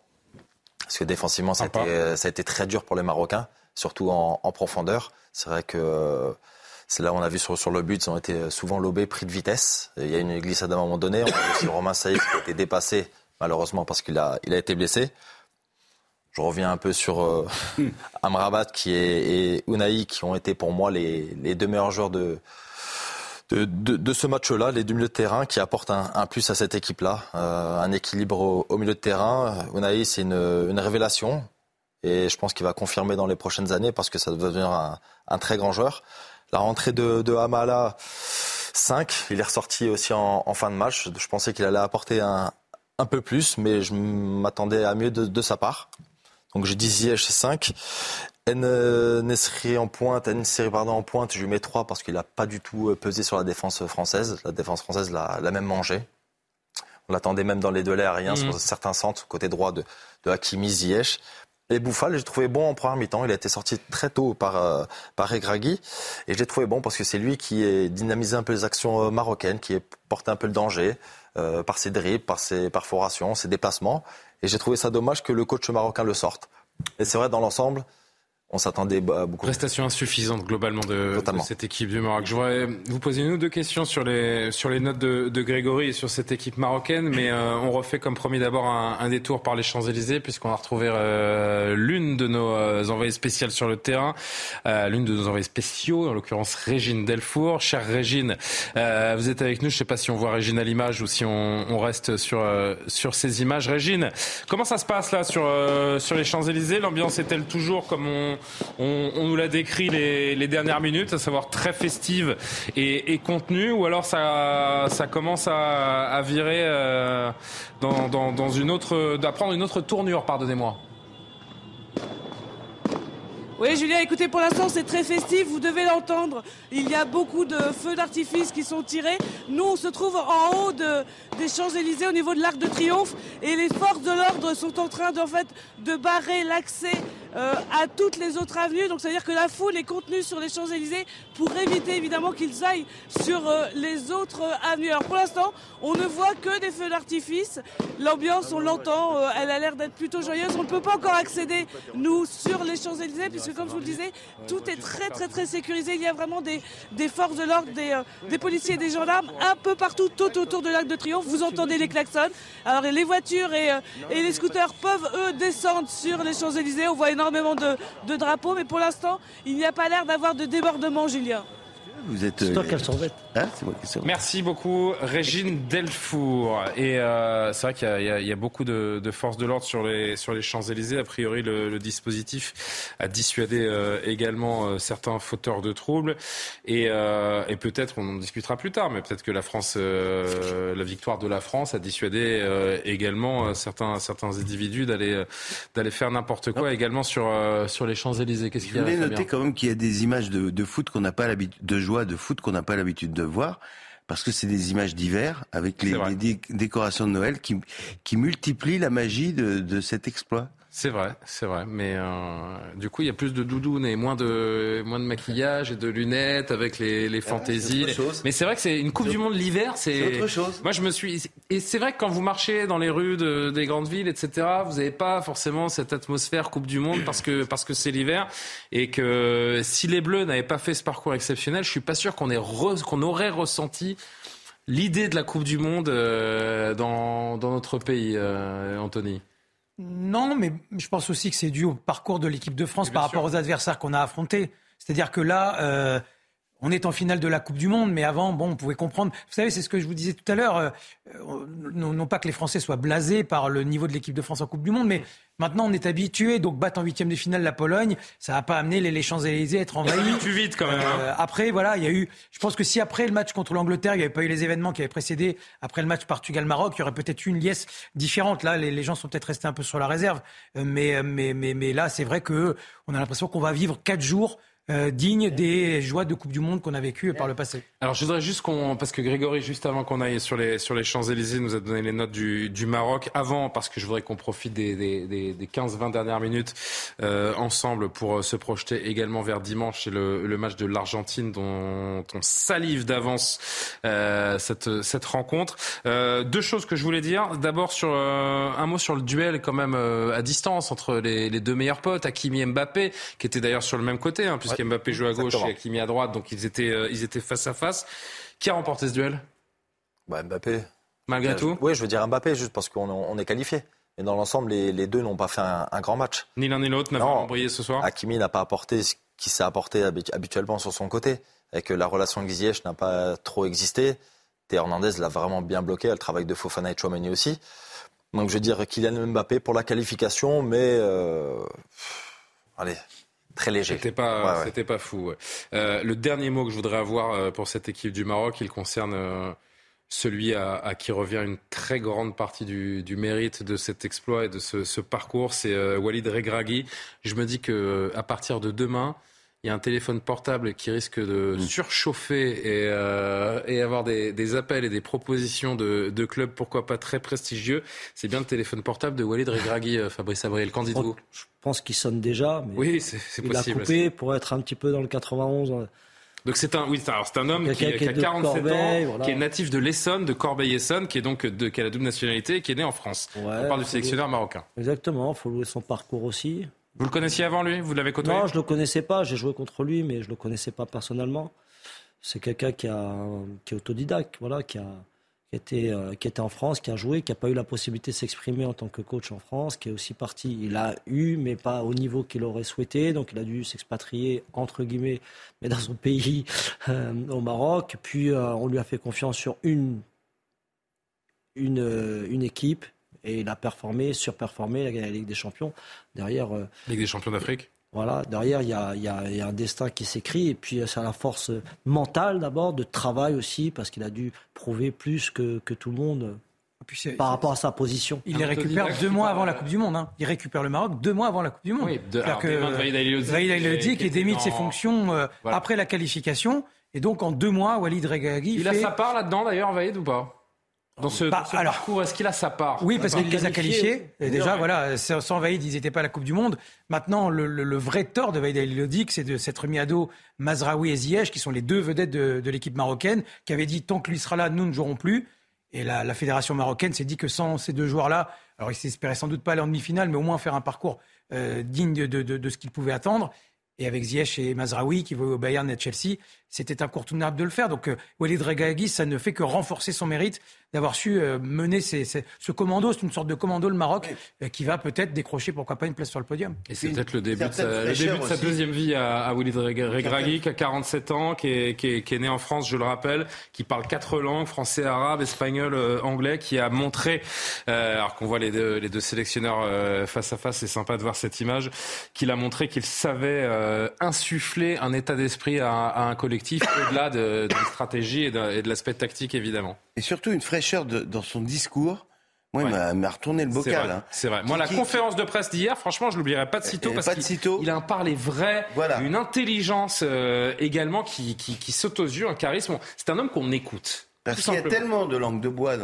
Parce que défensivement, ça a, été, euh, ça a, été, très dur pour les Marocains, surtout en, en profondeur. C'est vrai que c'est là on a vu sur, sur le but, ils ont été souvent lobés, pris de vitesse. Il y a une glissade à un moment donné. On a vu aussi Romain Saïf qui a été dépassé, malheureusement, parce qu'il a, il a été blessé. Je reviens un peu sur euh, Amrabat qui est, et Unai qui ont été pour moi les, les deux meilleurs joueurs de, de, de, ce match-là, les deux milieux de terrain qui apportent un, un plus à cette équipe-là, euh, un équilibre au, milieu de terrain. Unai, c'est une, une révélation et je pense qu'il va confirmer dans les prochaines années parce que ça va devenir un, un très grand joueur. La rentrée de, de Hamala, 5. Il est ressorti aussi en, fin de match. Je pensais qu'il allait apporter un, un, peu plus, mais je m'attendais à mieux de, sa part. Donc je dis Ziyech 5. Nesri en pointe, Nesri pardon en pointe, je lui mets 3 parce qu'il n'a pas du tout euh, pesé sur la défense française. La défense française l'a même mangé. On l'attendait même dans les deux aériens mmh. sur certains centres, côté droit de, de Hakimi Ziyech. Et Bouffal, j'ai trouvé bon en première mi-temps. Il a été sorti très tôt par, euh, par Regragui. Et je l'ai trouvé bon parce que c'est lui qui est dynamisé un peu les actions euh, marocaines, qui est porté un peu le danger euh, par ses dribbles, par ses perforations, ses déplacements. Et j'ai trouvé ça dommage que le coach marocain le sorte. Et c'est vrai, dans l'ensemble, on s'attendait à beaucoup. Prestation insuffisante globalement de, de, cette équipe du Maroc. Je voudrais vous poser une ou deux questions sur les, sur les notes de, de Grégory et sur cette équipe marocaine, mais euh, on refait comme promis d'abord un, un, détour par les Champs-Élysées puisqu'on a retrouvé euh, l'une de nos euh, envoyées spéciales sur le terrain, euh, l'une de nos envoyés spéciaux, en l'occurrence Régine Delfour. Chère Régine, euh, vous êtes avec nous. Je ne sais pas si on voit Régine à l'image ou si on, on reste sur, sur ces images. Régine, comment ça se passe là sur, sur les Champs-Élysées? L'ambiance est-elle toujours comme on on, nous l'a décrit les, dernières minutes, à savoir très festive et, contenue, ou alors ça, commence à, virer euh, dans, une autre, d'apprendre une autre tournure, pardonnez-moi. Oui, Julien, écoutez, pour l'instant, c'est très festif. Vous devez l'entendre. Il y a beaucoup de feux d'artifice qui sont tirés. Nous, on se trouve en haut de, des Champs-Élysées, au niveau de l'Arc de Triomphe, et les forces de l'ordre sont en train, en fait, de barrer l'accès euh, à toutes les autres avenues. Donc, c'est-à-dire que la foule est contenue sur les Champs-Élysées pour éviter, évidemment, qu'ils aillent sur euh, les autres avenues. Alors, pour l'instant, on ne voit que des feux d'artifice. L'ambiance, on l'entend, euh, elle a l'air d'être plutôt joyeuse. On ne peut pas encore accéder, nous, sur les Champs-Élysées, puisque comme je vous le disais, tout est très très très sécurisé. Il y a vraiment des, des forces de l'ordre, des, euh, des, policiers et des gendarmes un peu partout tout autour de l'Arc de Triomphe. Vous entendez les klaxons. Alors les voitures et, euh, et les scooters peuvent eux descendre sur les Champs-Élysées. On voit énormément de, de drapeaux, mais pour l'instant, il n'y a pas l'air d'avoir de débordement, Julien. Vous êtes. C'est toi qu'elle s'embête. Hein Merci beaucoup, Régine Delfour. Et euh, c'est vrai qu'il y, y, y, a beaucoup de, de forces de l'ordre sur les, sur les Champs-Élysées. A priori, le, le, dispositif a dissuadé euh, également euh, certains fauteurs de troubles. Et, euh, et peut-être, on en discutera plus tard, mais peut-être que la France, euh, la victoire de la France a dissuadé euh, également certains, certains individus d'aller, d'aller faire n'importe quoi, également sur, sur les Champs-Élysées. Qu'est-ce qu'il y a Je voulais noter quand même qu'il y a des images de, de foot qu'on n'a pas l'habitude, de joie de foot qu'on n'a pas l'habitude de voir parce que c'est des images d'hiver avec les, les dé décorations de Noël qui, qui multiplient la magie de, de cet exploit. C'est vrai, c'est vrai. Mais euh, du coup, il y a plus de doudounes et moins de moins de maquillage et de lunettes avec les, les fantaisies. Ouais, mais c'est vrai que c'est une Coupe du Monde l'hiver, c'est autre chose. Moi, je me suis et c'est vrai que quand vous marchez dans les rues de, des grandes villes, etc., vous n'avez pas forcément cette atmosphère Coupe du Monde parce que parce que c'est l'hiver et que si les Bleus n'avaient pas fait ce parcours exceptionnel, je suis pas sûr qu'on re, qu'on aurait ressenti l'idée de la Coupe du Monde euh, dans, dans notre pays, euh, Anthony. Non, mais je pense aussi que c'est dû au parcours de l'équipe de France par rapport aux adversaires qu'on a affrontés. C'est-à-dire que là, euh, on est en finale de la Coupe du Monde, mais avant, bon, on pouvait comprendre. Vous savez, c'est ce que je vous disais tout à l'heure. Euh, non, non, pas que les Français soient blasés par le niveau de l'équipe de France en Coupe du Monde, mais maintenant on est habitué. Donc battre en huitième de finale la Pologne, ça n'a pas amené les, les Champs-Élysées à être envahis. plus vite quand même. Hein. Euh, après, voilà, il y a eu. Je pense que si après le match contre l'Angleterre, il n'y avait pas eu les événements qui avaient précédé après le match Portugal-Maroc, il y aurait peut-être eu une liesse différente. Là, les, les gens sont peut-être restés un peu sur la réserve, euh, mais mais mais, mais là, c'est vrai que on a l'impression qu'on va vivre quatre jours euh, digne des joies de Coupe du Monde qu'on a vécues par le passé. Alors je voudrais juste qu'on, parce que Grégory, juste avant qu'on aille sur les, sur les Champs-Élysées, nous a donné les notes du, du Maroc. Avant, parce que je voudrais qu'on profite des, des, des, des 15-20 dernières minutes euh, ensemble pour se projeter également vers dimanche et le, le match de l'Argentine dont on salive d'avance euh, cette, cette rencontre. Euh, deux choses que je voulais dire. D'abord sur euh, un mot sur le duel quand même euh, à distance entre les, deux meilleurs potes, Hakimi Mbappé, qui étaient d'ailleurs sur le même côté, hein, puisque Mbappé joue à gauche Exactement. et Hakimi à droite, donc ils étaient, euh, ils étaient face à face. Qui a remporté ce duel? Bah, Mbappé. Malgré je, tout Oui, je veux dire Mbappé, juste parce qu'on on est qualifié. Mais dans l'ensemble, les, les, deux n'ont pas fait un, un, grand match. Ni l'un ni l'autre n'a vraiment brillé ce soir? Hakimi n'a pas apporté ce qu'il s'est apporté habituellement sur son côté. Et que la relation avec Ziyech n'a pas trop existé. Théo Hernandez l'a vraiment bien bloqué. Elle travaille de Fofana et Chouameni aussi. Donc je veux dire Kylian Mbappé pour la qualification, mais... Euh... Allez, très léger. C'était pas, ouais, ouais. c'était pas fou. Euh, le dernier mot que je voudrais avoir euh, pour cette équipe du Maroc, il concerne euh, celui à, à, qui revient une très grande partie du, du mérite de cet exploit et de ce, ce parcours, c'est euh, Walid Regragui. Je me dis que à partir de demain, il y a un téléphone portable qui risque de mmh. surchauffer et, euh, et avoir des, des, appels et des propositions de, de, clubs, pourquoi pas très prestigieux. C'est bien le téléphone portable de Walid Regragui, euh, Fabrice Abriel. Qu'en dites-vous? Je pense qu'il sonne déjà. Mais oui, c'est il possible. Il a coupé pour être un petit peu dans le 91. Donc c'est un, oui, c'est un homme qui, qui, a 47 Corbeil, ans, voilà. qui est natif de l'Essonne, de Corbeil-Essonne, qui est donc de, qui a la double nationalité, qui est né en France. Ouais, On parle du sélectionneur louer... marocain. Exactement, il faut louer son parcours aussi. Vous le connaissiez avant lui? Vous l'avez côtoyé? Non, je le connaissais pas. J'ai joué contre lui, mais je le connaissais pas personnellement. C'est quelqu'un qui, a, qui est autodidacte, voilà, qui a, qui était, euh, qui était en France, qui a joué, qui n'a pas eu la possibilité de s'exprimer en tant que coach en France, qui est aussi parti. Il a eu, mais pas au niveau qu'il aurait souhaité. Donc il a dû s'expatrier, entre guillemets, mais dans son pays, euh, au Maroc. Puis euh, on lui a fait confiance sur une, une, une équipe. Et il a performé, surperformé, il a gagné la Ligue des Champions. Derrière. Ligue des Champions d'Afrique voilà, derrière, il y a, y a, un destin qui s'écrit. Et puis, c'est la force mentale d'abord, de travail aussi, parce qu'il a dû prouver plus que, que tout le monde par rapport à sa position. Il les récupère deux mois avant la Coupe du Monde. Hein. Il récupère le Maroc deux mois avant la Coupe du Monde. Oui, de, alors, que Vaïd qui est démis de ses fonctions euh, après la qualification. Et donc, en deux mois, Walid Regragui. Il fait... a sa part là-dedans, d'ailleurs, Vaïd, ou pas? Dans ce, bah, parcours, est-ce qu'il a sa part Oui, parce qu'il les a qualifiés. Et déjà, voilà, sans Vaïd, ils n'étaient pas à la Coupe du Monde. Maintenant, le, vrai tort de Vaïd Alilodik, c'est de s'être mis à dos Mazraoui et Ziyech, qui sont les deux vedettes de, l'équipe marocaine, qui avaient dit tant que lui sera là, nous ne jouerons plus. Et la, fédération marocaine s'est dit que sans ces deux joueurs-là, alors ils s'espéraient sans doute pas aller en demi-finale, mais au moins faire un parcours euh, digne de, de ce qu'ils pouvaient attendre. Et avec Ziyech et Mazraoui qui vont au Bayern et à Chelsea, c'était incontournable de le faire. Donc euh, Walid Regragui, ça ne fait que renforcer son mérite d'avoir su euh, mener ce commando. C'est une sorte de commando, le Maroc, euh, qui va peut-être décrocher, pourquoi pas, une place sur le podium. Et c'est peut-être le début, de sa, deuxième vie à, à Walid Regragui, qui a 47 ans, qui est, né en France, je le rappelle, qui parle quatre langues, français, arabe, espagnol, anglais, qui a montré, alors qu'on voit les deux, les deux sélectionneurs face à face, c'est sympa de voir cette image, qu'il a montré qu'il savait insuffler un état d'esprit à, à un collectif au-delà de, de, stratégie et de, l'aspect tactique, évidemment. Et surtout une fraîcheur dans son discours. Moi, il m'a retourné le bocal. Hein. C'est vrai. Moi, la conférence de presse d'hier, franchement, je l'oublierai pas de sitôt parce qu'il a un parler vrai, une intelligence euh, également qui, qui, saute aux yeux, un charisme. C'est un homme qu'on écoute. Parce qu'il y a tellement de langue de bois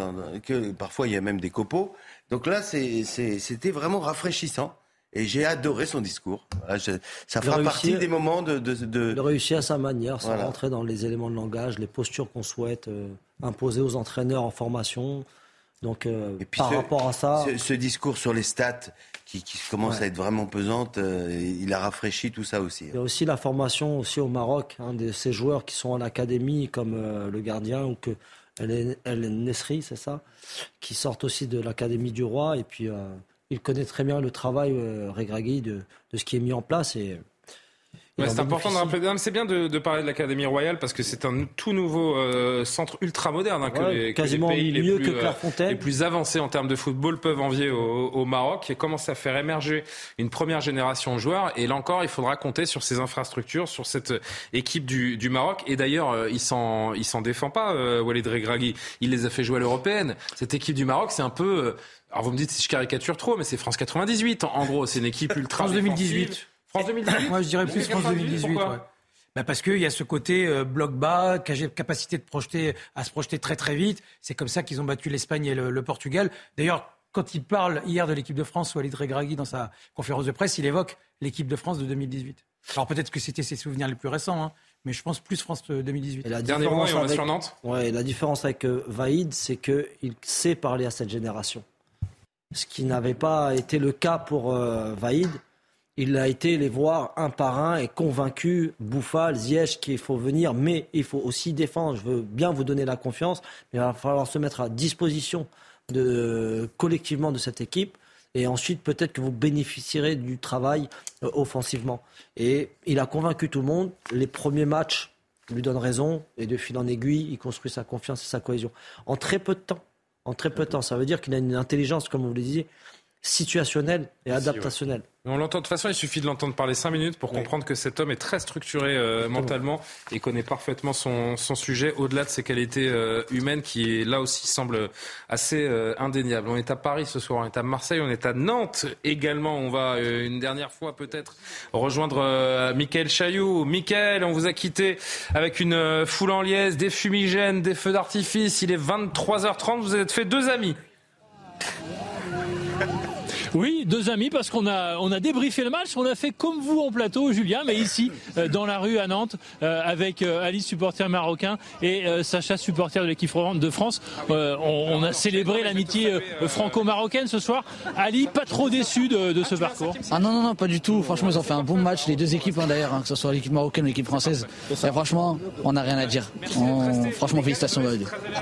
que parfois il y a même des copeaux. Donc là, c'était vraiment rafraîchissant. Et j'ai adoré son discours. ça fera partie des moments de, de, de... Il réussit à sa manière, sans rentrer dans les éléments de langage, les postures qu'on souhaite euh, imposer aux entraîneurs en formation. Donc, euh, Et puis par rapport à ça. Ce, discours sur les stats qui, qui commence à être vraiment pesante, euh, il a rafraîchi tout ça aussi. Il y a aussi la formation aussi au Maroc, hein, de ces joueurs qui sont en académie, comme le gardien ou que El Nesri, c'est ça, qui sortent aussi de l'académie du roi. Et puis il connaît très bien le travail, euh, Regragui, de, de, ce qui est mis en place. Et, c'est important de rappeler. C'est bien de, parler de l'Académie royale parce que c'est un tout nouveau euh, centre ultra moderne hein, que, les, quasiment pays les mieux plus, que euh, les plus avancés en termes de football peuvent envier au, Maroc et commence à faire émerger une première génération de joueurs. Et là encore, il faudra compter sur ces infrastructures, sur cette équipe du, du Maroc. Et d'ailleurs, euh, il s'en il s'en défend pas, Walid Regragui. Il les a fait jouer à l'européenne. Cette équipe du Maroc, c'est un peu alors vous me dites si je caricature trop, mais c'est France 98. En, gros, c'est une équipe ultra. France 2018. France 2018. Moi, je dirais plus France 2018. Ouais. Bah parce qu'il y a ce côté euh, bloc bas, capacité de projeter, à se projeter très très vite. C'est comme ça qu'ils ont battu l'Espagne et le, Portugal. D'ailleurs, quand il parle hier de l'équipe de France, Walid Regragui, dans sa conférence de presse, il évoque l'équipe de France de 2018. Alors peut-être que c'était ses souvenirs les plus récents, hein, mais je pense plus France 2018. Et la Dernier mot, et on avec, sur Nantes. Ouais, la différence avec euh, Vaïd, c'est qu'il sait parler à cette génération ce qui n'avait pas été le cas pour euh, Vaïd. Il a été les voir un par un et convaincu, Bouffal, Ziyech, qu'il faut venir, mais il faut aussi défendre. Je veux bien vous donner la confiance, mais il va falloir se mettre à disposition collectivement de cette équipe. Et ensuite, peut-être que vous bénéficierez du travail euh, offensivement. Et il a convaincu tout le monde. Les premiers matchs lui donnent raison. Et de fil en aiguille, il construit sa confiance et sa cohésion. En très peu de temps, en très peu de temps. Ça veut dire qu'il a une intelligence, comme vous le disiez, situationnelle et adaptationnelle. On l'entend de toute façon, il suffit de l'entendre parler cinq minutes pour comprendre que cet homme est très structuré euh, mentalement et connaît parfaitement son, sujet au-delà de ses qualités euh, humaines qui là aussi semble assez euh, indéniable. On est à Paris ce soir, on est à Marseille, on est à Nantes également. On va une dernière fois peut-être rejoindre Michael Chailloux. Michael, on vous a quitté avec une foule en liesse, des fumigènes, des feux d'artifice. Il est 23h30, vous êtes fait deux amis. Oui, deux amis, parce qu'on a, on a débriefé le match. On a fait comme vous en plateau, Julien, mais ici, euh, dans la rue à Nantes, euh, avec euh, Alice, supporter marocain, et Sacha, supporter de l'équipe de France. On, a célébré l'amitié franco-marocaine ce soir. Ali, pas trop déçu de, ce parcours? Ah non, non, non, pas du tout. Franchement, ils ont fait un bon match, les deux équipes hein, d'ailleurs, hein, que ce soit l'équipe marocaine ou l'équipe française. Et franchement, on n'a rien à dire. franchement, félicitations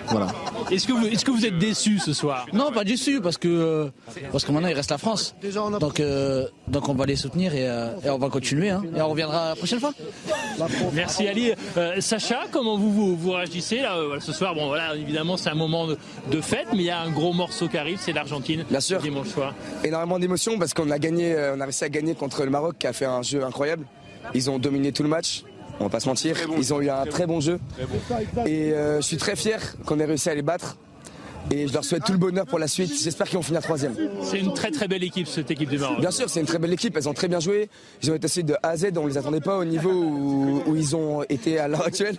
Voilà. Est-ce que, vous, est-ce que vous êtes déçu ce soir? Non, pas déçu, parce que, parce que maintenant, il reste la France. Donc, euh, donc on va les soutenir et, euh, on va continuer. Hein. et on reviendra la prochaine fois. Merci Ali. Euh, Sacha, comment vous, vous, réagissez là, ce soir? Bon, voilà, évidemment, c'est un moment de, fête, mais il y a un gros morceau qui arrive, c'est l'Argentine. Bien sûr. Dimanche soir. Énormément d'émotions parce qu'on a gagné, on a réussi à gagner contre le Maroc qui a fait un jeu incroyable. Ils ont dominé tout le match. On va pas se mentir, ils ont eu un très bon jeu. Et je suis très fier qu'on ait réussi à les battre et je leur souhaite tout le bonheur pour la suite. J'espère qu'ils vont finir troisième. C'est une très très belle équipe cette équipe du Maroc. Bien sûr, c'est une très belle équipe. Elles ont très bien joué. Ils ont été aussi de A à Z. On les attendait pas au niveau où, ils ont été à l'heure actuelle.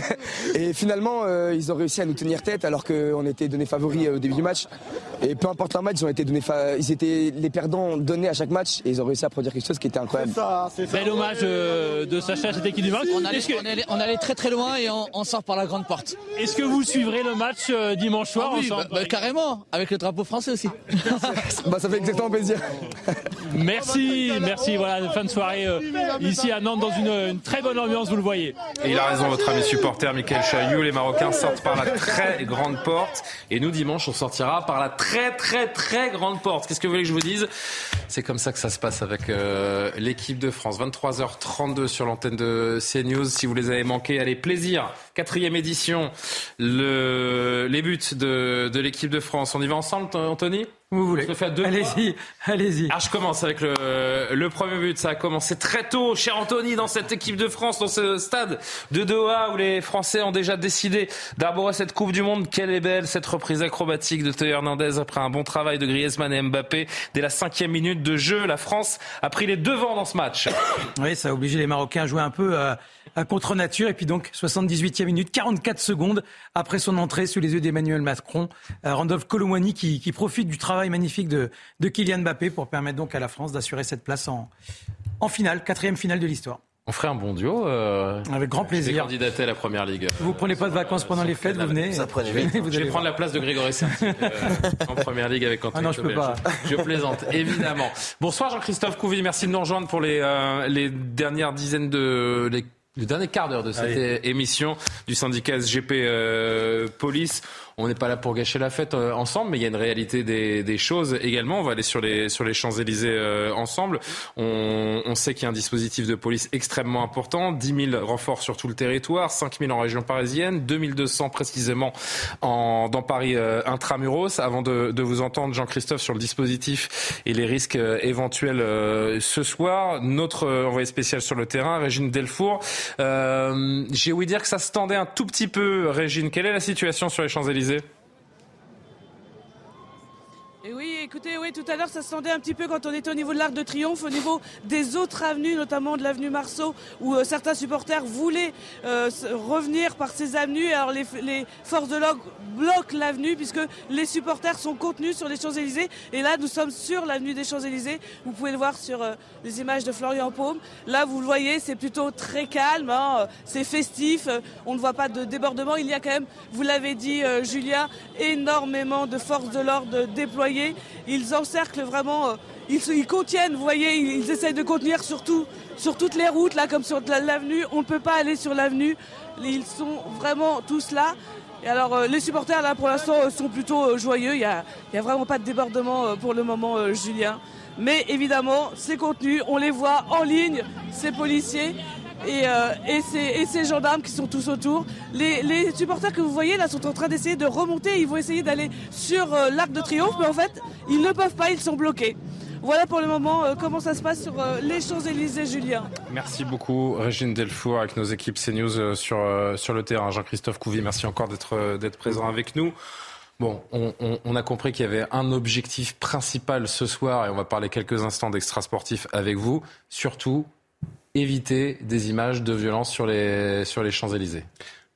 et finalement, euh, ils ont réussi à nous tenir tête alors qu'on était donnés favoris euh, au début du match. Et peu importe leur match, ils ont été donnés, ils étaient les perdants donnés à chaque match et ils ont réussi à produire quelque chose qui était incroyable. C'est Bel hommage euh, de Sacha à cette équipe du Maroc. On allait, très très loin et on, sort par la grande porte. Est-ce que vous suivrez le match dimanche soir ah bah, bah, Carrément, avec le drapeau français aussi. bah, ça fait exactement plaisir. Merci, merci. Voilà, fin de soirée euh, ici à Nantes dans une, très bonne ambiance, vous le voyez. Et il a raison, votre ami supporter, Michael Chaillou. Les Marocains sortent par la très grande porte. Et nous, dimanche, on sortira par la très, très, très grande porte. Qu'est-ce que vous voulez que je vous dise? C'est comme ça que ça se passe avec euh, l'équipe de France. 23h32 sur l'antenne de CNews. Si vous les avez manqués, allez, plaisir. Quatrième édition. Le, les buts de, de l'équipe de France. On y va ensemble, Anthony? Vous voulez. Allez-y, allez-y. Ah, je commence avec le, le, premier but. Ça a commencé très tôt, cher Anthony, dans cette équipe de France, dans ce stade de Doha où les Français ont déjà décidé d'arborer cette Coupe du Monde. Quelle est belle cette reprise acrobatique de Théo Hernandez après un bon travail de Griezmann et Mbappé. Dès la cinquième minute de jeu, la France a pris les devants dans ce match. Oui, ça a obligé les Marocains à jouer un peu à, à contre-nature. Et puis donc, 78e minute, 44 secondes après son entrée sous les yeux d'Emmanuel Macron. Euh, Randolph Colomwani qui, qui profite du travail magnifique de, de Kylian Mbappé pour permettre donc à la France d'assurer cette place en, en finale, quatrième finale de l'histoire. On ferait un bon duo. Euh, Avec grand plaisir. candidaté à la première ligue. Vous prenez pas de vacances pendant les fêtes, vous venez. Ça Vous je vais prendre la place de Grégory Saint euh, en première ligue avec Antoine. Ah non, je peux pas. Je, plaisante, évidemment. Bonsoir Jean-Christophe Couvi, merci de nous rejoindre pour les, euh, les dernières dizaines de les le dernier quart d'heure de cette émission du syndicat SGP euh, Police on n'est pas là pour gâcher la fête euh, ensemble, mais il y a une réalité des, des, choses également. On va aller sur les, sur les Champs-Élysées euh, ensemble. On, on sait qu'il y a un dispositif de police extrêmement important, 10 000 renforts sur tout le territoire, 5 000 en région parisienne, 2200 précisément en, dans Paris euh, intramuros. Avant de, de vous entendre, Jean-Christophe, sur le dispositif et les risques éventuels ce soir, notre envoyé spécial sur le terrain, Régine Delfour. J'ai ouï dire que ça se tendait un tout petit peu, Régine. Quelle est la situation sur les Champs-Élysées? Низе. Oui, écoutez, oui, tout à l'heure, ça se sentait un petit peu quand on était au niveau de l'Arc de Triomphe, au niveau des autres avenues, notamment de l'avenue Marceau, où euh, certains supporters voulaient euh, revenir par ces avenues. Alors les, forces de l'ordre bloquent l'avenue puisque les supporters sont contenus sur les Champs-Élysées. Et là, nous sommes sur l'avenue des Champs-Élysées. Vous pouvez le voir sur euh, les images de Florian Paume. Là, vous le voyez, c'est plutôt très calme, hein, c'est festif. On ne voit pas de débordement. Il y a quand même, vous l'avez dit, Julia, énormément de forces de l'ordre déployées. Ils encerclent vraiment, euh, ils, contiennent, vous voyez, ils, essayent de contenir surtout sur toutes les routes, là, comme sur l'avenue. On ne peut pas aller sur l'avenue. Ils sont vraiment tous là. Et alors, euh, les supporters, là, pour l'instant, euh, sont plutôt joyeux. Il n'y a, a, vraiment pas de débordement pour le moment, Julien. Mais évidemment, ces contenus, on les voit en ligne, ces policiers. Euh, et, ces, gendarmes qui sont tous autour. Les, supporters que vous voyez là sont en train d'essayer de remonter. Ils vont essayer d'aller sur euh, l'Arc de Triomphe, mais en fait, ils ne peuvent pas, ils sont bloqués. Voilà pour le moment euh, comment ça se passe sur les Champs-Élysées, Julien. Merci beaucoup, Régine Delfour, avec nos équipes CNews sur, sur le terrain. Jean-Christophe Couvi, merci encore d'être présent avec nous. Bon, on, a compris qu'il y avait un objectif principal ce soir, et on va parler quelques instants d'extra-sportif avec vous. Surtout, éviter des images de violence sur les, sur les Champs-Élysées.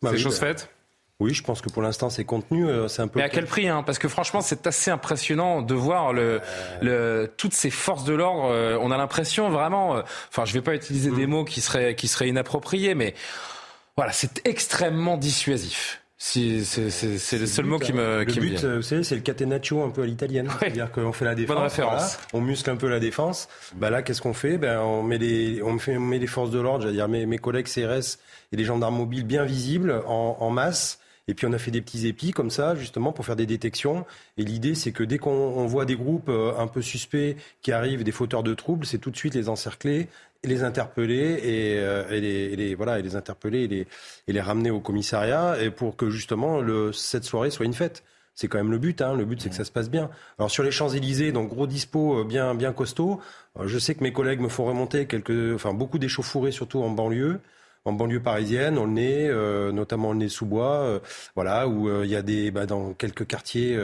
Bah C'est chose bah, faite Oui, je pense que pour l'instant c'est contenu. Euh, c'est un peu. Mais à quel prix hein? Parce que franchement, c'est assez impressionnant de voir le, le toutes ces forces de l'ordre. Euh, on a l'impression vraiment. euh, Enfin, je vais pas utiliser des mots qui seraient qui seraient inappropriés, mais voilà, c'est extrêmement dissuasif. Si- C'est le seul mot qui me Le qui me but, vient. euh, vous savez, c'est le catenaccio un peu à l'italienne. C'est-à-dire qu'on fait la défense. référence. voilà, on muscle un peu la défense. Bah là, qu'est-ce qu'on fait? Ben, on, met les, on, fait, on met les forces de l'ordre, j'allais dire mes, mes collègues CRS et les gendarmes mobiles bien visibles en, en masse. Et puis on a fait des petits épis comme ça, justement, pour faire des détections. Et l'idée, c'est que dès qu'on on voit des groupes euh, un peu suspects qui arrivent, des fauteurs de troubles, c'est tout de suite les encercler, les interpeller et, euh, les, voilà, les interpeller et les, ramener au commissariat, et pour que justement le, cette soirée soit une fête. C'est quand même le but. Hein. Le but, c'est que ça se passe bien. Alors sur les Champs Élysées, donc gros dispo, euh, bien bien costaud. Je sais que mes collègues me font remonter quelques, enfin beaucoup d'échauffourées, surtout en banlieue en banlieue parisienne, on le nez, euh, notamment le nez sous bois, euh, voilà, où euh, il y a des, bah, dans quelques quartiers,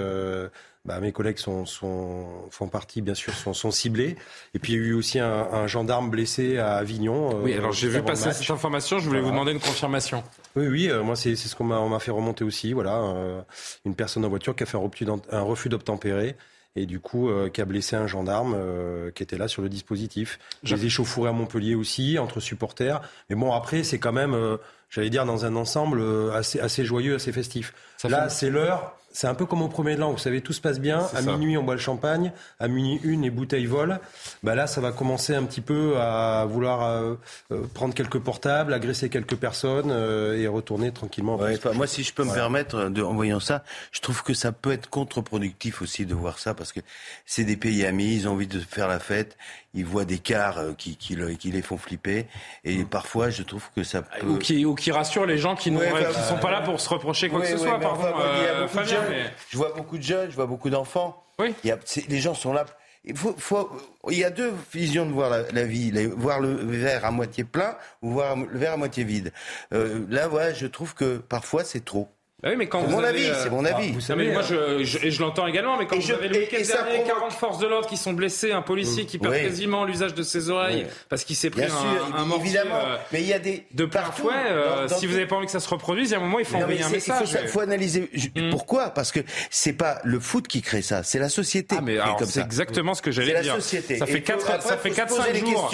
bah, mes collègues sont, sont, font partie, bien sûr, sont, sont ciblés. Et puis il y a eu aussi un, un gendarme blessé à Avignon. Oui, alors j'ai vu passer cette information. Je voulais vous demander une confirmation. Oui, oui, moi c'est ce qu'on m'a on fait remonter aussi. Voilà, une personne en voiture qui a fait un refus d'obtempérer et du coup euh, qui a blessé un gendarme euh, qui était là sur le dispositif. J'ai des échauffourées à Montpellier aussi entre supporters. Mais bon, après c'est quand même, euh, j'allais dire dans un ensemble assez assez joyeux, assez festif. Ça là, fait- c'est l'heure. C'est un peu comme au premier de l'an, vous savez, tout se passe bien. À ça. minuit, on boit le champagne. À minuit, une, les bouteilles volent. Bah là, ça va commencer un petit peu à vouloir euh, euh, prendre quelques portables, agresser quelques personnes euh, et retourner tranquillement. Ouais, enfin, moi, si je peux me Voilà. permettre, de, en voyant ça, je trouve que ça peut être contre-productif aussi de voir ça, parce que c'est des pays amis, ils ont envie de faire la fête, ils voient des cars euh, qui, qui, le- qui les font flipper, et parfois, je trouve que ça peut... Ou qui, ou qui rassure les gens qui ne Ouais, enfin, sont pas là pour se reprocher quoi Oui, que ce oui, soit. Pardon, enfin, moi, il y a euh, beaucoup de Fabien, jeunes. mais- Je vois beaucoup de jeunes, je vois beaucoup d'enfants. Il y a- les gens sont là. Il, faut, faut- il y a deux visions de voir la, la vie. Les- voir le verre à moitié plein ou voir le verre à moitié vide. Euh, là, voilà, je trouve que parfois c'est trop. Ah oui, mais quand c'est vous mon avez, avis, euh, c'est mon avis. Non, mais moi, je, je- et je l'entends également, mais quand Et vous je- avez le week-end dernier, provoque- 40 forces de l'ordre qui sont blessés, un policier qui perd Oui. quasiment l'usage de ses oreilles Oui. parce qu'il s'est pris Bien un, sûr, un mortier, évidemment. euh, Mais il y a des de partout, fouet. euh, dans- dans si vous tout- n'avez pas envie que ça se reproduise, il y a un moment, il faut Non, envoyer un c'est- il message. faut, faut analyser. Je- Pourquoi? Parce que c'est pas le foot qui crée ça, c'est la société. Ah, mais alors, comme c'est exactement ce que j'allais C'est dire. la société. Ça fait il faut- 4 après, ça fait faut se 4 poser 5 les jours.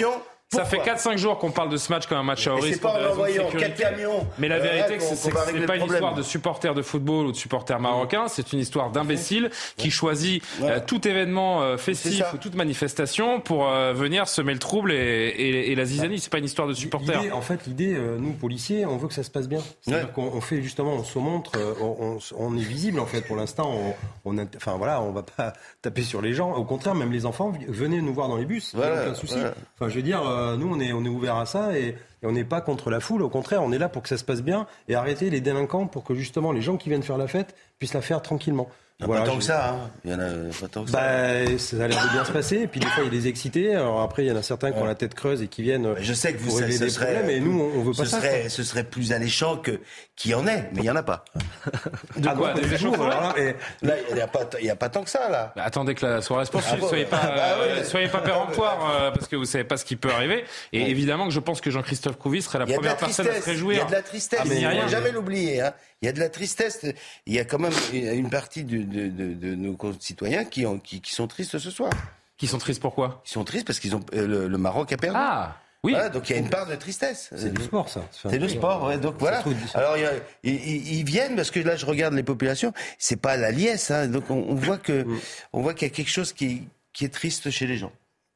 Ça fait Pourquoi 4-5 jours qu'on parle de ce match comme un match à haut c'est pas en envoyant sécurité. quatre camions, Mais la vérité, que c'est que ce régler n'est pas une histoire de supporters de football ou de supporters marocains, c'est une histoire d'imbéciles qui choisit euh, tout événement euh, festif ou toute manifestation pour euh, venir semer le trouble et, la zizanie. C'est pas une histoire de supporters. En fait, l'idée, nous policiers, on veut que ça se passe bien. C'est-à-dire qu'on on fait justement, on se montre, on, est visible en fait. Pour l'instant, on, enfin voilà, on va pas taper sur les gens. Au contraire, même les enfants, venez nous voir dans les bus, aucun souci. Enfin, je veux dire, nous, on est, on est ouvert à ça et on n'est pas contre la foule. Au contraire, on est là pour que ça se passe bien et arrêter les délinquants pour que justement les gens qui viennent faire la fête puissent la faire tranquillement. Il y en a pas tant je- que ça. Hein. Il y en a pas tant que ça. bah, ça a l'air de bien se passer. Et puis des fois, il y a des excités. Alors après, il y en a certains qui ont la tête creuse et qui viennent euh, Je sais que vous ce des serait, problèmes. Et nous, on, veut pas ce ça. Serait, quoi. ce serait plus alléchant que qu'il y en ait, mais il y en a pas. De Ah quoi non, Des échauffourées Alors là, mais- Là, il n'y a pas, il y a pas tant que ça là. Bah, attendez que la soirée se poursuive. Ah bon, soyez pas, bah euh, ouais. soyez pas péremptoire euh, parce que vous savez pas ce qui peut arriver. Et évidemment que je pense que Jean-Christophe Couvi serait la première personne à se tristesse. Il y réjouir. a de la tristesse. Ah, mais il rien. jamais l'oublier. Il y a de la tristesse. Il y a quand même une partie de, de, de, de nos concitoyens qui, ont, qui, qui sont tristes ce soir. Qui sont tristes pourquoi? Ils sont tristes parce qu'ils ont euh, le, le Maroc a perdu. Ah oui. Voilà, donc il y a une part de tristesse. C'est du sport, ça. C'est le sport, ouais. Donc voilà. Alors il y a- ils, ils- ils viennent parce que là je regarde les populations. C'est pas la liesse, hein. donc on, on voit que on voit qu'il y a quelque chose qui, qui est triste chez les gens.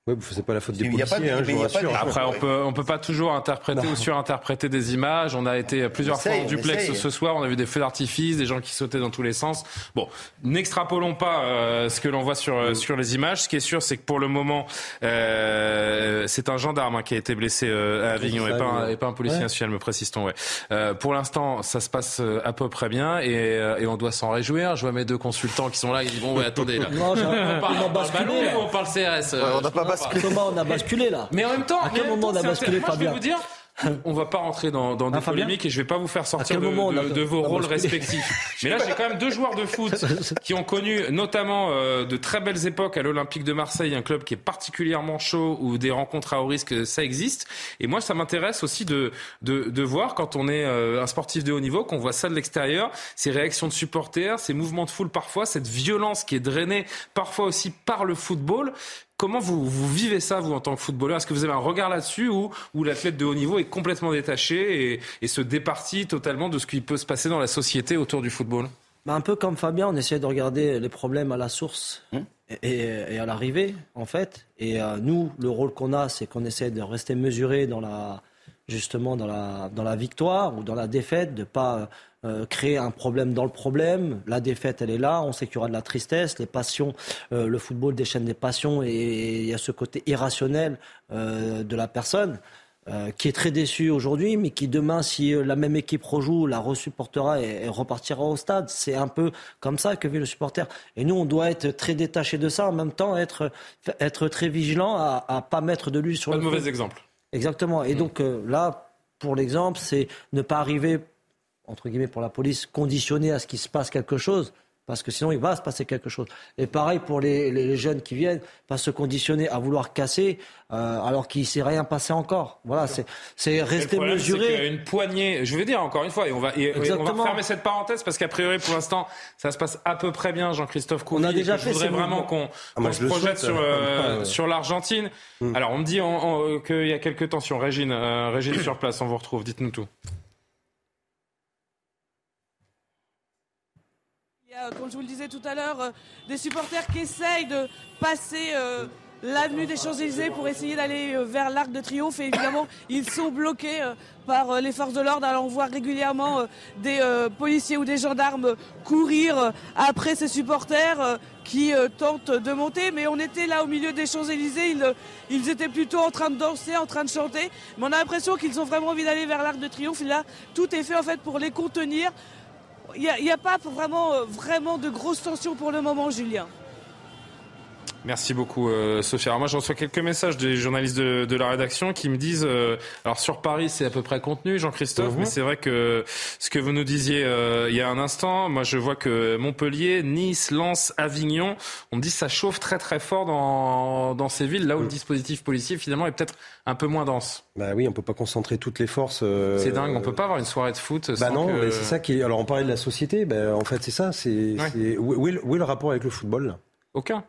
Ouais, c'est pas la faute des Il y a pas policiers, de- hein, mais je vous rassure. de- Après, on peut, on peut pas toujours interpréter Non. ou surinterpréter des images. On a été plusieurs fois en duplex ce soir. On a vu des feux d'artifice, des gens qui sautaient dans tous les sens. Bon, n'extrapolons pas euh, ce que l'on voit sur euh, sur les images. Ce qui est sûr, c'est que pour le moment, euh, c'est un gendarme hein, qui a été blessé euh, à Avignon et pas, un, et pas un policier Ouais. national, me précise-t-on. Ouais. Euh, pour l'instant, ça se passe euh, à peu près bien et, euh, et on doit s'en réjouir. Je vois mes deux consultants qui sont là. Ils disent bon, ouais, attendez là. Non, on parle, on parle on parle CRS. euh, on basculé. Comment on a basculé là mais en même temps, À quel moment on a basculé, moi, je vais Fabien vous dire, on va pas rentrer dans, dans des Ah, Fabien polémiques et je vais pas vous faire sortir de, vos rôles respectifs. Mais là, j'ai quand même deux joueurs de foot qui ont connu notamment euh, de très belles époques à l'Olympique de Marseille, un club qui est particulièrement chaud où des rencontres à haut risque, ça existe. Et moi, ça m'intéresse aussi de, de, de voir quand on est euh, un sportif de haut niveau, qu'on voit ça de l'extérieur, ces réactions de supporters, ces mouvements de foule parfois, cette violence qui est drainée parfois aussi par le football. Comment vous, vous vivez ça, vous, en tant que footballeur? Est-ce que vous avez un regard là-dessus ou, ou l'athlète de haut niveau est complètement détaché et, et se départit totalement de ce qui peut se passer dans la société autour du football? Bah, un peu comme Fabien, on essaie de regarder les problèmes à la source Hum. et, et à l'arrivée, en fait. Et euh, nous, le rôle qu'on a, c'est qu'on essaie de rester mesuré dans la, justement dans la, dans la victoire ou dans la défaite, de pas euh, créer un problème dans le problème. La défaite, elle est là. On sait qu'il y aura de la tristesse, les passions. euh, le football déchaîne des passions et il y a ce côté irrationnel euh, de la personne. qui est très déçu aujourd'hui, mais qui demain, si la même équipe rejoue, la resupportera et, et repartira au stade. C'est un peu comme ça que vit le supporter. Et nous, on doit être très détaché de ça, en même temps être, être très vigilant à, à pas mettre de lui sur Pas le de mauvais exemple. Exactement. Et donc euh, là, pour l'exemple, c'est ne pas arriver, entre guillemets, pour la police, conditionné à ce qu'il se passe quelque chose. Parce que sinon, il va se passer quelque chose. Et pareil pour les, les jeunes qui viennent, pas se conditionner à vouloir casser euh, alors qu'il ne s'est rien passé encore. Voilà, c'est c'est rester problème, mesuré. une poignée, je vais dire encore une fois, et on va, et- et on va fermer cette parenthèse parce qu'a priori, pour l'instant, ça se passe à peu près bien, Jean-Christophe Couvi. On a déjà fait Je voudrais vraiment qu'on Ah, se projette souhaite, sur, euh, euh, ouais, sur l'Argentine. Alors, on me dit qu'il y a quelques tensions. Régine, euh, Régine sur place, on vous retrouve. Dites-nous tout. Il y a, comme je vous le disais tout à l'heure, euh, des supporters qui essayent de passer euh, l'avenue des Champs-Élysées pour essayer d'aller euh, vers l'Arc de Triomphe. Et évidemment, ils sont bloqués euh, par euh, les forces de l'ordre. Alors on voit régulièrement euh, des euh, policiers ou des gendarmes courir euh, après ces supporters euh, qui euh, tentent de monter. Mais on était là au milieu des Champs-Élysées. Ils, euh, ils étaient plutôt en train de danser, en train de chanter. Mais on a l'impression qu'ils ont vraiment envie d'aller vers l'Arc de Triomphe. Et là, tout est fait en fait pour les contenir. Il n'y a, pas vraiment, euh, vraiment de grosses tensions pour le moment, Julien. Merci beaucoup, euh, Sophie. Alors moi, je reçois quelques messages des journalistes de, de la rédaction qui me disent, euh, alors sur Paris, c'est à peu près contenu, Jean-Christophe, Mhm. mais c'est vrai que ce que vous nous disiez euh, il y a un instant, moi, je vois que Montpellier, Nice, Lens, Avignon, on me dit ça chauffe très très fort dans, dans ces villes, là où le dispositif policier finalement est peut-être un peu moins dense. Bah oui, on peut pas concentrer toutes les forces. euh, C'est dingue, on peut pas avoir une soirée de foot. Bah sans non, que- mais c'est ça qui est. Alors on parlait de la société, ben en fait c'est ça. C'est Ouais. où, où où est le rapport avec le football là? Aucun.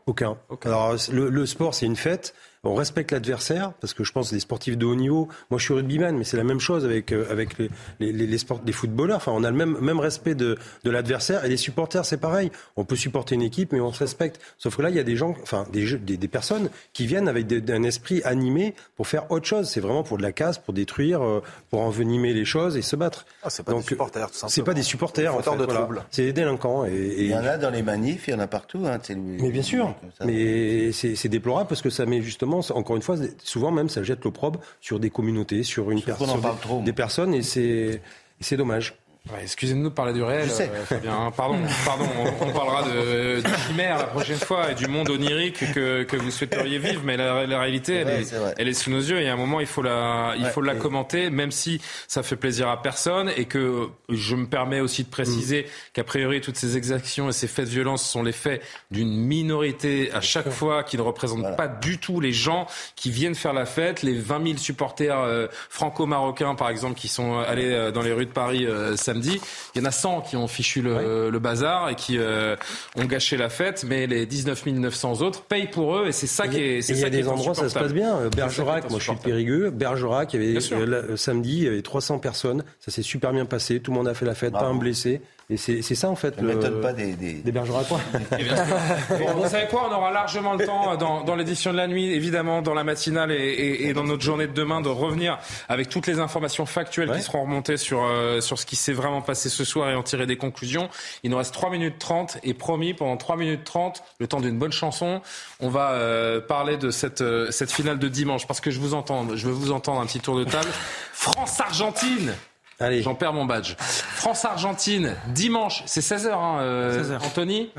Aucun. Alors le, le sport c'est une fête. On respecte l'adversaire parce que je pense que les sportifs de haut niveau. Moi je suis rugbyman, mais c'est la même chose avec euh, avec les, les, les, les sports des footballeurs. Enfin on a le même même respect de de l'adversaire et les supporters c'est pareil. On peut supporter une équipe mais on se respecte. Sauf que là il y a des gens, enfin des jeux- des, des personnes qui viennent avec des- un esprit animé pour faire autre chose. C'est vraiment pour de la casse, pour détruire, euh, pour envenimer les choses et se battre. Ah, c'est pas des supporters, tout C'est pas des supporters, en fait, de voilà. troubles. C'est des délinquants. Et, et- Il y en a dans les manifs, il y en a partout. Hein, Mais bien sûr. Mais c'est c'est déplorable parce que ça met justement, encore une fois, souvent même, ça jette l'opprobre sur des communautés, sur une personne, des personnes, et c'est dommage. Ouais, Excusez-nous de parler du réel, Je sais. euh, Fabien. hein. Pardon, pardon. On, on parlera de, de chimère la prochaine fois et du monde onirique que, que vous souhaiteriez vivre, mais la, la réalité, elle, vrai, est, elle est sous nos yeux. Et à un moment, il faut la, il Ouais, faut la et- commenter, même si ça fait plaisir à personne et que je me permets aussi de préciser Mm. qu'a priori toutes ces exactions et ces faits de violence sont les faits d'une minorité à chaque fois qui ne représente pas du tout les gens qui viennent faire la fête, les 20 000 supporters euh, franco-marocains par exemple qui sont allés euh, dans les rues de Paris euh, samedi. Il y en a 100 qui ont fichu le, le bazar et qui euh, ont gâché la fête, mais les 19 900 autres payent pour eux et c'est ça qui est. Il y ça a qui est des endroits, ça se passe bien. Bergerac, moi je suis de. Périgueux. Bergerac, il y avait, euh, euh, samedi, il y avait 300 personnes. Ça s'est super bien passé. Tout le monde a fait la fête, pas un blessé. Et c'est c'est ça en fait. Ça le- m'étonne pas des, des... des Bergeracois. Et bien sûr. Bon, vous savez quoi On aura largement le temps euh, dans, dans l'édition de la nuit, évidemment, dans la matinale et, et- et dans notre journée de demain, de revenir avec toutes les informations factuelles qui seront remontées sur, euh, sur ce qui s'est vraiment passé ce soir et en tirer des conclusions. Il nous reste 3 minutes 30 et promis, pendant 3 minutes 30, le temps d'une bonne chanson, on va euh, parler de cette, euh, cette finale de dimanche parce que je vous entends, je veux vous entendre un petit tour de table. France-Argentine Allez. J'en perds mon badge. France-Argentine, dimanche, c'est 16h, hein, euh, 16h. Anthony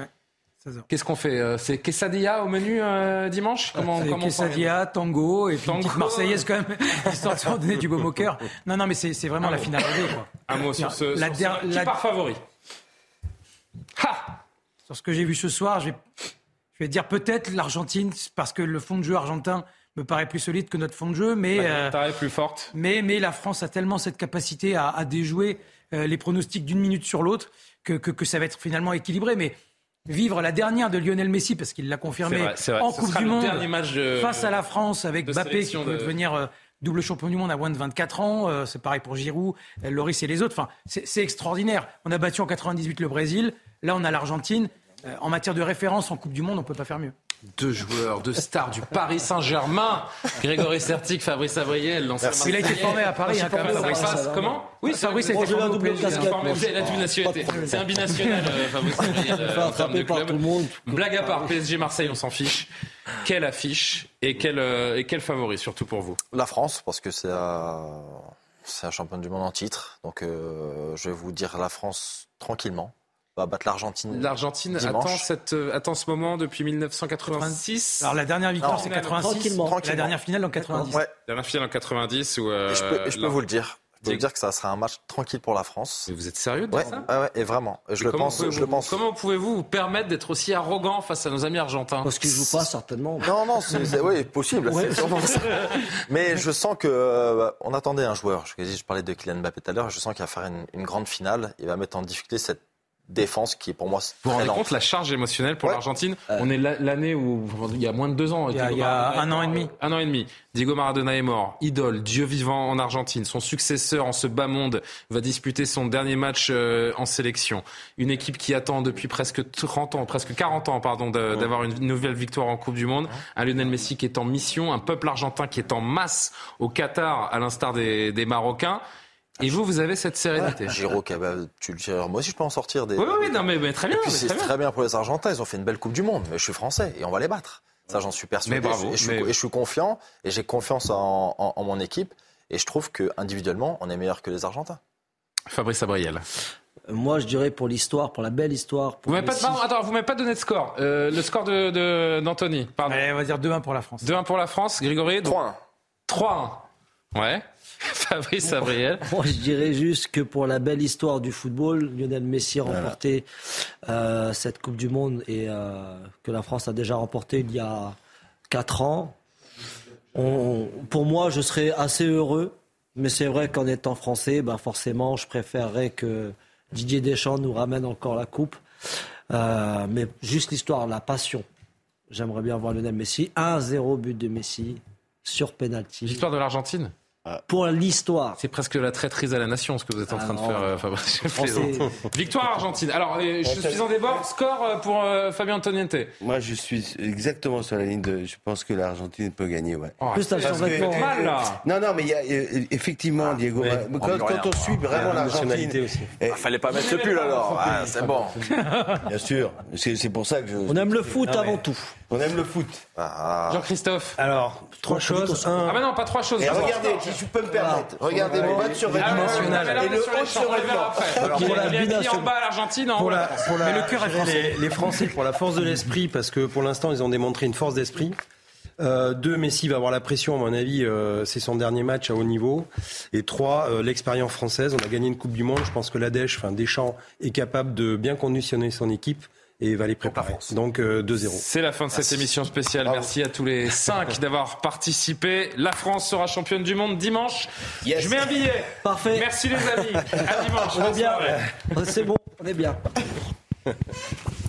Qu'est-ce qu'on fait euh, C'est quesadilla au menu euh, dimanche Comment, quesadilla, tango et puis une Tango. petite marseillaise quand même, histoire de se donner du baume au cœur. Non, non, mais c'est c'est vraiment la finale rêvée, quoi. Un mot sur ce. La sur ce- qui la- part favori Sur ce que j'ai vu ce soir, je vais, je vais dire peut-être l'Argentine, parce que le fond de jeu argentin me paraît plus solide que notre fond de jeu, mais, La euh, plus forte. mais, mais la France a tellement cette capacité à, à déjouer euh, les pronostics d'une minute sur l'autre que, que, que ça va être finalement équilibré. Mais vivre la dernière de Lionel Messi, parce qu'il l'a confirmé vrai, vrai. en Coupe du Monde, dernier match de- face à la France avec Mbappé qui peut de- devenir euh, double champion du monde à moins de 24 ans. c'est pareil pour Giroud, Loris et les autres. Enfin, c'est extraordinaire. On a battu en 98 le Brésil. Là, on a l'Argentine. En matière de référence en Coupe du Monde, on peut pas faire mieux. Deux joueurs, deux stars du Paris Saint-Germain. Grégory Sertic, Fabrice Abriel, Il a été formé à Paris, hein, quand même, Fabrice, Comment Oui, c'est Fabrice a été formé au double PSG. double nationalité. C'est un binational, euh, Fabrice Abriel, euh, en termes de club. Blague à part, PSG Marseille, on s'en fiche. Quelle affiche et quel, euh, et quel favori, surtout pour vous? La France, parce que c'est un, champion du monde en titre. Donc euh, je vais vous dire la France tranquillement. Va battre l'Argentine. L'Argentine dimanche. attend, cette, euh, attend ce moment depuis 1986. Alors la dernière victoire, Non, c'est tranquillement. 86. Tranquillement. La dernière finale en 90. Ouais. Dernière finale en 90 où. euh, je peux, et je peux là- vous le dire. Je peux vous dire que ça sera un match tranquille pour la France. Mais vous êtes sérieux de ouais, dire ça ouais, ouais, et vraiment. Je le comment pense. pouvez-vous- Je le pense. Comment pouvez-vous vous permettre d'être aussi arrogant face à nos amis argentins Parce qu'ils jouent pas, certainement. Non, non, c'est c'est- oui, possible. Ouais. c'est sûrement ça. Mais je sens que euh, on attendait un joueur. Je, je parlais de Kylian Mbappé tout à l'heure. Je sens qu'il va faire une, une grande finale. Il va mettre en difficulté cette défense qui est pour moi Vous vous rendez compte la charge émotionnelle pour Ouais. l'Argentine On est la- l'année où il y a moins de deux ans. Il y a- il y un an et demi. Un an et demi. Diego Maradona est mort, idole, dieu vivant en Argentine. Son successeur en ce bas monde va disputer son dernier match euh, en sélection. Une équipe qui attend depuis presque 30 ans, presque 40 ans, pardon, d'avoir une nouvelle victoire en Coupe du Monde. Un Lionel Messi qui est en mission, un peuple argentin qui est en masse au Qatar, à l'instar des, des Marocains. Et vous, vous avez cette sérénité. Giro, qui avait- tu le diras, moi aussi je peux en sortir des. Oui, oui, oui, non, mais, mais très bien. Et puis mais c'est très bien. très bien pour les Argentins. Ils ont fait une belle Coupe du Monde. Mais je suis français et on va les battre. Ça, j'en suis persuadé. Mais bravo, Et je, suis, mais- et je suis confiant et j'ai confiance en, en- en mon équipe. Et je trouve que individuellement, on est meilleur que les Argentins. Fabrice Abriel. Moi, je dirais pour l'histoire, pour la belle histoire. Pour Vous m'avez pas, Messi. pardon, attends, vous m'avez pas donné de score. Euh, le score de, de- d'Anthony, pardon. Allez, on va dire 2-1 pour la France. 2-1 pour la France, Grégory. donc- 3-1. 3-1. Ouais. Fabrice Abriel. Moi, je dirais juste que pour la belle histoire du football, Lionel Messi a remporté euh, cette Coupe du Monde et euh, que la France a déjà remporté il y a 4 ans. On- pour moi, je serais assez heureux, mais c'est vrai qu'en étant français, ben forcément, je préférerais que Didier Deschamps nous ramène encore la Coupe. Euh, mais juste l'histoire, la passion. J'aimerais bien voir Lionel Messi. 1-0 but de Messi sur penalty. L'histoire de l'Argentine. Pour l'histoire. C'est presque la traîtrise à la nation, ce que vous êtes en Ah train de faire, euh, Fabrice. Victoire Argentine. Alors, je suis en débord. Score euh, pour euh, Fabien Antoniente. Moi, je suis exactement sur la ligne de. Je pense que l'Argentine peut gagner, ouais. Oh, Plus, que- survêtement. mal, là. Non, non, mais il y a euh, effectivement, Diego. oui. quand, On dit quand rien. on suit vraiment La l'Argentine, nationalité aussi. eh, Ah, fallait pas mettre ce pull alors. Ah, c'est bon. bien sûr, c'est pour ça que je. On aime le foot avant tout. On aime le foot. Ah, Jean-Christophe. Alors, trois choses. Ah, bah non, pas trois choses. Regardez, je peux me permettre, regardez le bas de survêtement et le haut de survêtement. pour est- la il est mis en bas l'Argentine, en haut pour la la, France. pour la- Mais le cœur est français. Les, les Français, pour la force de l'esprit, parce que pour l'instant, ils ont démontré une force d'esprit. Euh, deux, Messi va avoir la pression, à mon avis, euh, c'est son dernier match à haut niveau. Et trois, euh, l'expérience française. On a gagné une Coupe du Monde. Je pense que l'Adèche, enfin Deschamps, est capable de bien conditionner son équipe et va les préparer. Donc euh, 2-0. C'est la fin de cette émission spéciale. Merci à tous les cinq d'avoir participé. La France sera championne du monde dimanche. Yes. Je mets un billet. Parfait. Merci les amis. À dimanche. On est bien. C'est bon, on est bien.